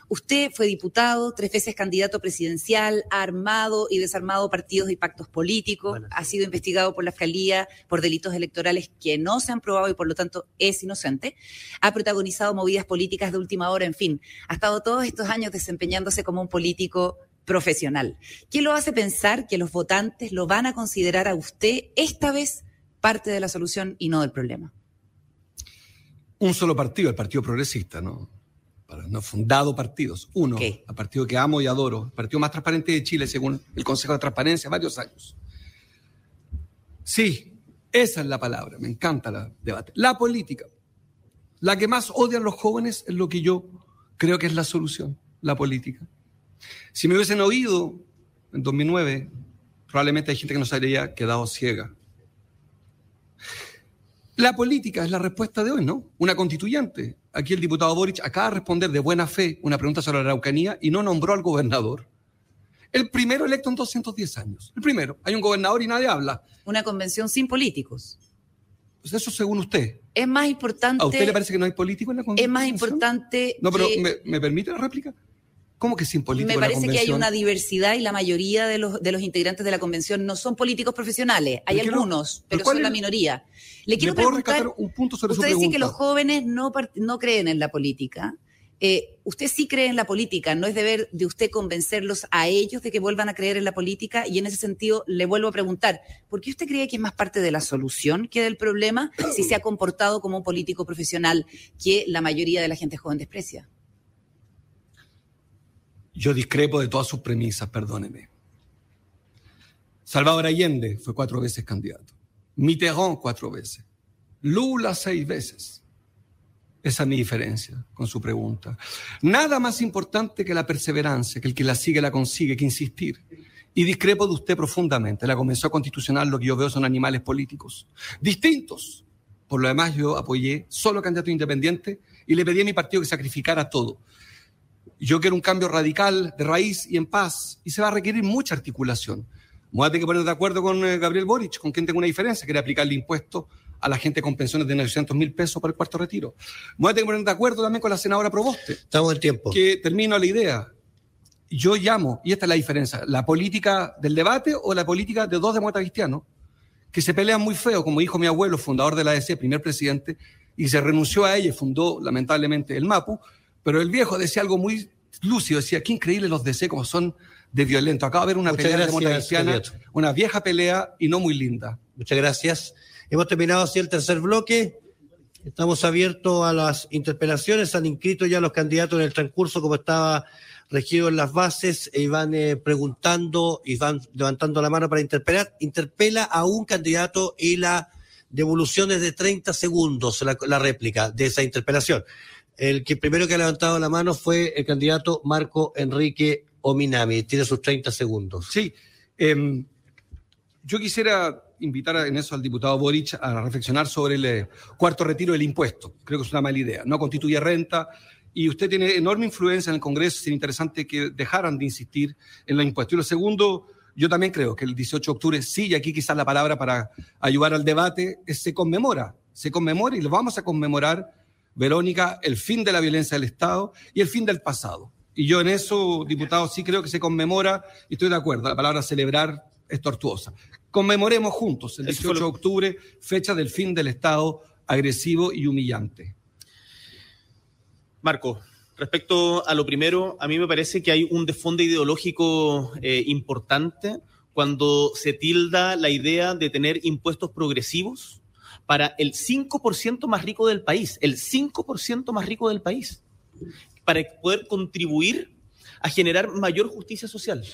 Usted fue diputado, tres veces candidato presidencial, ha armado y desarmado partidos y pactos políticos, ha sido investigado por la Fiscalía por delitos electorales que no se han probado y por lo tanto es inocente, ha protagonizado movidas políticas de última hora, en fin, ha estado todos estos años desempeñándose como un político profesional. ¿Qué lo hace pensar que los votantes lo van a considerar a usted esta vez parte de la solución y no del problema? Un solo partido, el Partido Progresista, ¿no? para no fundado partidos. Uno, al partido que amo y adoro, el partido más transparente de Chile, según el Consejo de Transparencia, varios años. Sí, esa es la palabra, me encanta el debate. La política. La que más odian los jóvenes es lo que yo creo que es la solución, la política. Si me hubiesen oído en 2009, probablemente hay gente que nos habría quedado ciega. La política es la respuesta de hoy, ¿no? Una constituyente. Aquí el diputado Boric acaba de responder de buena fe una pregunta sobre la Araucanía y no nombró al gobernador. El primero electo en 210 años. El primero. Hay un gobernador y nadie habla. Una convención sin políticos. Pues eso según usted. Es más importante. ¿A usted le parece que no hay político en la Es convención? más importante. No, pero que- ¿me, me permite la réplica? ¿Cómo que sin político Me la parece que hay una diversidad y la mayoría de los, de los integrantes de la convención no son políticos profesionales. Hay algunos, ¿Pero son es- la minoría. Le quiero preguntar, un punto sobre usted dice que los jóvenes no creen en la política. Eh, usted sí cree en la política, no es deber de usted convencerlos a ellos de que vuelvan a creer en la política y en ese sentido le vuelvo a preguntar, ¿por qué usted cree que es más parte de la solución que del problema si se ha comportado como un político profesional que la mayoría de la gente joven desprecia? Yo discrepo de todas sus premisas, perdóneme. Salvador Allende fue cuatro veces candidato. Mitterrand cuatro veces. Lula seis veces. Esa es mi diferencia con su pregunta. Nada más importante que la perseverancia, que el que la sigue la consigue, que insistir. Y discrepo de usted profundamente. La Convención Constitucional lo que yo veo son animales políticos, distintos. Por lo demás, yo apoyé solo candidato independiente y le pedí a mi partido que sacrificara todo. Yo quiero un cambio radical, de raíz y en paz, y se va a requerir mucha articulación. Voy a tener que poner de acuerdo con eh, Gabriel Boric, con quien tengo una diferencia, quiere aplicarle impuestos a la gente con pensiones de 900 mil pesos para el cuarto retiro. Voy a tener que poner de acuerdo también con la senadora Proboste. Estamos en tiempo. Que termino la idea. Yo llamo, y esta es la diferencia, la política del debate o la política de dos demócratas cristianos, que se pelean muy feo, como dijo mi abuelo, fundador de la ADC, primer presidente, y se renunció a ella y fundó lamentablemente el MAPU, pero el viejo decía algo muy lúcido, decía, qué increíble los DC como son de violentos. Acaba de haber una Muchas pelea gracias, cristiana, candidato. una vieja pelea y no muy linda. Muchas gracias. Hemos terminado así el tercer bloque. Estamos abiertos a las interpelaciones. Han inscrito ya los candidatos en el transcurso como estaba regido en las bases y van eh, preguntando y van levantando la mano para interpelar. Interpela a un candidato y la devolución es de 30 segundos, la, la réplica de esa interpelación. El que primero que ha levantado la mano fue el candidato Marco Enrique Ominami. Tiene sus 30 segundos. Sí. em, yo quisiera invitar en eso al diputado Boric a reflexionar sobre el eh, cuarto retiro del impuesto. Creo que es una mala idea. No constituye renta y usted tiene enorme influencia en el Congreso. Sería interesante que dejaran de insistir en los impuestos. Y lo segundo, yo también creo que el 18 de octubre, sí, y aquí quizás la palabra para ayudar al debate, es se conmemora. Se conmemora y lo vamos a conmemorar, Verónica, el fin de la violencia del Estado y el fin del pasado. Y yo en eso, diputado, sí creo que se conmemora y estoy de acuerdo. La palabra celebrar es tortuosa. Conmemoremos juntos el Eso fue 18 de octubre, fecha del fin del Estado agresivo y humillante. Marco, respecto a lo primero, a mí me parece que hay un desfonde ideológico eh, importante cuando se tilda la idea de tener impuestos progresivos para el 5% más rico del país, el 5% más rico del país, para poder contribuir a generar mayor justicia social.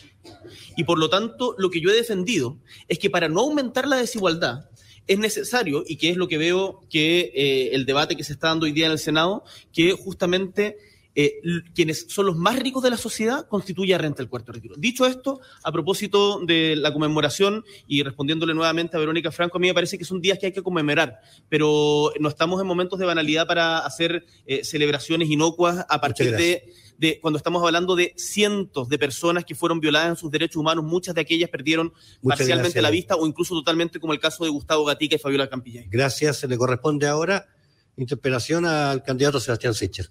Y por lo tanto, lo que yo he defendido es que para no aumentar la desigualdad, es necesario, y que es lo que veo que eh, el debate que se está dando hoy día en el Senado, que justamente eh, quienes son los más ricos de la sociedad constituya renta el cuarto retiro. Dicho esto, a propósito de la conmemoración y respondiéndole nuevamente a Verónica Franco, a mí me parece que son días que hay que conmemorar, pero no estamos en momentos de banalidad para hacer eh, celebraciones inocuas a partir de de cuando estamos hablando de cientos de personas que fueron violadas en sus derechos humanos, muchas de aquellas perdieron Muchas parcialmente gracias. la vista o incluso totalmente como el caso de Gustavo Gatica y Fabiola Campillay. Gracias. Se le corresponde ahora interpelación al candidato Sebastián Sicher.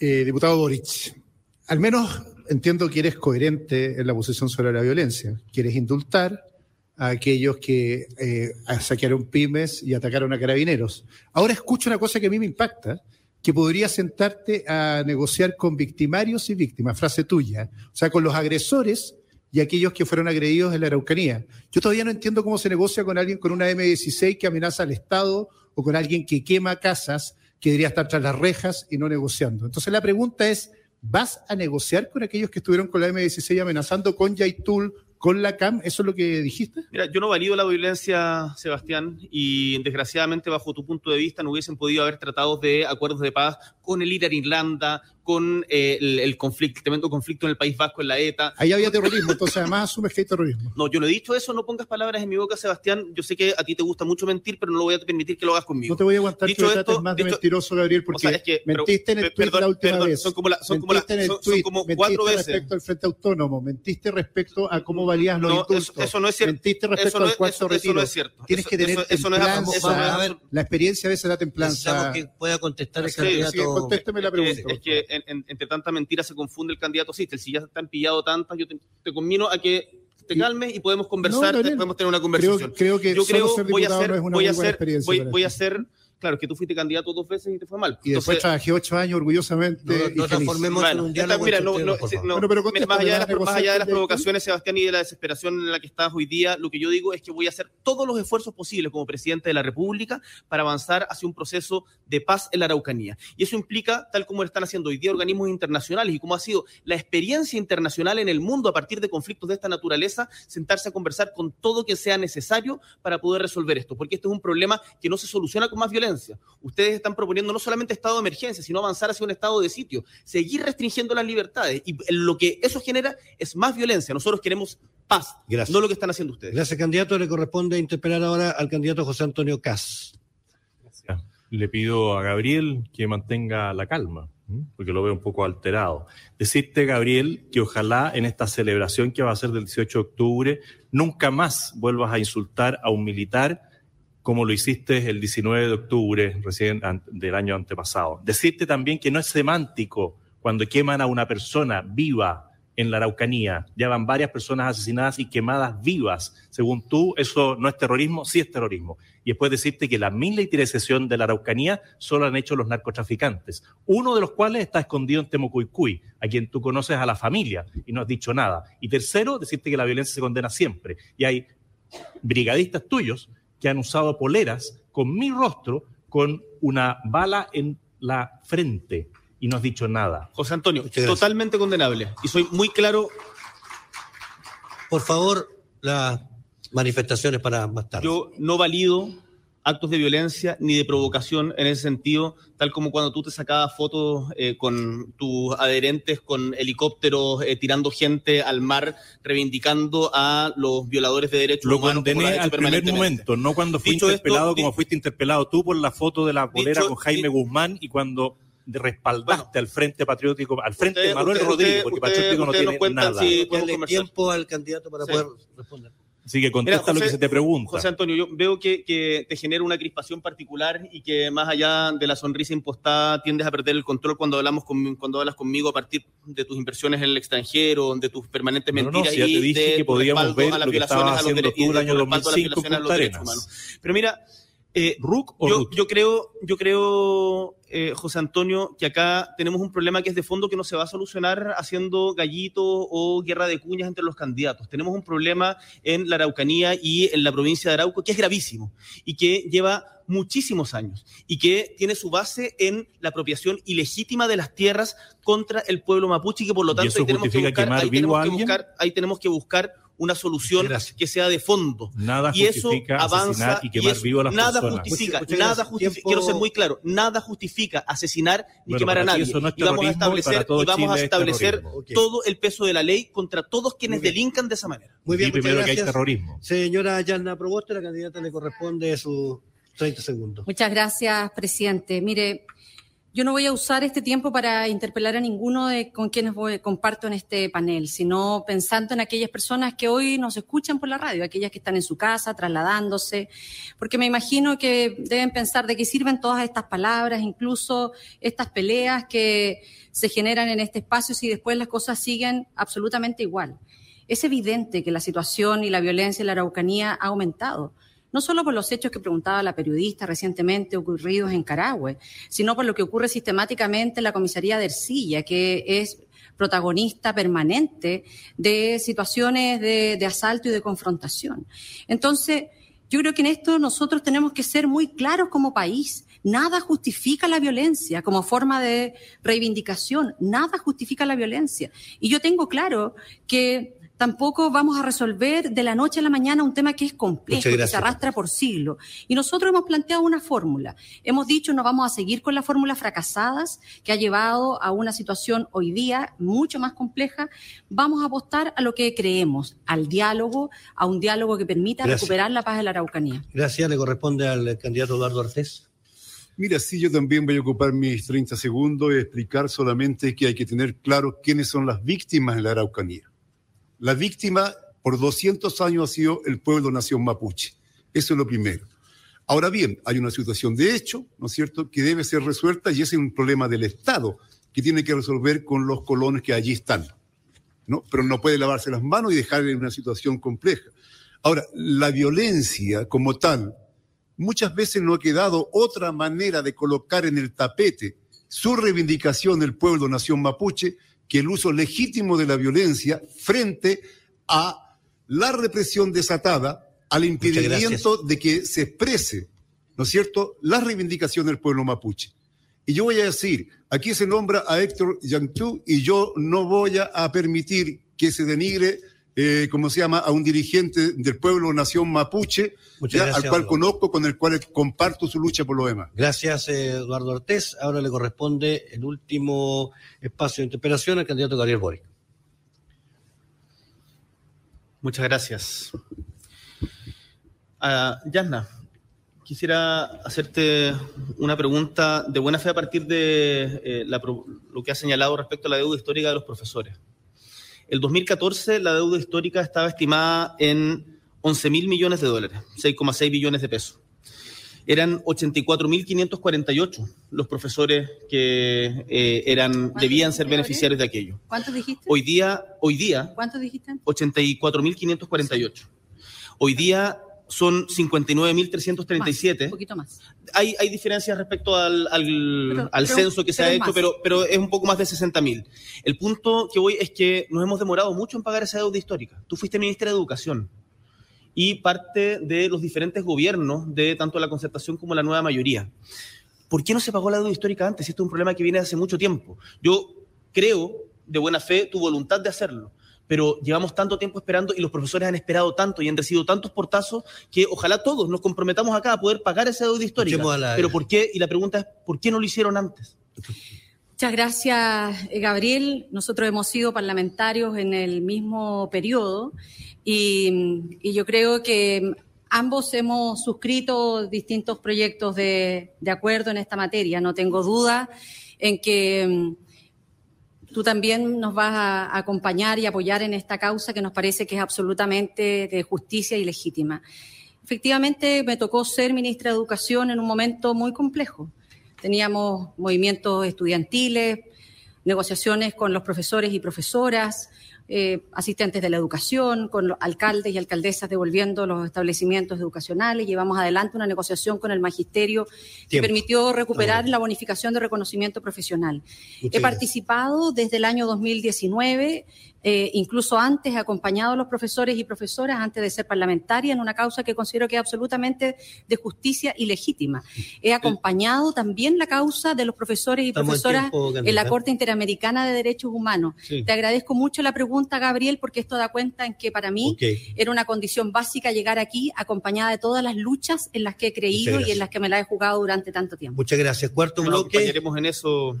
Eh, diputado Boric, al menos entiendo que eres coherente en la posición sobre la violencia. Quieres indultar a aquellos que eh, saquearon pymes y atacaron a carabineros. Ahora escucho una cosa que a mí me impacta, que podrías sentarte a negociar con victimarios y víctimas, frase tuya, o sea, con los agresores y aquellos que fueron agredidos en la Araucanía. Yo todavía no entiendo cómo se negocia con alguien con una M16 que amenaza al Estado o con alguien que quema casas que debería estar tras las rejas y no negociando. Entonces la pregunta es, ¿vas a negociar con aquellos que estuvieron con la M16 amenazando con Yaitul, con la CAM? ¿Eso es lo que dijiste? Mira, yo no valido la violencia, Sebastián, y desgraciadamente, bajo tu punto de vista, no hubiesen podido haber tratados de acuerdos de paz con el líder Irlanda, con eh, el, el, conflicto, el tremendo conflicto en el País Vasco, en la ETA. Ahí había terrorismo, entonces además asumes que hay terrorismo. No, yo no he dicho eso, no pongas palabras en mi boca, Sebastián. Yo sé que a ti te gusta mucho mentir, pero no lo voy a permitir que lo hagas conmigo. No te voy a aguantar dicho que me trates más de mentiroso, Gabriel, porque o sea, es que, mentiste pero, en el tweet la última perdón, vez. Son como, la, son mentiste como, la, son, son como cuatro veces. respecto al Frente Autónomo, mentiste respecto a cómo valías los no, indultos. Eso, eso, no es cierto. Mentiste respecto eso no al es, cuarto eso, retiro. Eso no es cierto. Tienes que tener eso, no es templanza. A ver, la experiencia a veces da templanza. que pueda contestar el candidato. sí, contésteme la pregunta. Es que entre tanta mentira se confunde el candidato Sistel. Si ya han pillado tantas, yo te, te conmino a que te calmes y podemos conversar, No, podemos tener una conversación. creo que yo creo voy a hacer, no voy a hacer, voy, a hacer, claro, es que tú fuiste candidato dos veces y te fue mal. Y después Entonces, trabajé ocho años orgullosamente. No, no y feliz. transformemos en un Bueno, diálogo mira, no, no, no, Bueno, pero mira, más allá de, las, más allá de las ¿vas a negociar provocaciones, Sebastián, y de la desesperación en la que estás hoy día, lo que yo digo es que voy a hacer todos los esfuerzos posibles como presidente de la República para avanzar hacia un proceso de paz en la Araucanía. Y eso implica, tal como lo están haciendo hoy día organismos internacionales y como ha sido la experiencia internacional en el mundo a partir de conflictos de esta naturaleza, sentarse a conversar con todo que sea necesario para poder resolver esto, porque este es un problema que no se soluciona con más violencia. Ustedes están proponiendo no solamente estado de emergencia, sino avanzar hacia un estado de sitio, seguir restringiendo las libertades. Y lo que eso genera es más violencia. Nosotros queremos paz, Gracias. no lo que están haciendo ustedes. Gracias, candidato. Le corresponde interpelar ahora al candidato José Antonio Cas. Le pido a Gabriel que mantenga la calma, porque lo veo un poco alterado. Decirte, Gabriel, que ojalá en esta celebración que va a ser del 18 de octubre, nunca más vuelvas a insultar a un militar como lo hiciste el 19 de octubre recién del año antepasado. Decirte también que no es semántico cuando queman a una persona viva en la Araucanía. Ya van varias personas asesinadas y quemadas vivas. Según tú, eso no es terrorismo, sí es terrorismo. Y después decirte que la militarización de la Araucanía solo han hecho los narcotraficantes, uno de los cuales está escondido en Temocuycuy, a quien tú conoces a la familia y no has dicho nada. Y tercero, decirte que la violencia se condena siempre. Y hay brigadistas tuyos que han usado poleras con mi rostro con una bala en la frente y no has dicho nada. José Antonio, totalmente condenable. Y soy muy claro, Por favor, las manifestaciones para más tarde. yo no valido actos de violencia ni de provocación en ese sentido, tal como cuando tú te sacabas fotos eh, con tus adherentes con helicópteros eh, tirando gente al mar, reivindicando a los violadores de derechos Lo humanos. lo al primer momento, no cuando fui Dicho esto, interpelado como fuiste interpelado tú por la foto de la polera Dicho- con Jaime Guzmán y cuando de- respaldaste al Frente Patriótico, al Frente Usted- de Manuel usted- Rodríguez, porque usted- Patriótico no tiene nada. si- tiempo al candidato para Sí. poder responder. Así que contesta Mira, lo que José- se te pregunta. José Antonio, yo veo que, que te genera una crispación particular y que más allá de la sonrisa impostada tiendes a perder el control cuando hablamos con, cuando hablas conmigo a partir de tus inversiones en el extranjero, de tus permanentes No, no, mentiras si ya te y dije de que podíamos ver a las lo que estabas haciendo dere- tú el y año tu respaldo a las 2005 en violaciones a los Punta derechos Arenas. humanos. Pero mira, eh, ¿RUC o yo, yo creo, yo creo eh, José Antonio, que acá tenemos un problema que es de fondo que no se va a solucionar haciendo gallitos o guerra de cuñas entre los candidatos. Tenemos un problema en la Araucanía y en la provincia de Arauco que es gravísimo y que lleva muchísimos años y que tiene su base en la apropiación ilegítima de las tierras contra el pueblo mapuche y que por lo ¿Y tanto ahí tenemos, que buscar, ahí, tenemos que buscar, ahí tenemos que buscar una solución Gracias. que sea de fondo. Nada y eso justifica avanza asesinar y quemar eso- vivo a las nada personas. justifica, nada gracias. justifica, Tiempo- quiero ser muy claro, nada justifica asesinar ni Bueno, quemar a nadie. eso no es y vamos a y establecer, todo y vamos a Chile es establecer. Ok. todo el peso de la ley contra todos quienes Muy bien. delincan de esa manera. Muy bien, muchas primero que hay gracias. terrorismo. Señora Yanna Proboste, la candidata le corresponde sus 30 segundos. Muchas gracias, presidente. Mire, yo no voy a usar este tiempo para interpelar a ninguno de con quienes voy- comparto en este panel, sino pensando en aquellas personas que hoy nos escuchan por la radio, aquellas que están en su casa, trasladándose, porque me imagino que deben pensar de qué sirven todas estas palabras, incluso estas peleas que se generan en este espacio si después las cosas siguen absolutamente igual. Es evidente que la situación y la violencia en la Araucanía ha aumentado no solo por los hechos que preguntaba la periodista recientemente ocurridos en Carahue, sino por lo que ocurre sistemáticamente en la comisaría de Ercilla, que es protagonista permanente de situaciones de, de asalto y de confrontación. Entonces, yo creo que en esto nosotros tenemos que ser muy claros como país. Nada justifica la violencia como forma de reivindicación, nada justifica la violencia. Y yo tengo claro que tampoco vamos a resolver de la noche a la mañana un tema que es complejo, que se arrastra por siglos. Y nosotros hemos planteado una fórmula. Hemos dicho no vamos a seguir con las fórmulas fracasadas que ha llevado a una situación hoy día mucho más compleja. Vamos a apostar a lo que creemos, al diálogo, a un diálogo que permita recuperar la paz de la Araucanía. Gracias. Le corresponde al candidato Eduardo Artés. Mira, sí, yo también voy a ocupar mis 30 segundos y explicar solamente que hay que tener claro quiénes son las víctimas en la Araucanía. La víctima por 200 años ha sido el pueblo nación mapuche. Eso es lo primero. Ahora bien, hay una situación de hecho, ¿no es cierto?, que debe ser resuelta y ese es un problema del Estado que tiene que resolver con los colonos que allí están. ¿no? Pero no puede lavarse las manos y dejar una situación compleja. Ahora, la violencia como tal, muchas veces no ha quedado otra manera de colocar en el tapete su reivindicación del pueblo nación mapuche que el uso legítimo de la violencia frente a la represión desatada, al impedimento de que se exprese, ¿no es cierto?, la reivindicación del pueblo mapuche. Y yo voy a decir, aquí se nombra a Héctor Yangtú y yo no voy a permitir que se denigre eh, ¿cómo se llama?, a un dirigente del pueblo nación mapuche, al cual conozco, con el cual comparto su lucha por lo demás. Gracias, eh, Eduardo Ortiz. Ahora le corresponde el último espacio de interpelación al candidato Gabriel Boric. Muchas gracias. Uh, Yasna, quisiera hacerte una pregunta de buena fe a partir de eh, lo que ha señalado respecto a la deuda histórica de los profesores. El 2014 la deuda histórica estaba estimada en 11 mil millones de dólares, 6,6 billones de pesos. Eran 84.548 los profesores que eh, eran, debían ser beneficiarios de aquello. ¿Cuántos dijiste? Hoy día, hoy día. ¿Cuántos dijiste? 84.548. Hoy día son 59.337. Un poquito más. Hay, hay diferencias respecto al, al, censo que se ha hecho, pero, pero es un poco más de 60.000. El punto que voy es que nos hemos demorado mucho en pagar esa deuda histórica. Tú fuiste ministra de Educación y parte de los diferentes gobiernos de tanto la concertación como la nueva mayoría. ¿Por qué no se pagó la deuda histórica antes? Esto es un problema que viene hace mucho tiempo. Yo creo, de buena fe, tu voluntad de hacerlo pero llevamos tanto tiempo esperando y los profesores han esperado tanto y han recibido tantos portazos que ojalá todos nos comprometamos acá a poder pagar esa deuda histórica. Pero ¿por qué? Y la pregunta es, ¿por qué no lo hicieron antes? Muchas gracias, eh, Gabriel. Nosotros hemos sido parlamentarios en el mismo periodo y, yo creo que ambos hemos suscrito distintos proyectos de, de acuerdo en esta materia. No tengo duda en que tú también nos vas a acompañar y apoyar en esta causa que nos parece que es absolutamente de justicia y legítima. Efectivamente, me tocó ser ministra de Educación en un momento muy complejo. Teníamos movimientos estudiantiles, negociaciones con los profesores y profesoras, eh, asistentes de la educación, con los alcaldes y alcaldesas devolviendo los establecimientos educacionales. Llevamos adelante una negociación con el magisterio que permitió recuperar la bonificación de reconocimiento profesional. He participado desde el año 2019 eh, incluso antes he acompañado a los profesores y profesoras antes de ser parlamentaria en una causa que considero que es absolutamente de justicia y legítima. He acompañado también la causa de los profesores y profesoras en, la Corte Interamericana de Derechos Humanos. Te agradezco mucho la pregunta, Gabriel, porque esto da cuenta en que para mí era una condición básica llegar aquí acompañada de todas las luchas en las que he creído y en las que me la he jugado durante tanto tiempo. Muchas gracias. Cuarto bloque. Acompañaremos en eso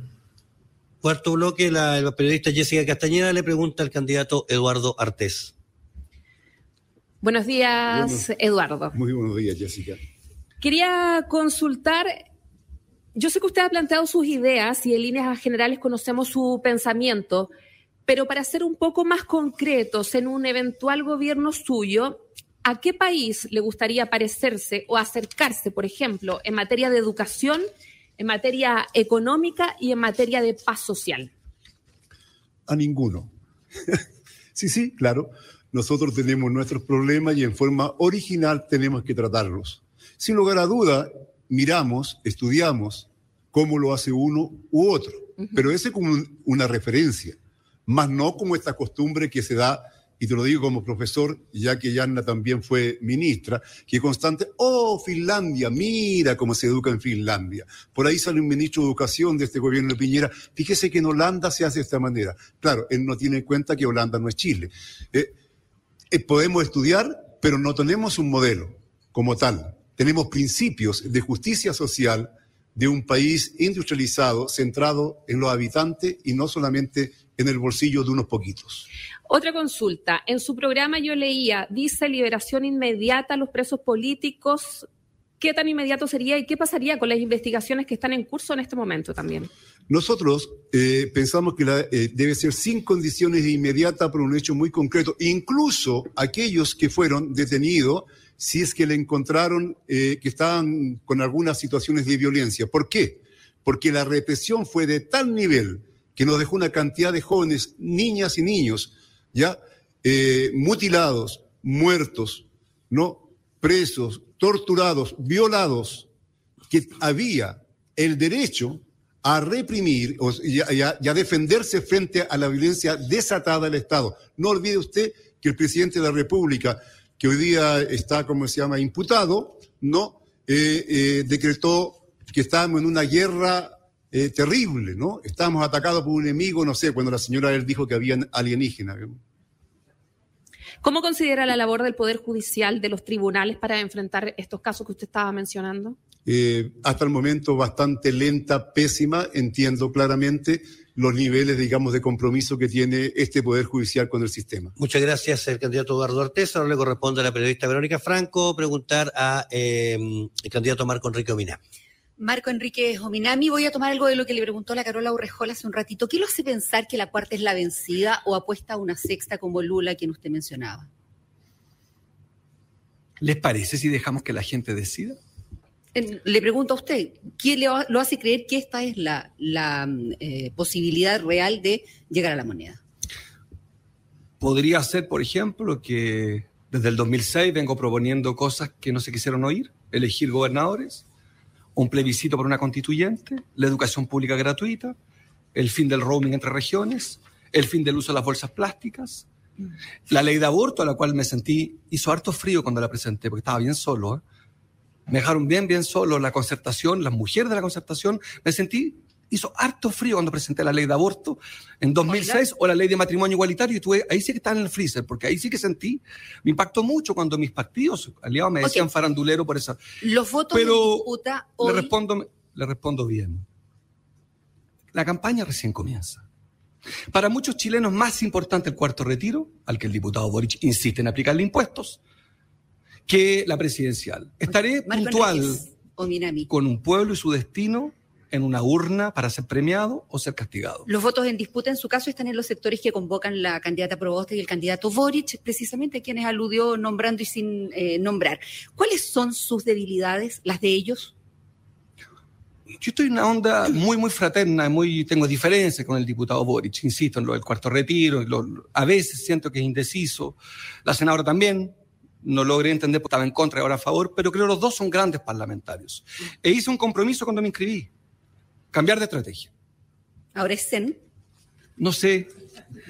Cuarto bloque, la, periodista Jessica Castañeda le pregunta al candidato Eduardo Artés. Buenos días, Eduardo. Muy buenos días, Jessica. Quería consultar, yo sé que usted ha planteado sus ideas y en líneas generales conocemos su pensamiento, pero para ser un poco más concretos en un eventual gobierno suyo, ¿a qué país le gustaría parecerse o acercarse, por ejemplo, en materia de educación en materia económica y en materia de paz social? A ninguno. sí, sí, claro. Nosotros tenemos nuestros problemas y en forma original tenemos que tratarlos. Sin lugar a duda, miramos, estudiamos cómo lo hace uno u otro, pero ese como una referencia, más no como esta costumbre que se da y te lo digo como profesor, ya que Yanna también fue ministra, que constante, oh, Finlandia, mira cómo se educa en Finlandia. Por ahí sale un ministro de Educación de este gobierno de Piñera, fíjese que en Holanda se hace de esta manera. Claro, él no tiene en cuenta que Holanda no es Chile. Eh, eh, podemos estudiar, pero no tenemos un modelo como tal. Tenemos principios de justicia social de un país industrializado, centrado en los habitantes y no solamente en el bolsillo de unos poquitos. Otra consulta. En su programa yo leía, dice liberación inmediata a los presos políticos. ¿Qué tan inmediato sería y qué pasaría con las investigaciones que están en curso en este momento también? Nosotros eh, pensamos que la, eh, debe ser sin condiciones de inmediata por un hecho muy concreto, incluso aquellos que fueron detenidos si es que le encontraron eh, que estaban con algunas situaciones de violencia. ¿Por qué? Porque la represión fue de tal nivel que nos dejó una cantidad de jóvenes, niñas y niños, ya eh, mutilados, muertos, no presos, torturados, violados, que había el derecho a reprimir y a, defenderse frente a la violencia desatada del Estado. No olvide usted que el presidente de la República, que hoy día está, como se llama, imputado, no eh, eh, decretó que estábamos en una guerra eh, terrible, ¿no? Estábamos atacados por un enemigo, no sé, cuando la señora él dijo que habían alienígenas. ¿Cómo considera la labor del Poder Judicial, de los tribunales, para enfrentar estos casos que usted estaba mencionando? Eh, hasta el momento bastante lenta, pésima, entiendo claramente los niveles, digamos, de compromiso que tiene este Poder Judicial con el sistema. Muchas gracias, el candidato Eduardo Ortez. Ahora le corresponde a la periodista Verónica Franco preguntar a eh, el candidato Marco Enrique Omina. Marco Enrique Ominami, voy a tomar algo de lo que le preguntó la Carola Urrejola hace un ratito. ¿Qué lo hace pensar que la cuarta es la vencida o apuesta a una sexta como Lula, quien usted mencionaba? ¿Les parece si dejamos que la gente decida? Le pregunto a usted, ¿qué le, lo hace creer que esta es la, la eh, posibilidad real de llegar a la moneda? Podría ser, por ejemplo, que desde el 2006 vengo proponiendo cosas que no se quisieron oír, elegir gobernadores, un plebiscito por una constituyente, la educación pública gratuita, el fin del roaming entre regiones, el fin del uso de las bolsas plásticas, la ley de aborto, a la cual me sentí, hizo harto frío cuando la presenté, porque estaba bien solo. ¿eh? Me dejaron bien, bien solo la concertación, las mujeres de la concertación, me sentí, hizo harto frío cuando presenté la ley de aborto en 2006 o la ley de matrimonio igualitario y tuve, ahí sí que está en el freezer, porque ahí sí que sentí, me impactó mucho cuando mis partidos aliados me decían farandulero por esa. Los votos Pero de disputa hoy... Le respondo, le respondo bien. La campaña recién comienza. Para muchos chilenos más importante el cuarto retiro, al que el diputado Boric insiste en aplicarle impuestos, que la presidencial. Estaré Marco puntual con un pueblo y su destino en una urna para ser premiado o ser castigado. Los votos en disputa, en su caso, están en los sectores que convocan la candidata Proboste y el candidato Boric, precisamente a quienes aludió nombrando y sin eh, nombrar. ¿Cuáles son sus debilidades, las de ellos? Yo estoy en una onda muy, muy fraterna, muy, tengo diferencias con el diputado Boric, insisto, en lo del cuarto retiro, lo- a veces siento que es indeciso, la senadora también, no logré entender porque estaba en contra y ahora a favor, pero creo que los dos son grandes parlamentarios. E hice un compromiso cuando me inscribí, cambiar de estrategia. Ahora es Zen. No sé,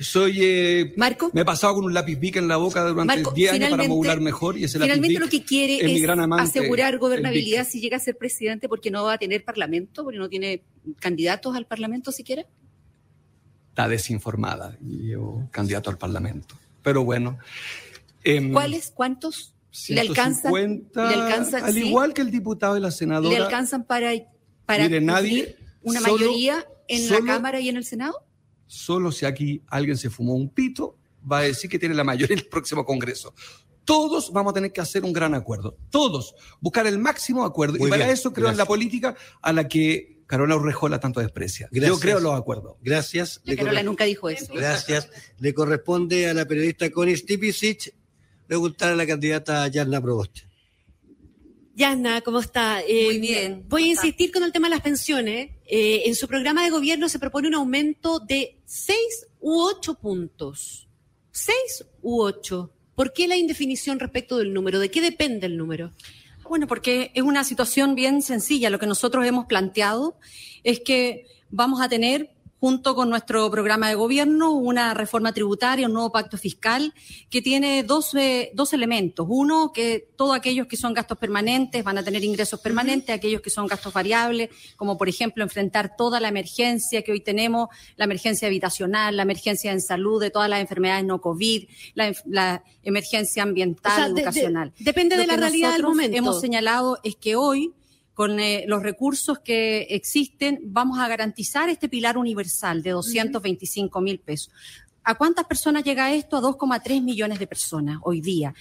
soy... eh, Marco. Me he pasado con un lápiz bic en la boca durante Marco, 10 años para modular mejor y ese lápiz Finalmente lo que quiere es amante, asegurar gobernabilidad si llega a ser presidente porque no va a tener parlamento, porque no tiene candidatos al parlamento siquiera. Está desinformada yo candidato al Parlamento. Pero bueno. em, ¿Cuáles? ¿Cuántos? ¿Le alcanzan? 150, ¿Le alcanzan? Al sí? igual que el diputado y la senadora. ¿Le alcanzan para, para Mire, nadie- una solo- mayoría en solo- la Cámara y en el Senado? Solo si aquí alguien se fumó un pito, va a decir que tiene la mayoría en el próximo Congreso. Todos vamos a tener que hacer un gran acuerdo. Todos. Buscar el máximo acuerdo. Muy y para bien, eso creo en la política a la que Carola Urrejola tanto desprecia. Yo creo en los acuerdos. Gracias. La Carola nunca dijo eso. Gracias. Le corresponde a la periodista Connie Stipicic preguntar a la candidata Yarna Proboste. Yana, ¿cómo está? Muy bien. Voy a insistir con el tema de las pensiones. Eh, en su programa de gobierno se propone un aumento de seis u ocho puntos. ¿Seis u ocho? ¿Por qué la indefinición respecto del número? ¿De qué depende el número? Bueno, porque es una situación bien sencilla. Lo que nosotros hemos planteado es que vamos a tener junto con nuestro programa de gobierno, una reforma tributaria, un nuevo pacto fiscal que tiene dos, eh, dos elementos. Uno, que todos aquellos que son gastos permanentes van a tener ingresos permanentes, aquellos que son gastos variables, como por ejemplo enfrentar toda la emergencia que hoy tenemos, la emergencia habitacional, la emergencia en salud de todas las enfermedades no COVID, la, la emergencia ambiental, educacional. depende de la realidad del momento. Hemos señalado es que hoy con eh, los recursos que existen, vamos a garantizar este pilar universal de 225 mil pesos. ¿A cuántas personas llega esto? A 2,3 millones de personas hoy día.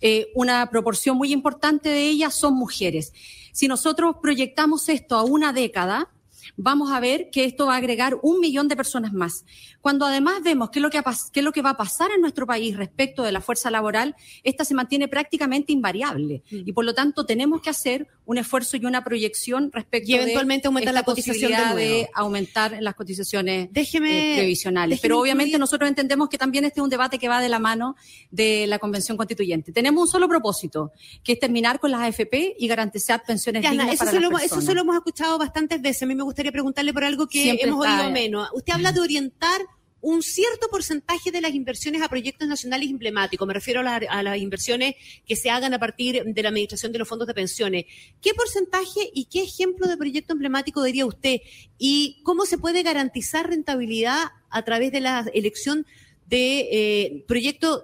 Eh, una proporción muy importante de ellas son mujeres. Si nosotros proyectamos esto a una década, vamos a ver que esto va a agregar un millón de personas más. Cuando además vemos qué es lo que, qué es lo que va a pasar en nuestro país respecto de la fuerza laboral, esta se mantiene prácticamente invariable. Y por lo tanto tenemos que hacer un esfuerzo y una proyección respecto y eventualmente aumentar la cotización de, aumentar las cotizaciones déjeme, eh, previsionales. Pero obviamente nosotros entendemos que también este es un debate que va de la mano de la Convención Constituyente. Tenemos un solo propósito, que es terminar con las AFP y garantizar pensiones dignas eso para las Eso solo hemos escuchado bastantes veces. A mí me gustaría preguntarle por algo que hemos oído menos. Usted habla de orientar un cierto porcentaje de las inversiones a proyectos nacionales emblemáticos. Me refiero a, las inversiones que se hagan a partir de la administración de los fondos de pensiones. ¿Qué porcentaje y qué ejemplo de proyecto emblemático diría usted? ¿Y cómo se puede garantizar rentabilidad a través de la elección de eh, proyectos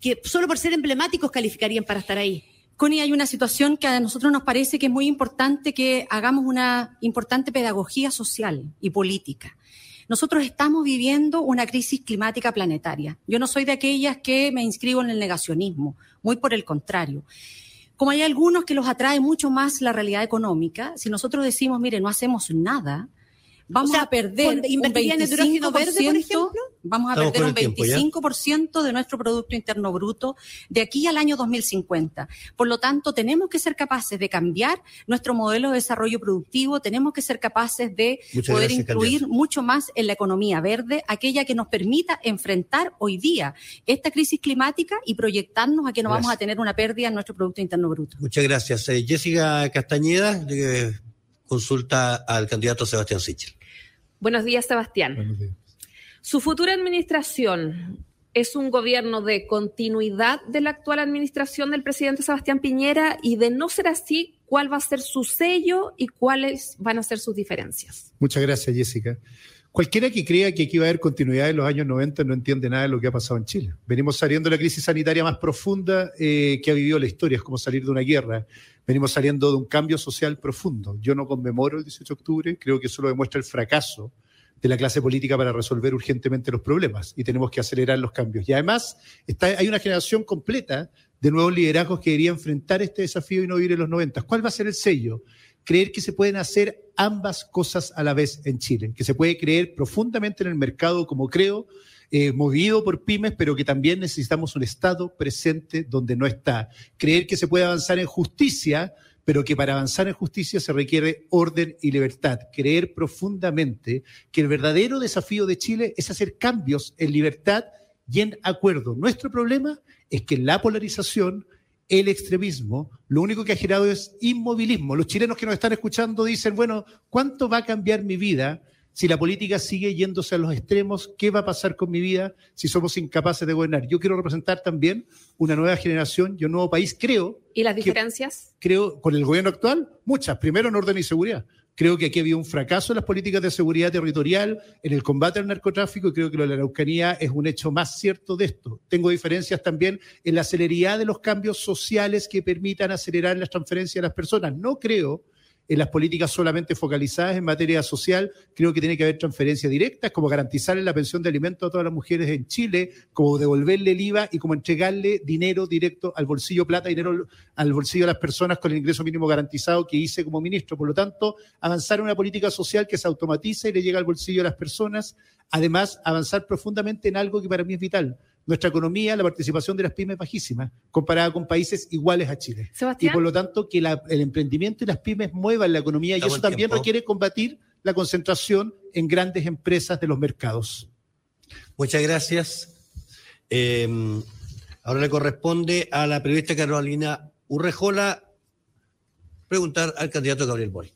que solo por ser emblemáticos calificarían para estar ahí? Connie, hay una situación que a nosotros nos parece que es muy importante que hagamos una importante pedagogía social y política. Nosotros estamos viviendo una crisis climática planetaria. Yo no soy de aquellas que me inscribo en el negacionismo, muy por el contrario. Como hay algunos que los atrae mucho más la realidad económica, si nosotros decimos, mire, no hacemos nada, vamos a perder un 25%, verde, por ejemplo? Vamos a perder un 25% de nuestro Producto Interno Bruto de aquí al año 2050. Por lo tanto, tenemos que ser capaces de cambiar nuestro modelo de desarrollo productivo, tenemos que ser capaces de poder incluir mucho más en la economía verde, aquella que nos permita enfrentar hoy día esta crisis climática y proyectarnos a que no vamos a tener una pérdida en nuestro Producto Interno Bruto. Muchas gracias. Eh, Jessica Castañeda, consulta al candidato Sebastián Sichel. Buenos días, Sebastián. Su futura administración es un gobierno de continuidad de la actual administración del presidente Sebastián Piñera y de no ser así, ¿cuál va a ser su sello y cuáles van a ser sus diferencias? Muchas gracias, Jessica. Cualquiera que crea que aquí va a haber continuidad en los años 90 no entiende nada de lo que ha pasado en Chile. Venimos saliendo de la crisis sanitaria más profunda eh, que ha vivido la historia, es como salir de una guerra. Venimos saliendo de un cambio social profundo. Yo no conmemoro el 18 de octubre, creo que eso lo demuestra el fracaso de la clase política para resolver urgentemente los problemas y tenemos que acelerar los cambios. Y además hay una generación completa de nuevos liderazgos que debería enfrentar este desafío y no vivir en los 90. ¿Cuál va a ser el sello? Creer que se pueden hacer ambas cosas a la vez en Chile, que se puede creer profundamente en el mercado, como creo, eh, movido por pymes, pero que también necesitamos un Estado presente donde no está. Creer que se puede avanzar en justicia, pero que para avanzar en justicia se requiere orden y libertad. Creer profundamente que el verdadero desafío de Chile es hacer cambios en libertad y en acuerdo. Nuestro problema es que la polarización el extremismo, lo único que ha generado es inmovilismo. Los chilenos que nos están escuchando dicen, bueno, ¿cuánto va a cambiar mi vida si la política sigue yéndose a los extremos? ¿Qué va a pasar con mi vida si somos incapaces de gobernar? Yo quiero representar también una nueva generación y un nuevo país, creo. ¿Y las diferencias? creo, con el gobierno actual, muchas. Primero en orden y seguridad. Creo que aquí había un fracaso en las políticas de seguridad territorial, en el combate al narcotráfico, y creo que lo de la Araucanía es un hecho más cierto de esto. Tengo diferencias también en la celeridad de los cambios sociales que permitan acelerar las transferencias a las personas. No creo en las políticas solamente focalizadas en materia social, creo que tiene que haber transferencias directas, como garantizarle la pensión de alimentos a todas las mujeres en Chile, como devolverle el IVA y como entregarle dinero directo al bolsillo, plata, dinero al bolsillo de las personas con el ingreso mínimo garantizado que hice como ministro. Por lo tanto, avanzar en una política social que se automatiza y le llega al bolsillo a las personas. Además, avanzar profundamente en algo que para mí es vital, nuestra economía, la participación de las pymes es bajísima, comparada con países iguales a Chile. Y por lo tanto, que el emprendimiento y las pymes muevan la economía y eso también requiere combatir la concentración en grandes empresas de los mercados. Muchas gracias. Em, ahora le corresponde a la periodista Carolina Urrejola preguntar al candidato Gabriel Boric.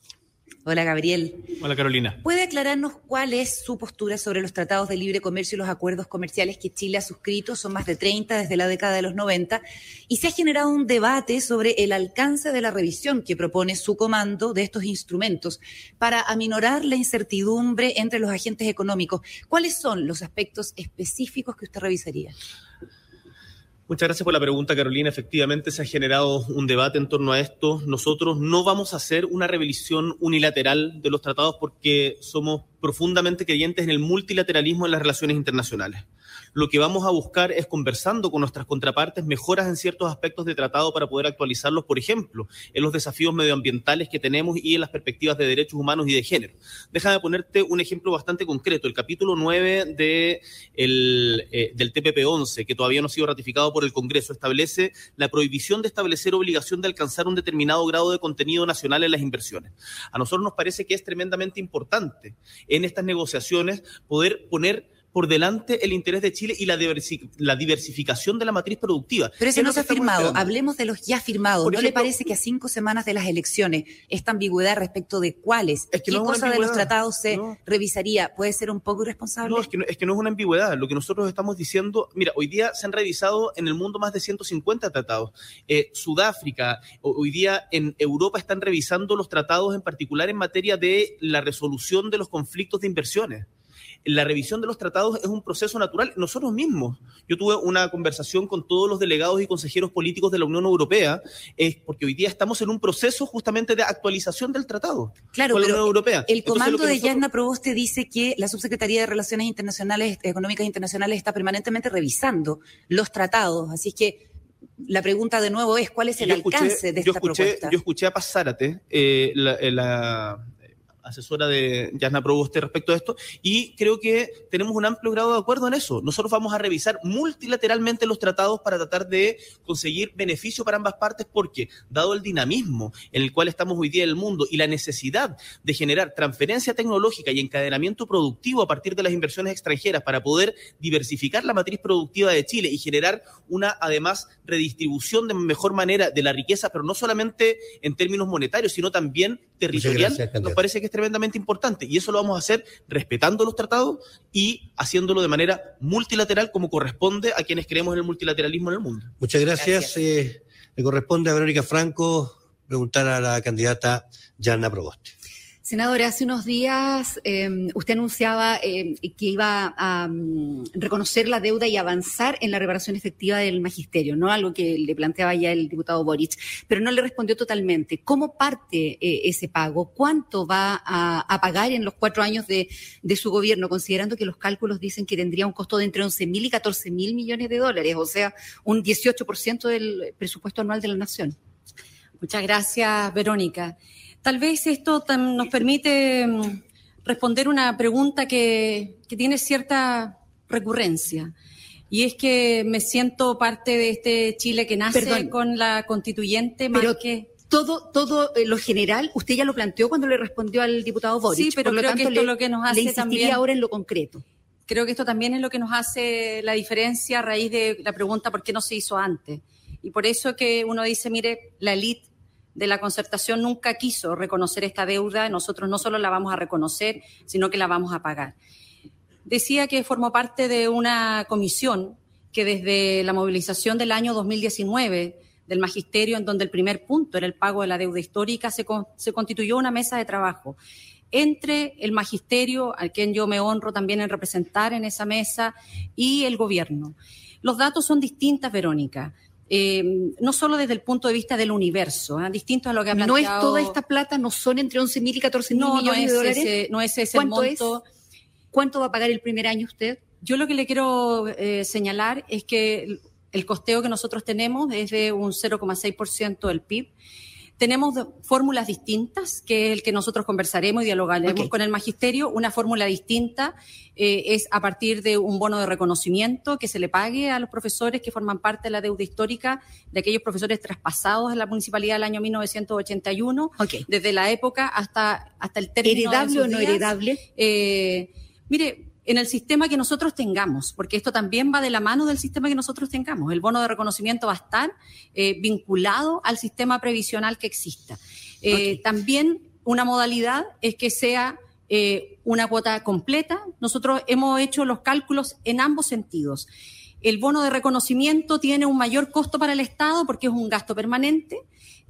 Hola, Gabriel. Hola, Carolina. ¿Puede aclararnos cuál es su postura sobre los tratados de libre comercio y los acuerdos comerciales que Chile ha suscrito? Son más de 30 desde la década de los 90. Y se ha generado un debate sobre el alcance de la revisión que propone su comando de estos instrumentos para aminorar la incertidumbre entre los agentes económicos. ¿Cuáles son los aspectos específicos que usted revisaría? Muchas gracias por la pregunta, Carolina. Efectivamente, se ha generado un debate en torno a esto. Nosotros no vamos a hacer una revisión unilateral de los tratados porque somos profundamente creyentes en el multilateralismo en las relaciones internacionales lo que vamos a buscar es conversando con nuestras contrapartes mejoras en ciertos aspectos de tratado para poder actualizarlos, por ejemplo, en los desafíos medioambientales que tenemos y en las perspectivas de derechos humanos y de género. Déjame ponerte un ejemplo bastante concreto. El capítulo 9 de el, eh, del TPP-11, que todavía no ha sido ratificado por el Congreso, establece la prohibición de establecer obligación de alcanzar un determinado grado de contenido nacional en las inversiones. A nosotros nos parece que es tremendamente importante en estas negociaciones poder poner por delante el interés de Chile y la, la diversificación de la matriz productiva. Pero ese no se ha firmado. Hablemos de los ya firmados. ¿No le parece que a cinco semanas de las elecciones esta ambigüedad respecto de cuáles, es qué cosa de los tratados se revisaría, puede ser un poco irresponsable? No es, que no, es que no es una ambigüedad. Lo que nosotros estamos diciendo, mira, hoy día se han revisado en el mundo más de 150 tratados. Eh, Sudáfrica, hoy día en Europa están revisando los tratados en particular en materia de la resolución de los conflictos de inversiones la revisión de los tratados es un proceso natural. Nosotros mismos, yo tuve una conversación con todos los delegados y consejeros políticos de la Unión Europea, es porque hoy día estamos en un proceso justamente de actualización del tratado claro, con la Unión Europea. El comando de nosotros... Yasna Proboste dice que la Subsecretaría de Relaciones Internacionales, Económicas Internacionales está permanentemente revisando los tratados, así es que la pregunta de nuevo es cuál es el alcance de esta propuesta. Yo escuché a Pasárate, eh, la, la, asesora de Yasna Proboste respecto a esto, y creo que tenemos un amplio grado de acuerdo en eso. Nosotros vamos a revisar multilateralmente los tratados para tratar de conseguir beneficio para ambas partes, porque dado el dinamismo en el cual estamos hoy día en el mundo y la necesidad de generar transferencia tecnológica y encadenamiento productivo a partir de las inversiones extranjeras para poder diversificar la matriz productiva de Chile y generar una, además, redistribución de mejor manera de la riqueza, pero no solamente en términos monetarios, sino también territorial, nos parece que tremendamente importante. Y eso lo vamos a hacer respetando los tratados y haciéndolo de manera multilateral como corresponde a quienes creemos en el multilateralismo en el mundo. Muchas gracias. Eh, le corresponde a Verónica Franco preguntar a la candidata Yana Proboste. Senadora, hace unos días em, usted anunciaba em, que iba a mm, reconocer la deuda y avanzar en la reparación efectiva del magisterio, ¿no? Algo que le planteaba ya el diputado Boric, pero no le respondió totalmente. ¿Cómo parte eh, ese pago? ¿Cuánto va a, pagar en los cuatro años de, de, su gobierno, considerando que los cálculos dicen que tendría un costo de entre 11 mil y 14 mil millones de dólares, o sea, un 18% del presupuesto anual de la Nación? Muchas gracias, Verónica. Tal vez esto nos permite mm, responder una pregunta que, tiene cierta recurrencia. Y es que me siento parte de este Chile que nace con la constituyente más que todo, todo eh, lo general, usted ya lo planteó cuando le respondió al diputado Boric. Sí, pero creo que esto es lo que nos hace también. ahora en lo concreto. Creo que esto también es lo que nos hace la diferencia a raíz de la pregunta por qué no se hizo antes. Y por eso que uno dice, mire, la élite de la concertación nunca quiso reconocer esta deuda, nosotros no solo la vamos a reconocer, sino que la vamos a pagar. Decía que formó parte de una comisión que desde la movilización del año 2019 del magisterio, en donde el primer punto era el pago de la deuda histórica, se, constituyó una mesa de trabajo entre el magisterio, al quien yo me honro también en representar en esa mesa, y el gobierno. Los datos son distintas, Verónica. Eh, no solo desde el punto de vista del universo, ¿eh? distinto a lo que ha planteado... ¿No es toda esta plata, no son entre 11 mil y 14 mil millones de dólares? no es ese el monto. ¿Cuánto va a pagar el primer año usted? Yo lo que le quiero eh, señalar es que el costeo que nosotros tenemos es de un 0,6% del PIB tenemos fórmulas distintas, que es el que nosotros conversaremos y dialogaremos con el magisterio. Una fórmula distinta eh, es a partir de un bono de reconocimiento que se le pague a los profesores que forman parte de la deuda histórica de aquellos profesores traspasados en la municipalidad del año 1981, desde la época hasta, hasta el término. ¿Heredable o no heredable? Eh, mire, en el sistema que nosotros tengamos, porque esto también va de la mano del sistema que nosotros tengamos. El bono de reconocimiento va a estar eh, vinculado al sistema previsional que exista. Eh, también una modalidad es que sea eh, una cuota completa. Nosotros hemos hecho los cálculos en ambos sentidos. El bono de reconocimiento tiene un mayor costo para el Estado porque es un gasto permanente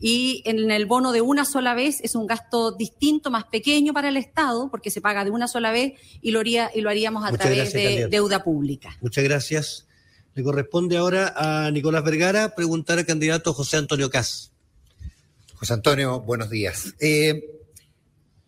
y en el bono de una sola vez es un gasto distinto, más pequeño para el Estado porque se paga de una sola vez y lo, haría, y lo haríamos a Muchas través gracias, de candidato. deuda pública. Muchas gracias. Le corresponde ahora a Nicolás Vergara preguntar al candidato José Antonio Cas. José Antonio, buenos días. Eh,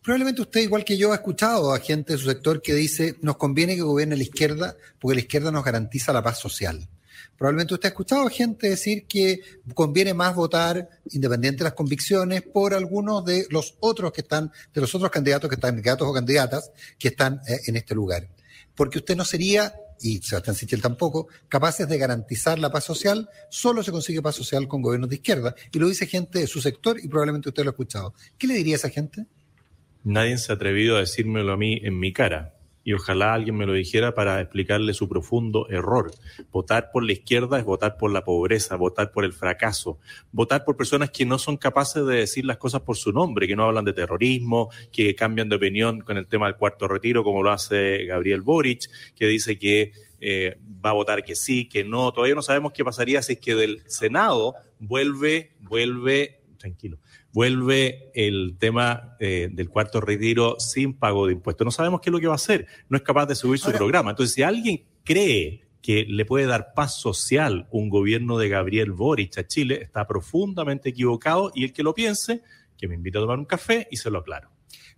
probablemente usted, igual que yo, ha escuchado a gente de su sector que dice nos conviene que gobierne la izquierda porque la izquierda nos garantiza la paz social. Probablemente usted ha escuchado gente decir que conviene más votar, independiente de las convicciones, por algunos de los otros que están, de los otros candidatos que están, candidatos o candidatas que están eh, en este lugar. Porque usted no sería, y Sebastián Sichel tampoco, capaces de garantizar la paz social, solo se consigue paz social con gobiernos de izquierda. Y lo dice gente de su sector y probablemente usted lo ha escuchado. ¿Qué le diría a esa gente? Nadie se ha atrevido a decírmelo a mí en mi cara. Y ojalá alguien me lo dijera para explicarle su profundo error. Votar por la izquierda es votar por la pobreza, votar por el fracaso, votar por personas que no son capaces de decir las cosas por su nombre, que no hablan de terrorismo, que cambian de opinión con el tema del cuarto retiro, como lo hace Gabriel Boric, que dice que eh, va a votar que sí, que no. Todavía no sabemos qué pasaría si es que del Senado vuelve, vuelve, tranquilo, vuelve el tema eh, del cuarto retiro sin pago de impuestos. No sabemos qué es lo que va a hacer. No es capaz de subir su programa. Entonces, si alguien cree que le puede dar paz social un gobierno de Gabriel Boric a Chile, está profundamente equivocado y el que lo piense, que me invite a tomar un café y se lo aclaro.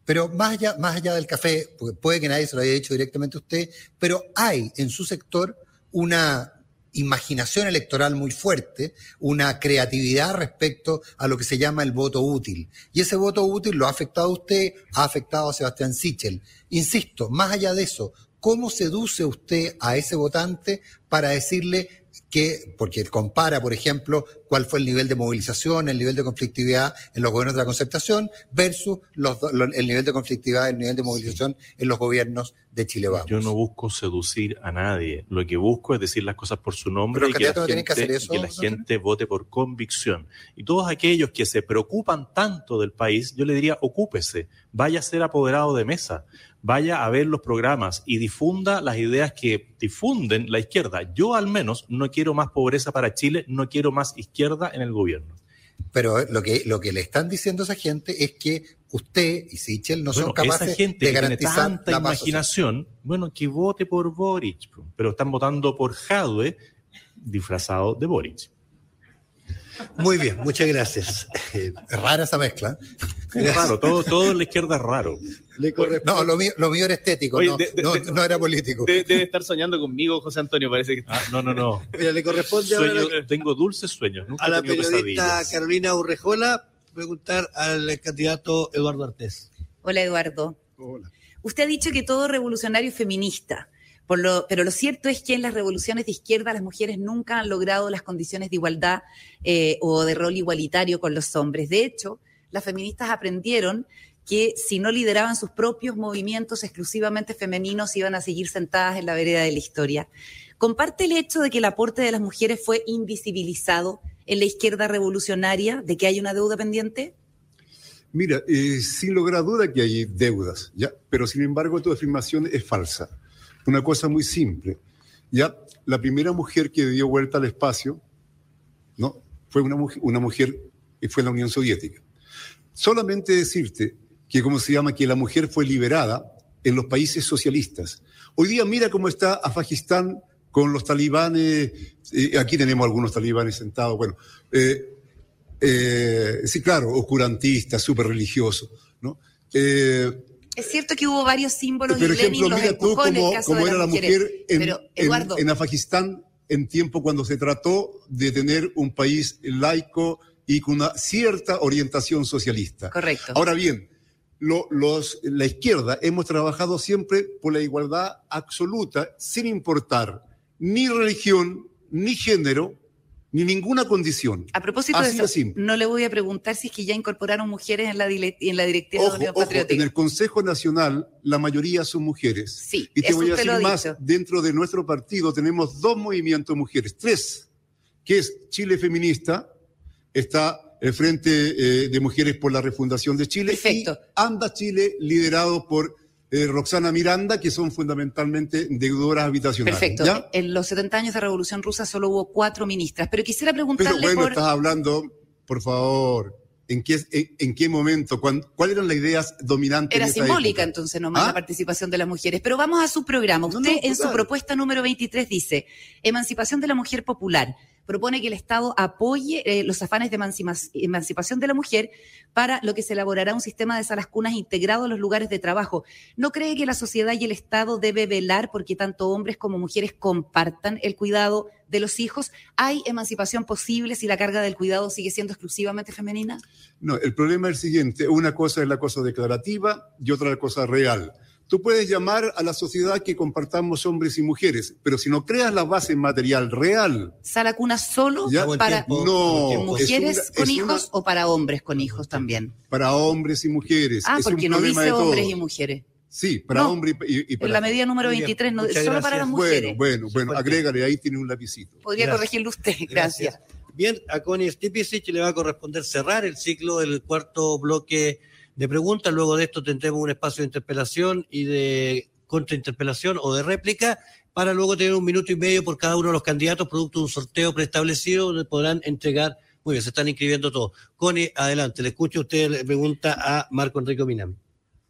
Pero más allá, más allá del café, porque puede que nadie se lo haya dicho directamente a usted, pero hay en su sector una imaginación electoral muy fuerte, una creatividad respecto a lo que se llama el voto útil. Y ese voto útil lo ha afectado a usted, ha afectado a Sebastián Sichel. Insisto, más allá de eso, ¿cómo seduce usted a ese votante para decirle que, porque compara, por ejemplo, cuál fue el nivel de movilización, el nivel de conflictividad en los gobiernos de la concertación versus los el nivel de conflictividad, el nivel de movilización en los gobiernos de Chile Vamos. Yo no busco seducir a nadie. Lo que busco es decir las cosas por su nombre Pero y que la, no tienen que gente, hacer eso, y que la José gente vote por convicción. Y todos aquellos que se preocupan tanto del país, yo le diría, ocúpese, vaya a ser apoderado de mesa, vaya a ver los programas y difunda las ideas que difunden la izquierda. Yo al menos no quiero más pobreza para Chile, no quiero más izquierda en el gobierno. Pero lo que, lo que le están diciendo a esa gente es que usted y Sichel no son capaces esa gente de que tiene garantizar tanta la imaginación, bueno, que vote por Boric, pero están votando por Jadwe disfrazado de Boric. Muy bien, muchas gracias. Es rara esa mezcla. Es raro, todo, todo en la izquierda es raro. No, lo mío, lo mío era estético, Oye, no, de- de- no- de- no era político. Debe, debe estar soñando conmigo, José Antonio, parece que Ah, no, no, no. Mira, le corresponde ahora tengo dulces sueños, nunca a la periodista pesadillas. Carolina Urrejola preguntar al candidato Eduardo Artés. Hola, Eduardo. Usted ha dicho que todo revolucionario es feminista, lo- pero lo cierto es que en las revoluciones de izquierda las mujeres nunca han logrado las condiciones de igualdad eh, o de rol igualitario con los hombres. De hecho, las feministas aprendieron que si no lideraban sus propios movimientos exclusivamente femeninos iban a seguir sentadas en la vereda de la historia. ¿Comparte el hecho de que el aporte de las mujeres fue invisibilizado en la izquierda revolucionaria, de que hay una deuda pendiente? Mira, eh, sin lugar a duda que hay deudas, ¿ya? pero sin embargo tu afirmación es falsa. Una cosa muy simple. ¿ya? La primera mujer que dio vuelta al espacio ¿no? fue una mujer, una mujer que fue la Unión Soviética. Solamente decirte que, ¿cómo se llama?, que la mujer fue liberada en los países socialistas. Hoy día mira cómo está Afganistán con los talibanes, eh, aquí tenemos algunos talibanes sentados, bueno, eh, eh, sí, claro, oscurantista, súper religioso, ¿no? Es cierto que hubo varios símbolos por ejemplo, mira tú cómo, cómo era la mujeres. mujer en, Pero, en- Afganistán en tiempo cuando se trató de tener un país laico y con una cierta orientación socialista. Correcto. Ahora bien, lo- los, la izquierda hemos trabajado siempre por la igualdad absoluta, sin importar ni religión, ni género, ni ninguna condición. a propósito Así de de eso, no le voy a preguntar si es que ya incorporaron mujeres en la, dile- en la directiva de Ojo, la Unión ojo, en el Consejo Nacional la mayoría son mujeres. Sí, y te voy a decir más, dicho. dentro de nuestro partido tenemos dos movimientos mujeres, tres, que es Chile Feminista, está el Frente eh, de Mujeres por la Refundación de Chile Perfecto. y Anda Chile, liderado por eh, Roxana Miranda, que son fundamentalmente deudoras habitacionales. Perfecto. ¿ya? En los 70 años de Revolución Rusa solo hubo cuatro ministras, pero quisiera Pero preguntarle bueno, por... estás hablando, por favor, ¿en qué, en, en qué momento? ¿Cuáles eran las ideas dominantes Era esa simbólica época? entonces nomás ¿Ah? la participación de las mujeres. Pero vamos a su programa. Usted no, en su propuesta número 23 dice, emancipación de la mujer popular. Propone que el Estado apoye eh, los afanes de emancipa- emancipación de la mujer para lo que se elaborará un sistema de salas cunas integrado a los lugares de trabajo. ¿No cree que la sociedad y el Estado debe velar porque tanto hombres como mujeres compartan el cuidado de los hijos? ¿Hay emancipación posible si la carga del cuidado sigue siendo exclusivamente femenina? No, el problema es el siguiente. Una cosa es la cosa declarativa y otra la cosa real. Tú puedes llamar a la sociedad que compartamos hombres y mujeres, pero si no creas la base material real, ¿Sala cuna solo Ya, para no, mujeres una- con hijos o para hombres con hijos también? para hombres y mujeres. Ah, es porque un no dice hombres y mujeres. Sí, para No, hombres y, y- para En la medida número Muy bien, 23, no, solo para las gracias. mujeres. Bueno, bueno, bueno, agrégale, ahí tiene un lapicito. Podría Gracias. corregirlo usted, gracias. Bien, a Connie Stipicic le va a corresponder cerrar el ciclo del cuarto bloque de preguntas. Luego de esto tendremos un espacio de interpelación y de contrainterpelación o de réplica para luego tener un minuto y medio por cada uno de los candidatos, producto de un sorteo preestablecido donde podrán entregar. Muy bien, se están inscribiendo todos. Connie, adelante, le escucho. Usted le pregunta a Marco Enrique Minami.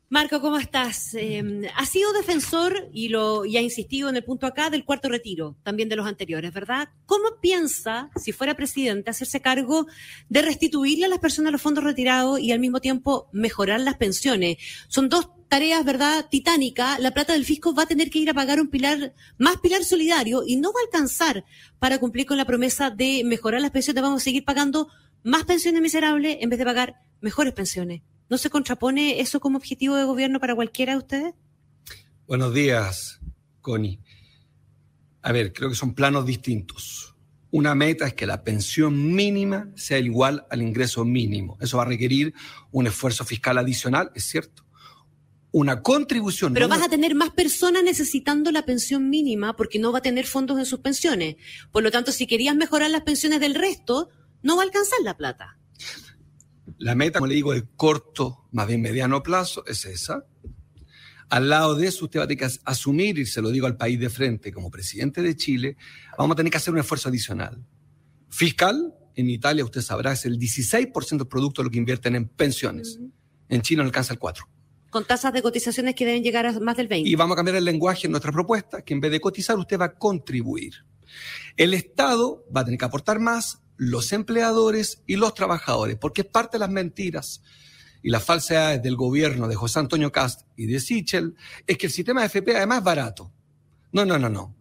Marco, ¿cómo estás? Eh, ha sido defensor y, lo, y ha insistido en el punto acá del cuarto retiro, también de los anteriores, ¿verdad? ¿Cómo piensa, si fuera presidente, hacerse cargo de restituirle a las personas los fondos retirados y al mismo tiempo mejorar las pensiones? Son dos tareas, ¿verdad? Titánicas. La plata del fisco va a tener que ir a pagar un pilar, más pilar solidario y no va a alcanzar para cumplir con la promesa de mejorar las pensiones. Vamos a seguir pagando más pensiones miserables en vez de pagar mejores pensiones. ¿No se contrapone eso como objetivo de gobierno para cualquiera de ustedes? Buenos días, Connie. A ver, creo que son planos distintos. Una meta es que la pensión mínima sea igual al ingreso mínimo. Eso va a requerir un esfuerzo fiscal adicional, es cierto. Una contribución. Pero no vas a tener más personas necesitando la pensión mínima porque no va a tener fondos en sus pensiones. Por lo tanto, si querías mejorar las pensiones del resto, no va a alcanzar la plata. La meta, como le digo, de corto, más bien mediano plazo, es esa. Al lado de eso, usted va a tener que as- asumir, y se lo digo al país de frente, como presidente de Chile, vamos a tener que hacer un esfuerzo adicional. Fiscal, en Italia, usted sabrá, es el 16% del producto lo que invierten en pensiones. En China no alcanza el 4%. Con tasas de cotizaciones que deben llegar a más del 20. Y vamos a cambiar el lenguaje en nuestra propuesta, que en vez de cotizar, usted va a contribuir. El Estado va a tener que aportar más, los empleadores y los trabajadores, porque es parte de las mentiras y las falsedades del gobierno de José Antonio Cast y de Sichel, es que el sistema de FP además es barato. No, no, no, no.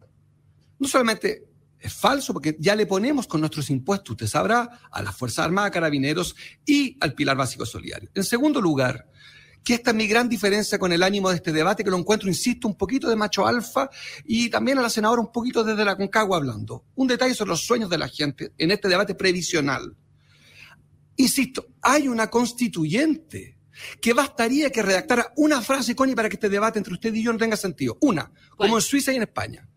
No solamente es falso, porque ya le ponemos con nuestros impuestos, usted sabrá, a las Fuerzas Armadas, Carabineros y al Pilar Básico Solidario. En segundo lugar, que esta es mi gran diferencia con el ánimo de este debate, que lo encuentro, insisto, un poquito de macho alfa y también a la senadora un poquito desde la Concagua hablando. Un detalle sobre los sueños de la gente en este debate previsional. Insisto, hay una constituyente que bastaría que redactara una frase, Connie, para que este debate entre usted y yo no tenga sentido. Una, como en Suiza y en España.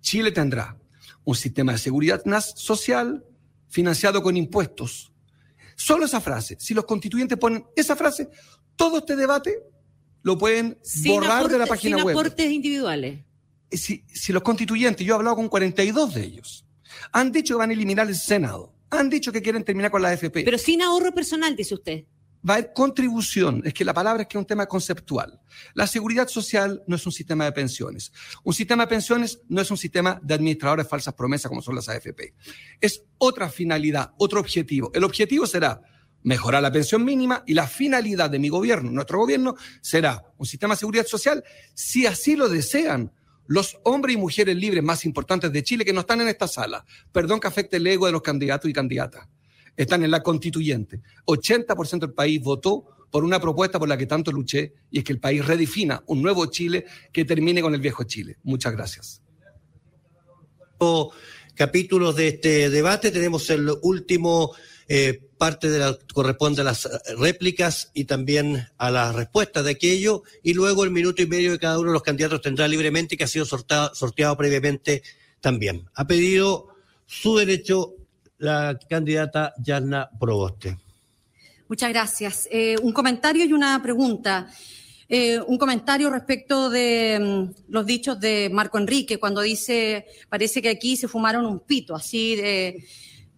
Chile tendrá un sistema de seguridad social financiado con impuestos. Solo esa frase. Si los constituyentes ponen esa frase, todo este debate lo pueden Sin borrar de la página sin web. aportes individuales. Si, si los constituyentes, yo he hablado con 42 de ellos, han dicho que van a eliminar el Senado, han dicho que quieren terminar con la AFP. Pero sin ahorro personal, dice usted. Va a haber contribución, es que la palabra es que es un tema conceptual. La seguridad social no es un sistema de pensiones. Un sistema de pensiones no es un sistema de administradores falsas promesas como son las AFP. Es otra finalidad, otro objetivo. El objetivo será mejorar la pensión mínima y la finalidad de mi gobierno, nuestro gobierno, será un sistema de seguridad social si así lo desean los hombres y mujeres libres más importantes de Chile que no están en esta sala. Perdón que afecte el ego de los candidatos y candidatas están en la constituyente. 80% del país votó por una propuesta por la que tanto luché y es que el país redefina un nuevo Chile que termine con el viejo Chile. Muchas gracias. capítulos de este debate. Tenemos el último eh, parte de la corresponde a las eh, réplicas y también a las respuestas de aquello. Y luego el minuto y medio de cada uno de los candidatos tendrá libremente, que ha sido sorteado previamente también. Ha pedido su derecho la candidata Yarna Proboste. Muchas gracias. Eh, un comentario y una pregunta. Un comentario respecto de mm, los dichos de Marco Enrique, cuando dice, parece que aquí se fumaron un pito, así de...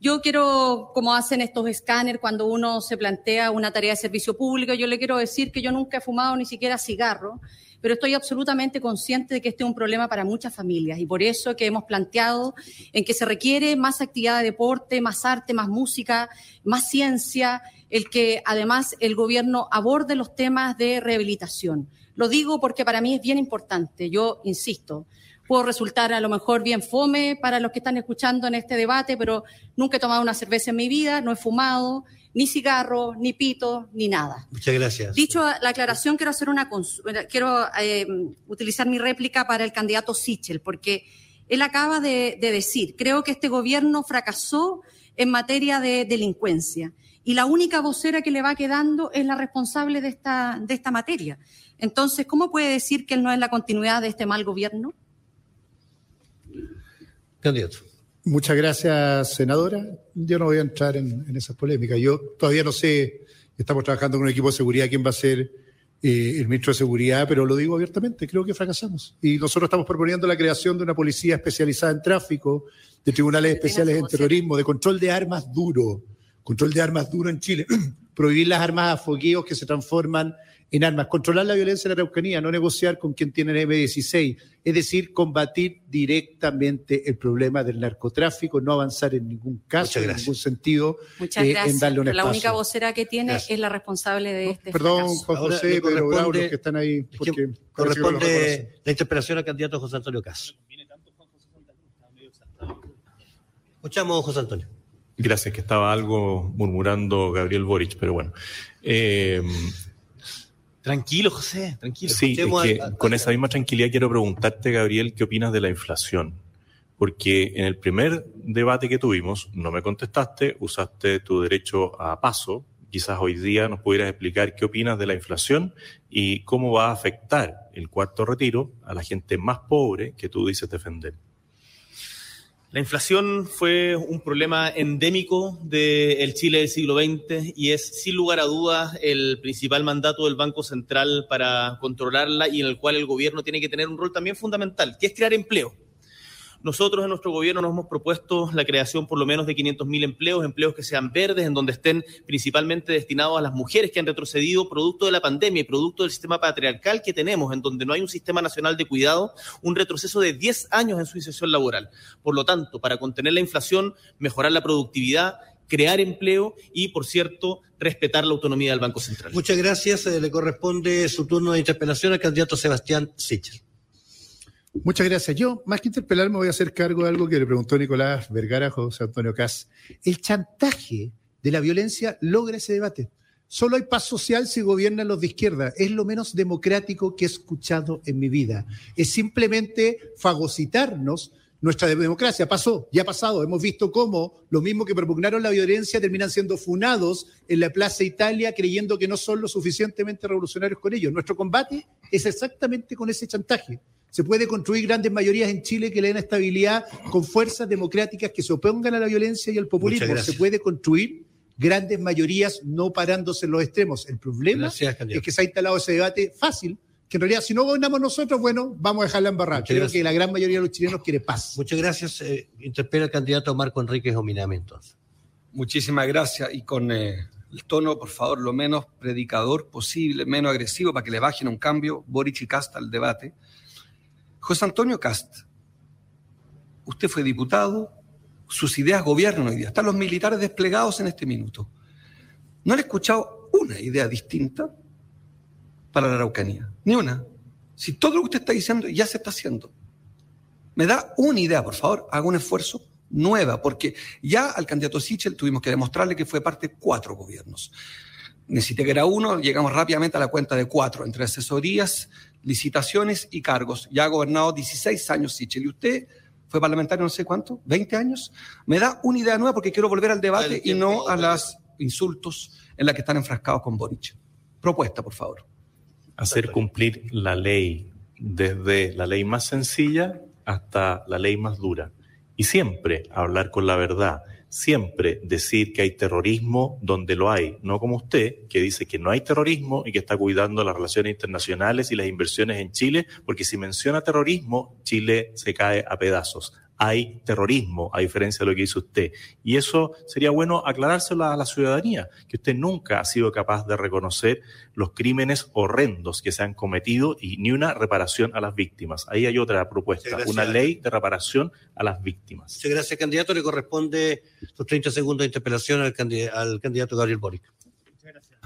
Yo quiero, como hacen estos escáneres cuando uno se plantea una tarea de servicio público, yo le quiero decir que yo nunca he fumado ni siquiera cigarro, pero estoy absolutamente consciente de que este es un problema para muchas familias y por eso que hemos planteado en que se requiere más actividad de deporte, más arte, más música, más ciencia, el que además el gobierno aborde los temas de rehabilitación. Lo digo porque para mí es bien importante, yo insisto, puedo resultar a lo mejor bien fome para los que están escuchando en este debate, pero nunca he tomado una cerveza en mi vida, no he fumado, ni cigarro, ni pito, ni nada. Muchas gracias. Dicho la aclaración, quiero hacer una quiero eh, utilizar mi réplica para el candidato Sichel, porque él acaba de, de decir, creo que este gobierno fracasó en materia de delincuencia y la única vocera que le va quedando es la responsable de esta, de esta materia. Entonces, ¿cómo puede decir que él no es la continuidad de este mal gobierno? Candidato. Muchas gracias, senadora. Yo no voy a entrar en, esas polémicas. Yo todavía no sé, estamos trabajando con un equipo de seguridad, quién va a ser eh, el ministro de Seguridad, pero lo digo abiertamente, creo que fracasamos. Y nosotros estamos proponiendo la creación de una policía especializada en tráfico, de tribunales especiales en terrorismo, de control de armas duro, control de armas duro en Chile, prohibir las armas a fogueos que se transforman en armas, controlar la violencia en la Araucanía, no negociar con quien tiene el M16, es decir, combatir directamente el problema del narcotráfico, no avanzar en ningún caso, en ningún sentido, Muchas eh, gracias. en darle un la espacio. única vocera que tiene es la responsable de este Perdón. Juan José, Pedro Bravo, corresponde- los que están ahí, porque parece que Corresponde la interpelación al candidato José Antonio Cas. Escuchamos, José Antonio. Gracias, que estaba algo murmurando Gabriel Boric, pero bueno. Eh, Tranquilo, José, tranquilo. Sí, es que con esa misma tranquilidad quiero preguntarte, Gabriel, ¿qué opinas de la inflación? Porque en el primer debate que tuvimos, no me contestaste, usaste tu derecho a paso. Quizás hoy día nos pudieras explicar qué opinas de la inflación y cómo va a afectar el cuarto retiro a la gente más pobre que tú dices defender. La inflación fue un problema endémico del Chile del siglo XX y es sin lugar a dudas el principal mandato del Banco Central para controlarla y en el cual el gobierno tiene que tener un rol también fundamental, que es crear empleo. Nosotros en nuestro gobierno nos hemos propuesto la creación por lo menos de 500.000 empleos, empleos que sean verdes, en donde estén principalmente destinados a las mujeres que han retrocedido producto de la pandemia y producto del sistema patriarcal que tenemos, en donde no hay un sistema nacional de cuidado, un retroceso de 10 años en su inserción laboral. Por lo tanto, para contener la inflación, mejorar la productividad, crear empleo y, por cierto, respetar la autonomía del Banco Central. Muchas gracias. Eh, le corresponde su turno de interpelación al candidato Sebastián Sichel. Muchas gracias. Yo, más que interpelar, me voy a hacer cargo de algo que le preguntó Nicolás Vergara José Antonio Cas. El chantaje de la violencia logra ese debate. Solo hay paz social si gobiernan los de izquierda. Es lo menos democrático que he escuchado en mi vida. Es simplemente fagocitarnos nuestra democracia. Pasó, ya ha pasado. Hemos visto cómo los mismos que propugnaron la violencia terminan siendo funados en la Plaza Italia creyendo que no son lo suficientemente revolucionarios con ellos. Nuestro combate es exactamente con ese chantaje. Se puede construir grandes mayorías en Chile que le den estabilidad con fuerzas democráticas que se opongan a la violencia y al populismo. Se puede construir grandes mayorías no parándose en los extremos. El problema Gracias, es que se ha instalado ese debate fácil, que en realidad si no gobernamos nosotros, bueno, vamos a dejarla embarrar. Muchas Creo gracias. que la gran mayoría de los chilenos quiere paz. Muchas gracias. Eh, interpela al candidato Marco Enríquez Ominami, entonces. Muchísimas gracias y con eh, el tono, por favor, lo menos predicador posible, menos agresivo, para que le bajen un cambio Boric y Cast al debate. José Antonio Cast, usted fue diputado, sus ideas gobiernan hoy día, están los militares desplegados en este minuto. No le he escuchado una idea distinta para la Araucanía, ni una. Si todo lo que usted está diciendo ya se está haciendo. Me da una idea, por favor, haga un esfuerzo nueva, porque ya al candidato Sichel tuvimos que demostrarle que fue parte de cuatro gobiernos. Necesité que era uno, llegamos rápidamente a la cuenta de cuatro, entre asesorías, licitaciones y cargos. Ya ha gobernado 16 años Sichel y usted fue parlamentario no sé cuánto, 20 años. Me da una idea nueva porque quiero volver al debate y no a los insultos en la que están enfrascados con Boric. Propuesta, por favor. Hacer cumplir la ley, desde la ley más sencilla hasta la ley más dura. Y siempre hablar con la verdad, siempre decir que hay terrorismo donde lo hay, no como usted, que dice que no hay terrorismo y que está cuidando las relaciones internacionales y las inversiones en Chile, porque si menciona terrorismo, Chile se cae a pedazos hay terrorismo, a diferencia de lo que dice usted. Y eso sería bueno aclarárselo a la ciudadanía, que usted nunca ha sido capaz de reconocer los crímenes horrendos que se han cometido y ni una reparación a las víctimas. Ahí hay otra propuesta, una ley de reparación a las víctimas. Muchas gracias, candidato. Le corresponde los 30 segundos de interpelación al, candidato, Gabriel Boric. Muchas gracias.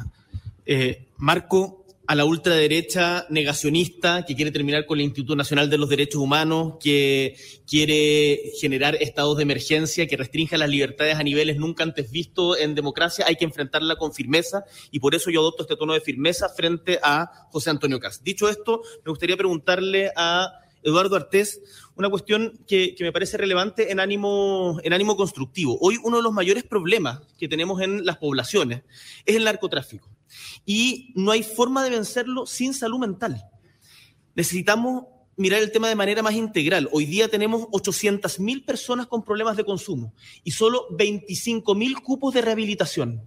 Eh, Marco, a la ultraderecha negacionista que quiere terminar con el Instituto Nacional de los Derechos Humanos, que quiere generar estados de emergencia, que restringe las libertades a niveles nunca antes vistos en democracia, hay que enfrentarla con firmeza y por eso yo adopto este tono de firmeza frente a José Antonio Cas. Dicho esto, me gustaría preguntarle a Eduardo Artés una cuestión que, que, me parece relevante en ánimo, en ánimo constructivo. Hoy uno de los mayores problemas que tenemos en las poblaciones es el narcotráfico y no hay forma de vencerlo sin salud mental. Necesitamos mirar el tema de manera más integral. Hoy día tenemos 800.000 personas con problemas de consumo y solo 25.000 cupos de rehabilitación.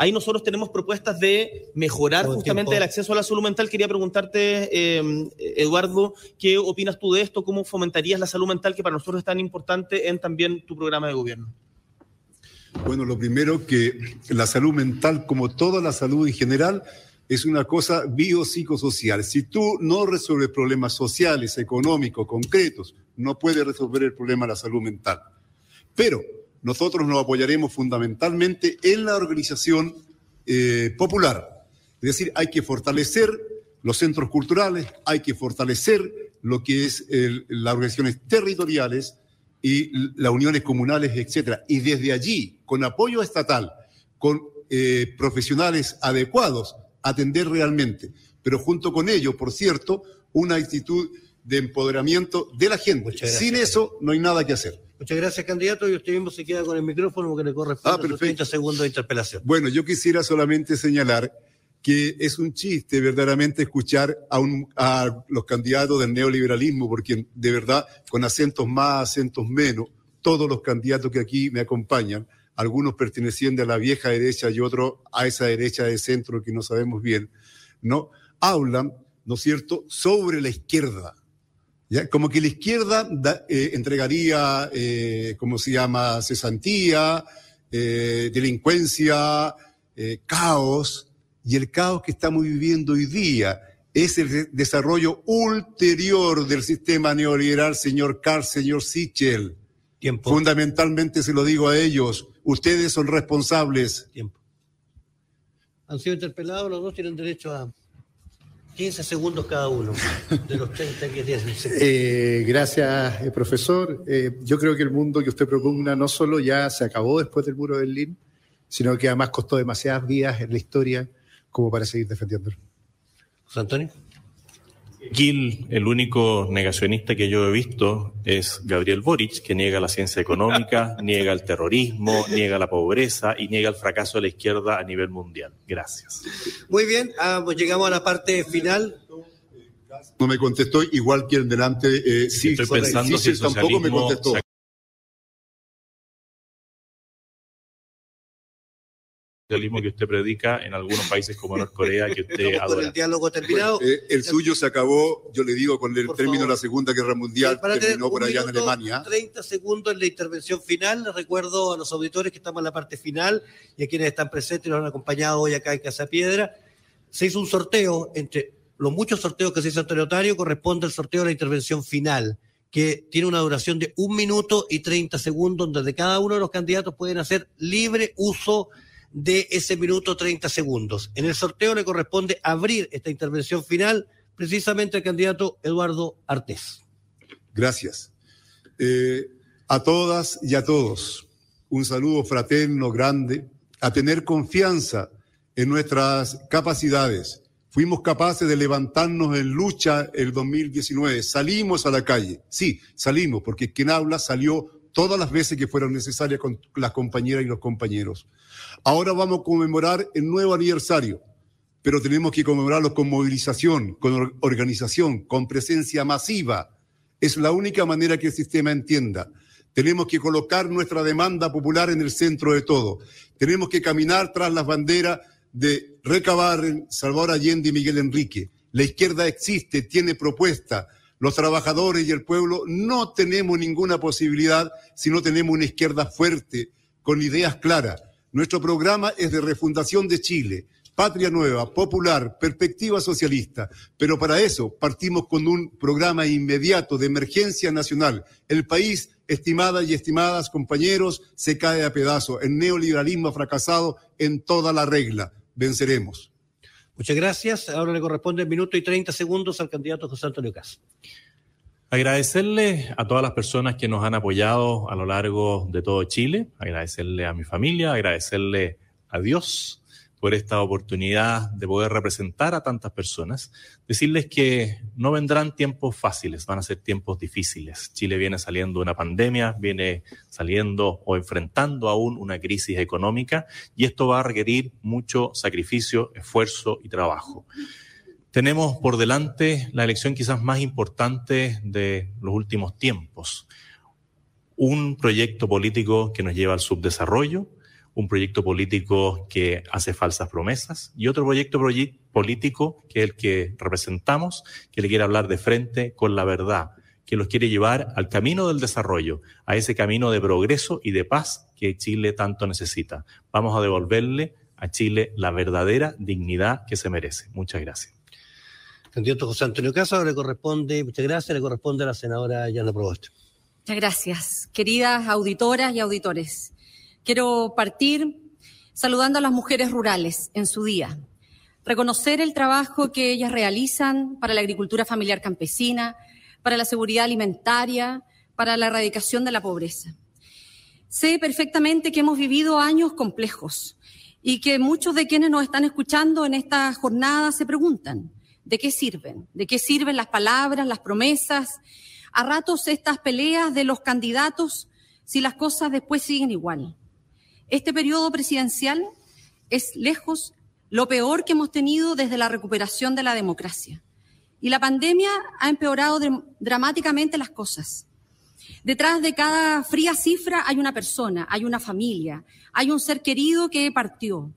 Ahí nosotros tenemos propuestas de mejorar justamente el acceso a la salud mental. Quería preguntarte, eh, Eduardo, ¿qué opinas tú de esto? ¿Cómo fomentarías la salud mental que para nosotros es tan importante en también tu programa de gobierno? Bueno, lo primero que la salud mental, como toda la salud en general, es una cosa biopsicosocial. Si tú no resuelves problemas sociales, económicos, concretos, no puedes resolver el problema de la salud mental. Pero nosotros nos apoyaremos fundamentalmente en la organización eh, popular. Es decir, hay que fortalecer los centros culturales, hay que fortalecer lo que es las organizaciones territoriales, y las uniones comunales, etcétera. Y desde allí, con apoyo estatal, con eh, profesionales adecuados, atender realmente. Pero junto con ello, por cierto, una actitud de empoderamiento de la gente. Sin eso no hay nada que hacer. Muchas gracias, candidato. Y usted mismo se queda con el micrófono que le corresponde ah, 30 segundos de interpelación. Bueno, yo quisiera solamente señalar que es un chiste verdaderamente escuchar a, a, los candidatos del neoliberalismo, porque de verdad, con acentos más, acentos menos, todos los candidatos que aquí me acompañan, algunos pertenecientes a la vieja derecha y otros a esa derecha de centro que no sabemos bien, ¿no? Hablan, ¿no es cierto?, sobre la izquierda. ¿ya? Como que la izquierda eh, entregaría, eh, ¿cómo se llama?, cesantía, eh, delincuencia, caos, y el caos que estamos viviendo hoy día es el desarrollo ulterior del sistema neoliberal, señor Carl, señor Sichel. Tiempo. Fundamentalmente se lo digo a ellos, ustedes son responsables. Tiempo. Han sido interpelados, los dos tienen derecho a 15 segundos cada uno de los 30 que tienen. Eh, gracias, eh, profesor. Eh, yo creo que el mundo que usted propugna no solo ya se acabó después del muro de Berlín, sino que además costó demasiadas vidas en la historia como para seguir defendiéndolo. José Antonio. Gil, el único negacionista que yo he visto es Gabriel Boric, que niega la ciencia económica, niega el terrorismo, niega la pobreza y niega el fracaso de la izquierda a nivel mundial. Gracias. Muy bien, ah, pues llegamos a la parte final. No me contestó, igual que el delante. Eh, sí, Estoy pensando si el tampoco me contestó. Socialismo que usted predica en algunos países como Norcorea que usted adora. El diálogo terminado. Eh, el suyo se acabó, yo le digo, con el término de la Segunda Guerra Mundial, que terminó por allá en Alemania. 30 segundos en la intervención final. Les recuerdo a los auditores que estamos en la parte final y a quienes están presentes y nos han acompañado hoy acá en Casa Piedra. Se hizo un sorteo entre los muchos sorteos que se hizo ante el notario, corresponde al sorteo de la intervención final que tiene una duración de un minuto y 30 segundos, donde cada uno de los candidatos pueden hacer libre uso de ese minuto 30 segundos. En el sorteo le corresponde abrir esta intervención final precisamente al candidato Eduardo Artés. Gracias. Eh, a todas y a todos, un saludo fraterno, grande, a tener confianza en nuestras capacidades. Fuimos capaces de levantarnos en lucha el 2019. Salimos a la calle. Sí, salimos, porque quien habla salió todas las veces que fueron necesarias con las compañeras y los compañeros. Ahora vamos a conmemorar el nuevo aniversario, pero tenemos que conmemorarlo con movilización, con organización, con presencia masiva. Es la única manera que el sistema entienda. Tenemos que colocar nuestra demanda popular en el centro de todo. Tenemos que caminar tras las banderas de Recabarren, Salvador Allende y Miguel Enrique. La izquierda existe, tiene propuesta. Los trabajadores y el pueblo no tenemos ninguna posibilidad si no tenemos una izquierda fuerte, con ideas claras. Nuestro programa es de refundación de Chile, patria nueva, popular, perspectiva socialista. Pero para eso partimos con un programa inmediato de emergencia nacional. El país, estimadas y estimadas compañeros, se cae a pedazos. El neoliberalismo ha fracasado en toda la regla. Venceremos. Muchas gracias. Ahora le corresponde el minuto y 30 segundos al candidato José Antonio Cas. Agradecerle a todas las personas que nos han apoyado a lo largo de todo Chile, agradecerle a mi familia, agradecerle a Dios por esta oportunidad de poder representar a tantas personas, decirles que no vendrán tiempos fáciles, van a ser tiempos difíciles. Chile viene saliendo de una pandemia, viene saliendo o enfrentando aún una crisis económica y esto va a requerir mucho sacrificio, esfuerzo y trabajo. Tenemos por delante la elección quizás más importante de los últimos tiempos. Un proyecto político que nos lleva al subdesarrollo, un proyecto político que hace falsas promesas y otro proyecto político que es el que representamos, que le quiere hablar de frente con la verdad, que los quiere llevar al camino del desarrollo, a ese camino de progreso y de paz que Chile tanto necesita. Vamos a devolverle a Chile la verdadera dignidad que se merece. Muchas gracias. Candidato José Antonio Casa, le corresponde, muchas gracias, le corresponde a la senadora Yana Proboste. Muchas gracias. Queridas auditoras y auditores, Quiero partir saludando a las mujeres rurales en su día, reconocer el trabajo que ellas realizan para la agricultura familiar campesina, para la seguridad alimentaria, para la erradicación de la pobreza. Sé perfectamente que hemos vivido años complejos y que muchos de quienes nos están escuchando en esta jornada se preguntan, ¿de qué sirven? ¿De qué sirven las palabras, las promesas? A ratos estas peleas de los candidatos si las cosas después siguen igual. Este periodo presidencial es lejos lo peor que hemos tenido desde la recuperación de la democracia. Y la pandemia ha empeorado dramáticamente las cosas. Detrás de cada fría cifra hay una persona, hay una familia, hay un ser querido que partió.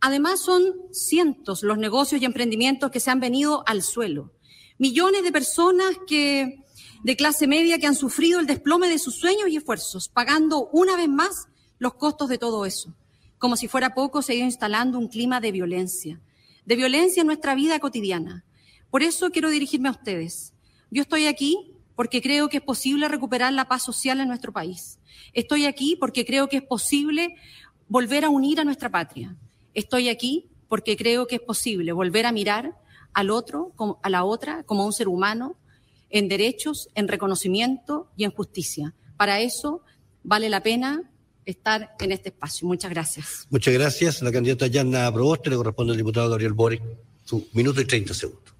Además son cientos los negocios y emprendimientos que se han venido al suelo. Millones de personas que, de clase media que han sufrido el desplome de sus sueños y esfuerzos, pagando una vez más los costos de todo eso. Como si fuera poco, se ha ido instalando un clima de violencia, de violencia en nuestra vida cotidiana. Por eso quiero dirigirme a ustedes. Yo estoy aquí porque creo que es posible recuperar la paz social en nuestro país. Estoy aquí porque creo que es posible volver a unir a nuestra patria. Estoy aquí porque creo que es posible volver a mirar al otro, a la otra, como un ser humano, en derechos, en reconocimiento y en justicia. Para eso vale la pena estar en este espacio. Muchas gracias. Muchas gracias. La candidata Yanna Proboste le corresponde al diputado Gabriel Boric. Su minuto y 30 segundos.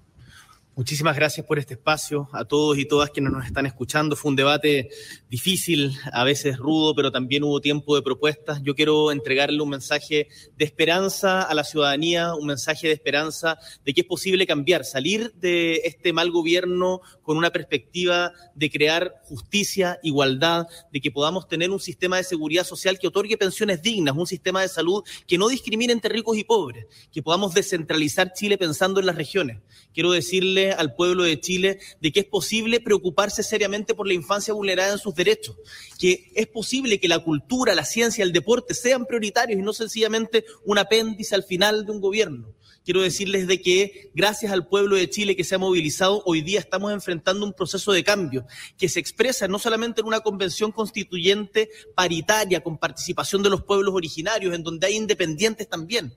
Muchísimas gracias por este espacio, a todos y todas quienes nos están escuchando. Fue un debate difícil, a veces rudo, pero también hubo tiempo de propuestas. Yo quiero entregarle un mensaje de esperanza a la ciudadanía, un mensaje de esperanza de que es posible cambiar, salir de este mal gobierno con una perspectiva de crear justicia, igualdad, de que podamos tener un sistema de seguridad social que otorgue pensiones dignas, un sistema de salud que no discrimine entre ricos y pobres, que podamos descentralizar Chile pensando en las regiones. Quiero decirle al pueblo de Chile de que es posible preocuparse seriamente por la infancia vulnerada en sus derechos, que es posible que la cultura, la ciencia, el deporte sean prioritarios y no sencillamente un apéndice al final de un gobierno. Quiero decirles de que gracias al pueblo de Chile que se ha movilizado, hoy día estamos enfrentando un proceso de cambio que se expresa no solamente en una convención constituyente paritaria con participación de los pueblos originarios, en donde hay independientes también,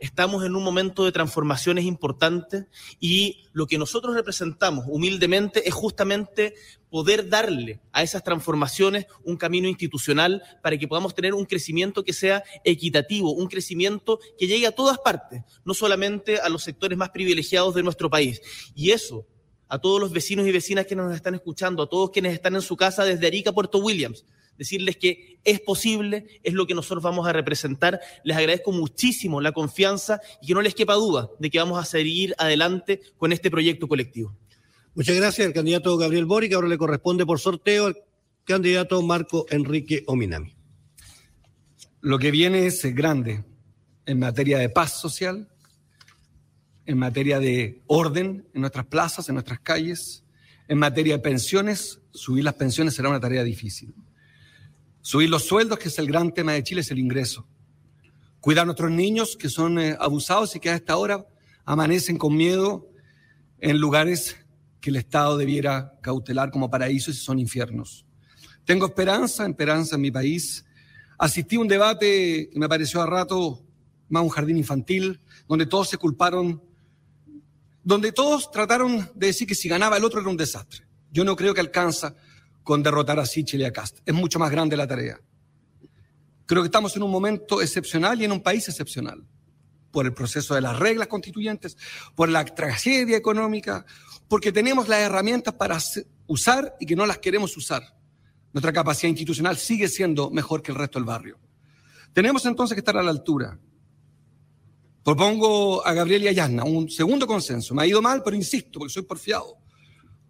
estamos en un momento de transformaciones importantes y lo que nosotros representamos humildemente es justamente poder darle a esas transformaciones un camino institucional para que podamos tener un crecimiento que sea equitativo, un crecimiento que llegue a todas partes, no solamente a los sectores más privilegiados de nuestro país. Y eso, a todos los vecinos y vecinas que nos están escuchando, a todos quienes están en su casa desde Arica a Puerto Williams, decirles que es posible, es lo que nosotros vamos a representar. Les agradezco muchísimo la confianza y que no les quepa duda de que vamos a seguir adelante con este proyecto colectivo. Muchas gracias al candidato Gabriel Boric. Ahora le corresponde por sorteo al candidato Marco Enrique Ominami. Lo que viene es grande en materia de paz social, en materia de orden en nuestras plazas, en nuestras calles, en materia de pensiones. Subir las pensiones será una tarea difícil. Subir los sueldos, que es el gran tema de Chile, es el ingreso. Cuidar a nuestros niños que son eh, abusados y que a esta hora amanecen con miedo en lugares que el Estado debiera cautelar como paraísos y son infiernos. Tengo esperanza, esperanza en mi país. Asistí a un debate que me pareció a rato más un jardín infantil, donde todos se culparon, donde todos trataron de decir que si ganaba el otro era un desastre. Yo no creo que alcanza con derrotar a Sichel y a Cast. Es mucho más grande la tarea. Creo que estamos en un momento excepcional y en un país excepcional por el proceso de las reglas constituyentes, por la tragedia económica, porque tenemos las herramientas para usar y que no las queremos usar. Nuestra capacidad institucional sigue siendo mejor que el resto del barrio. Tenemos entonces que estar a la altura. Propongo a Gabriel y a Yasna un segundo consenso. Me ha ido mal, pero insisto, porque soy porfiado,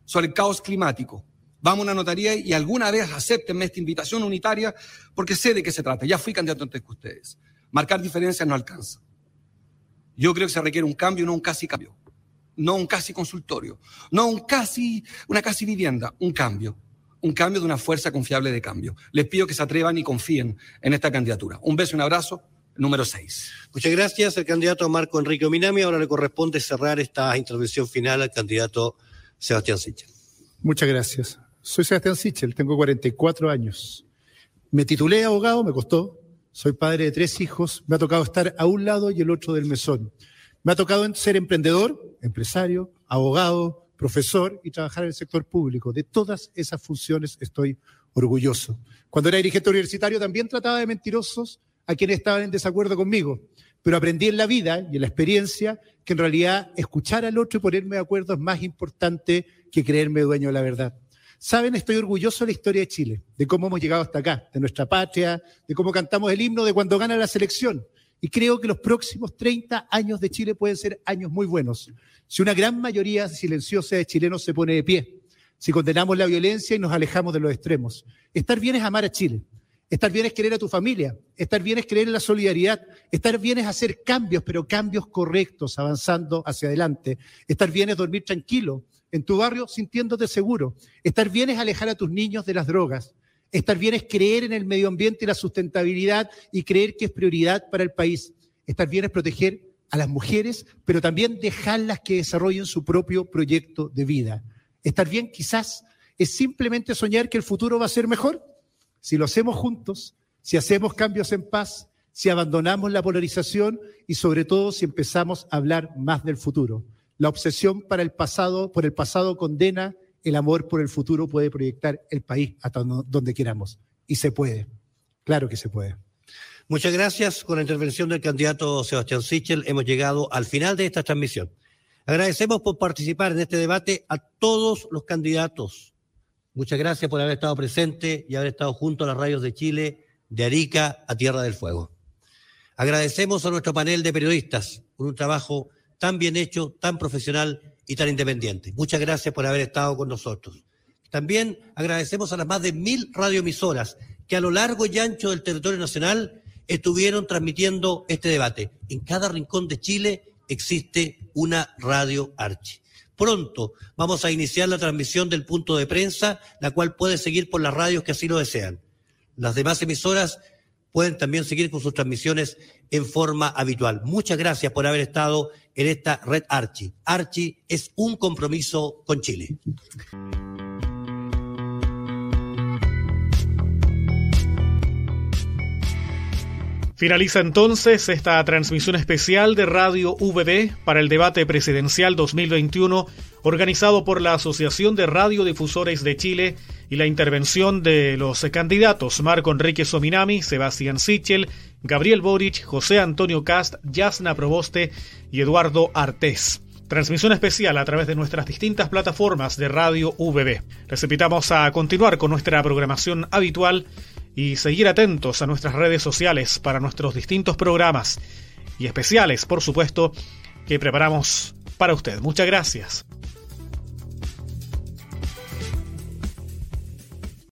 sobre el caos climático. Vamos a una notaría y alguna vez aceptenme esta invitación unitaria porque sé de qué se trata. Ya fui candidato antes que ustedes. Marcar diferencias no alcanza. Yo creo que se requiere un cambio, no un casi cambio. No un casi consultorio. No un casi, una casi vivienda. Un cambio. Un cambio de una fuerza confiable de cambio. Les pido que se atrevan y confíen en esta candidatura. Un beso y un abrazo. Número 6. Muchas gracias. El candidato Marco Enrique Minami. Ahora le corresponde cerrar esta intervención final al candidato Sebastián Sichel. Muchas gracias. Soy Sebastián Sichel, tengo 44 años. Me titulé abogado, me costó. Soy padre de tres hijos. Me ha tocado estar a un lado y el otro del mesón. Me ha tocado ser emprendedor, empresario, abogado, profesor y trabajar en el sector público. De todas esas funciones estoy orgulloso. Cuando era dirigente universitario también trataba de mentirosos a quienes estaban en desacuerdo conmigo, pero aprendí en la vida y en la experiencia que en realidad escuchar al otro y ponerme de acuerdo es más importante que creerme dueño de la verdad. Saben, estoy orgulloso de la historia de Chile, de cómo hemos llegado hasta acá, de nuestra patria, de cómo cantamos el himno de cuando gana la selección. Y creo que los próximos 30 años de Chile pueden ser años muy buenos. Si una gran mayoría silenciosa de chilenos se pone de pie, si condenamos la violencia y nos alejamos de los extremos. Estar bien es amar a Chile. Estar bien es querer a tu familia. Estar bien es creer en la solidaridad. Estar bien es hacer cambios, pero cambios correctos, avanzando hacia adelante. Estar bien es dormir tranquilo en tu barrio sintiéndote seguro. Estar bien es alejar a tus niños de las drogas. Estar bien es creer en el medio ambiente y la sustentabilidad y creer que es prioridad para el país. Estar bien es proteger a las mujeres, pero también dejarlas que desarrollen su propio proyecto de vida. Estar bien quizás es simplemente soñar que el futuro va a ser mejor. Si lo hacemos juntos, si hacemos cambios en paz, si abandonamos la polarización y sobre todo si empezamos a hablar más del futuro. La obsesión para el pasado, por el pasado condena, el amor por el futuro puede proyectar el país hasta donde queramos. Y se puede. Claro que se puede. Muchas gracias. Con la intervención del candidato Sebastián Sichel hemos llegado al final de esta transmisión. Agradecemos por participar en este debate a todos los candidatos. Muchas gracias por haber estado presente y haber estado junto a las radios de Chile, de Arica a Tierra del Fuego. Agradecemos a nuestro panel de periodistas por un trabajo tan bien hecho, tan profesional y tan independiente. Muchas gracias por haber estado con nosotros. También agradecemos a las más de mil radioemisoras que a lo largo y ancho del territorio nacional estuvieron transmitiendo este debate. En cada rincón de Chile existe una radio Archi. Pronto vamos a iniciar la transmisión del punto de prensa, la cual puede seguir por las radios que así lo desean. Las demás emisoras pueden también seguir con sus transmisiones en forma habitual. Muchas gracias por haber estado en esta red Archi. Archi es un compromiso con Chile. Finaliza entonces esta transmisión especial de Radio VB para el debate presidencial 2021 organizado por la Asociación de Radiodifusores de Chile y la intervención de los candidatos Marco Enrique Sominami, Sebastián Sichel, Gabriel Boric, José Antonio Cast, Yasna Proboste y Eduardo Artés. Transmisión especial a través de nuestras distintas plataformas de Radio VB. Les a continuar con nuestra programación habitual y seguir atentos a nuestras redes sociales para nuestros distintos programas y especiales, por supuesto, que preparamos para usted. Muchas gracias.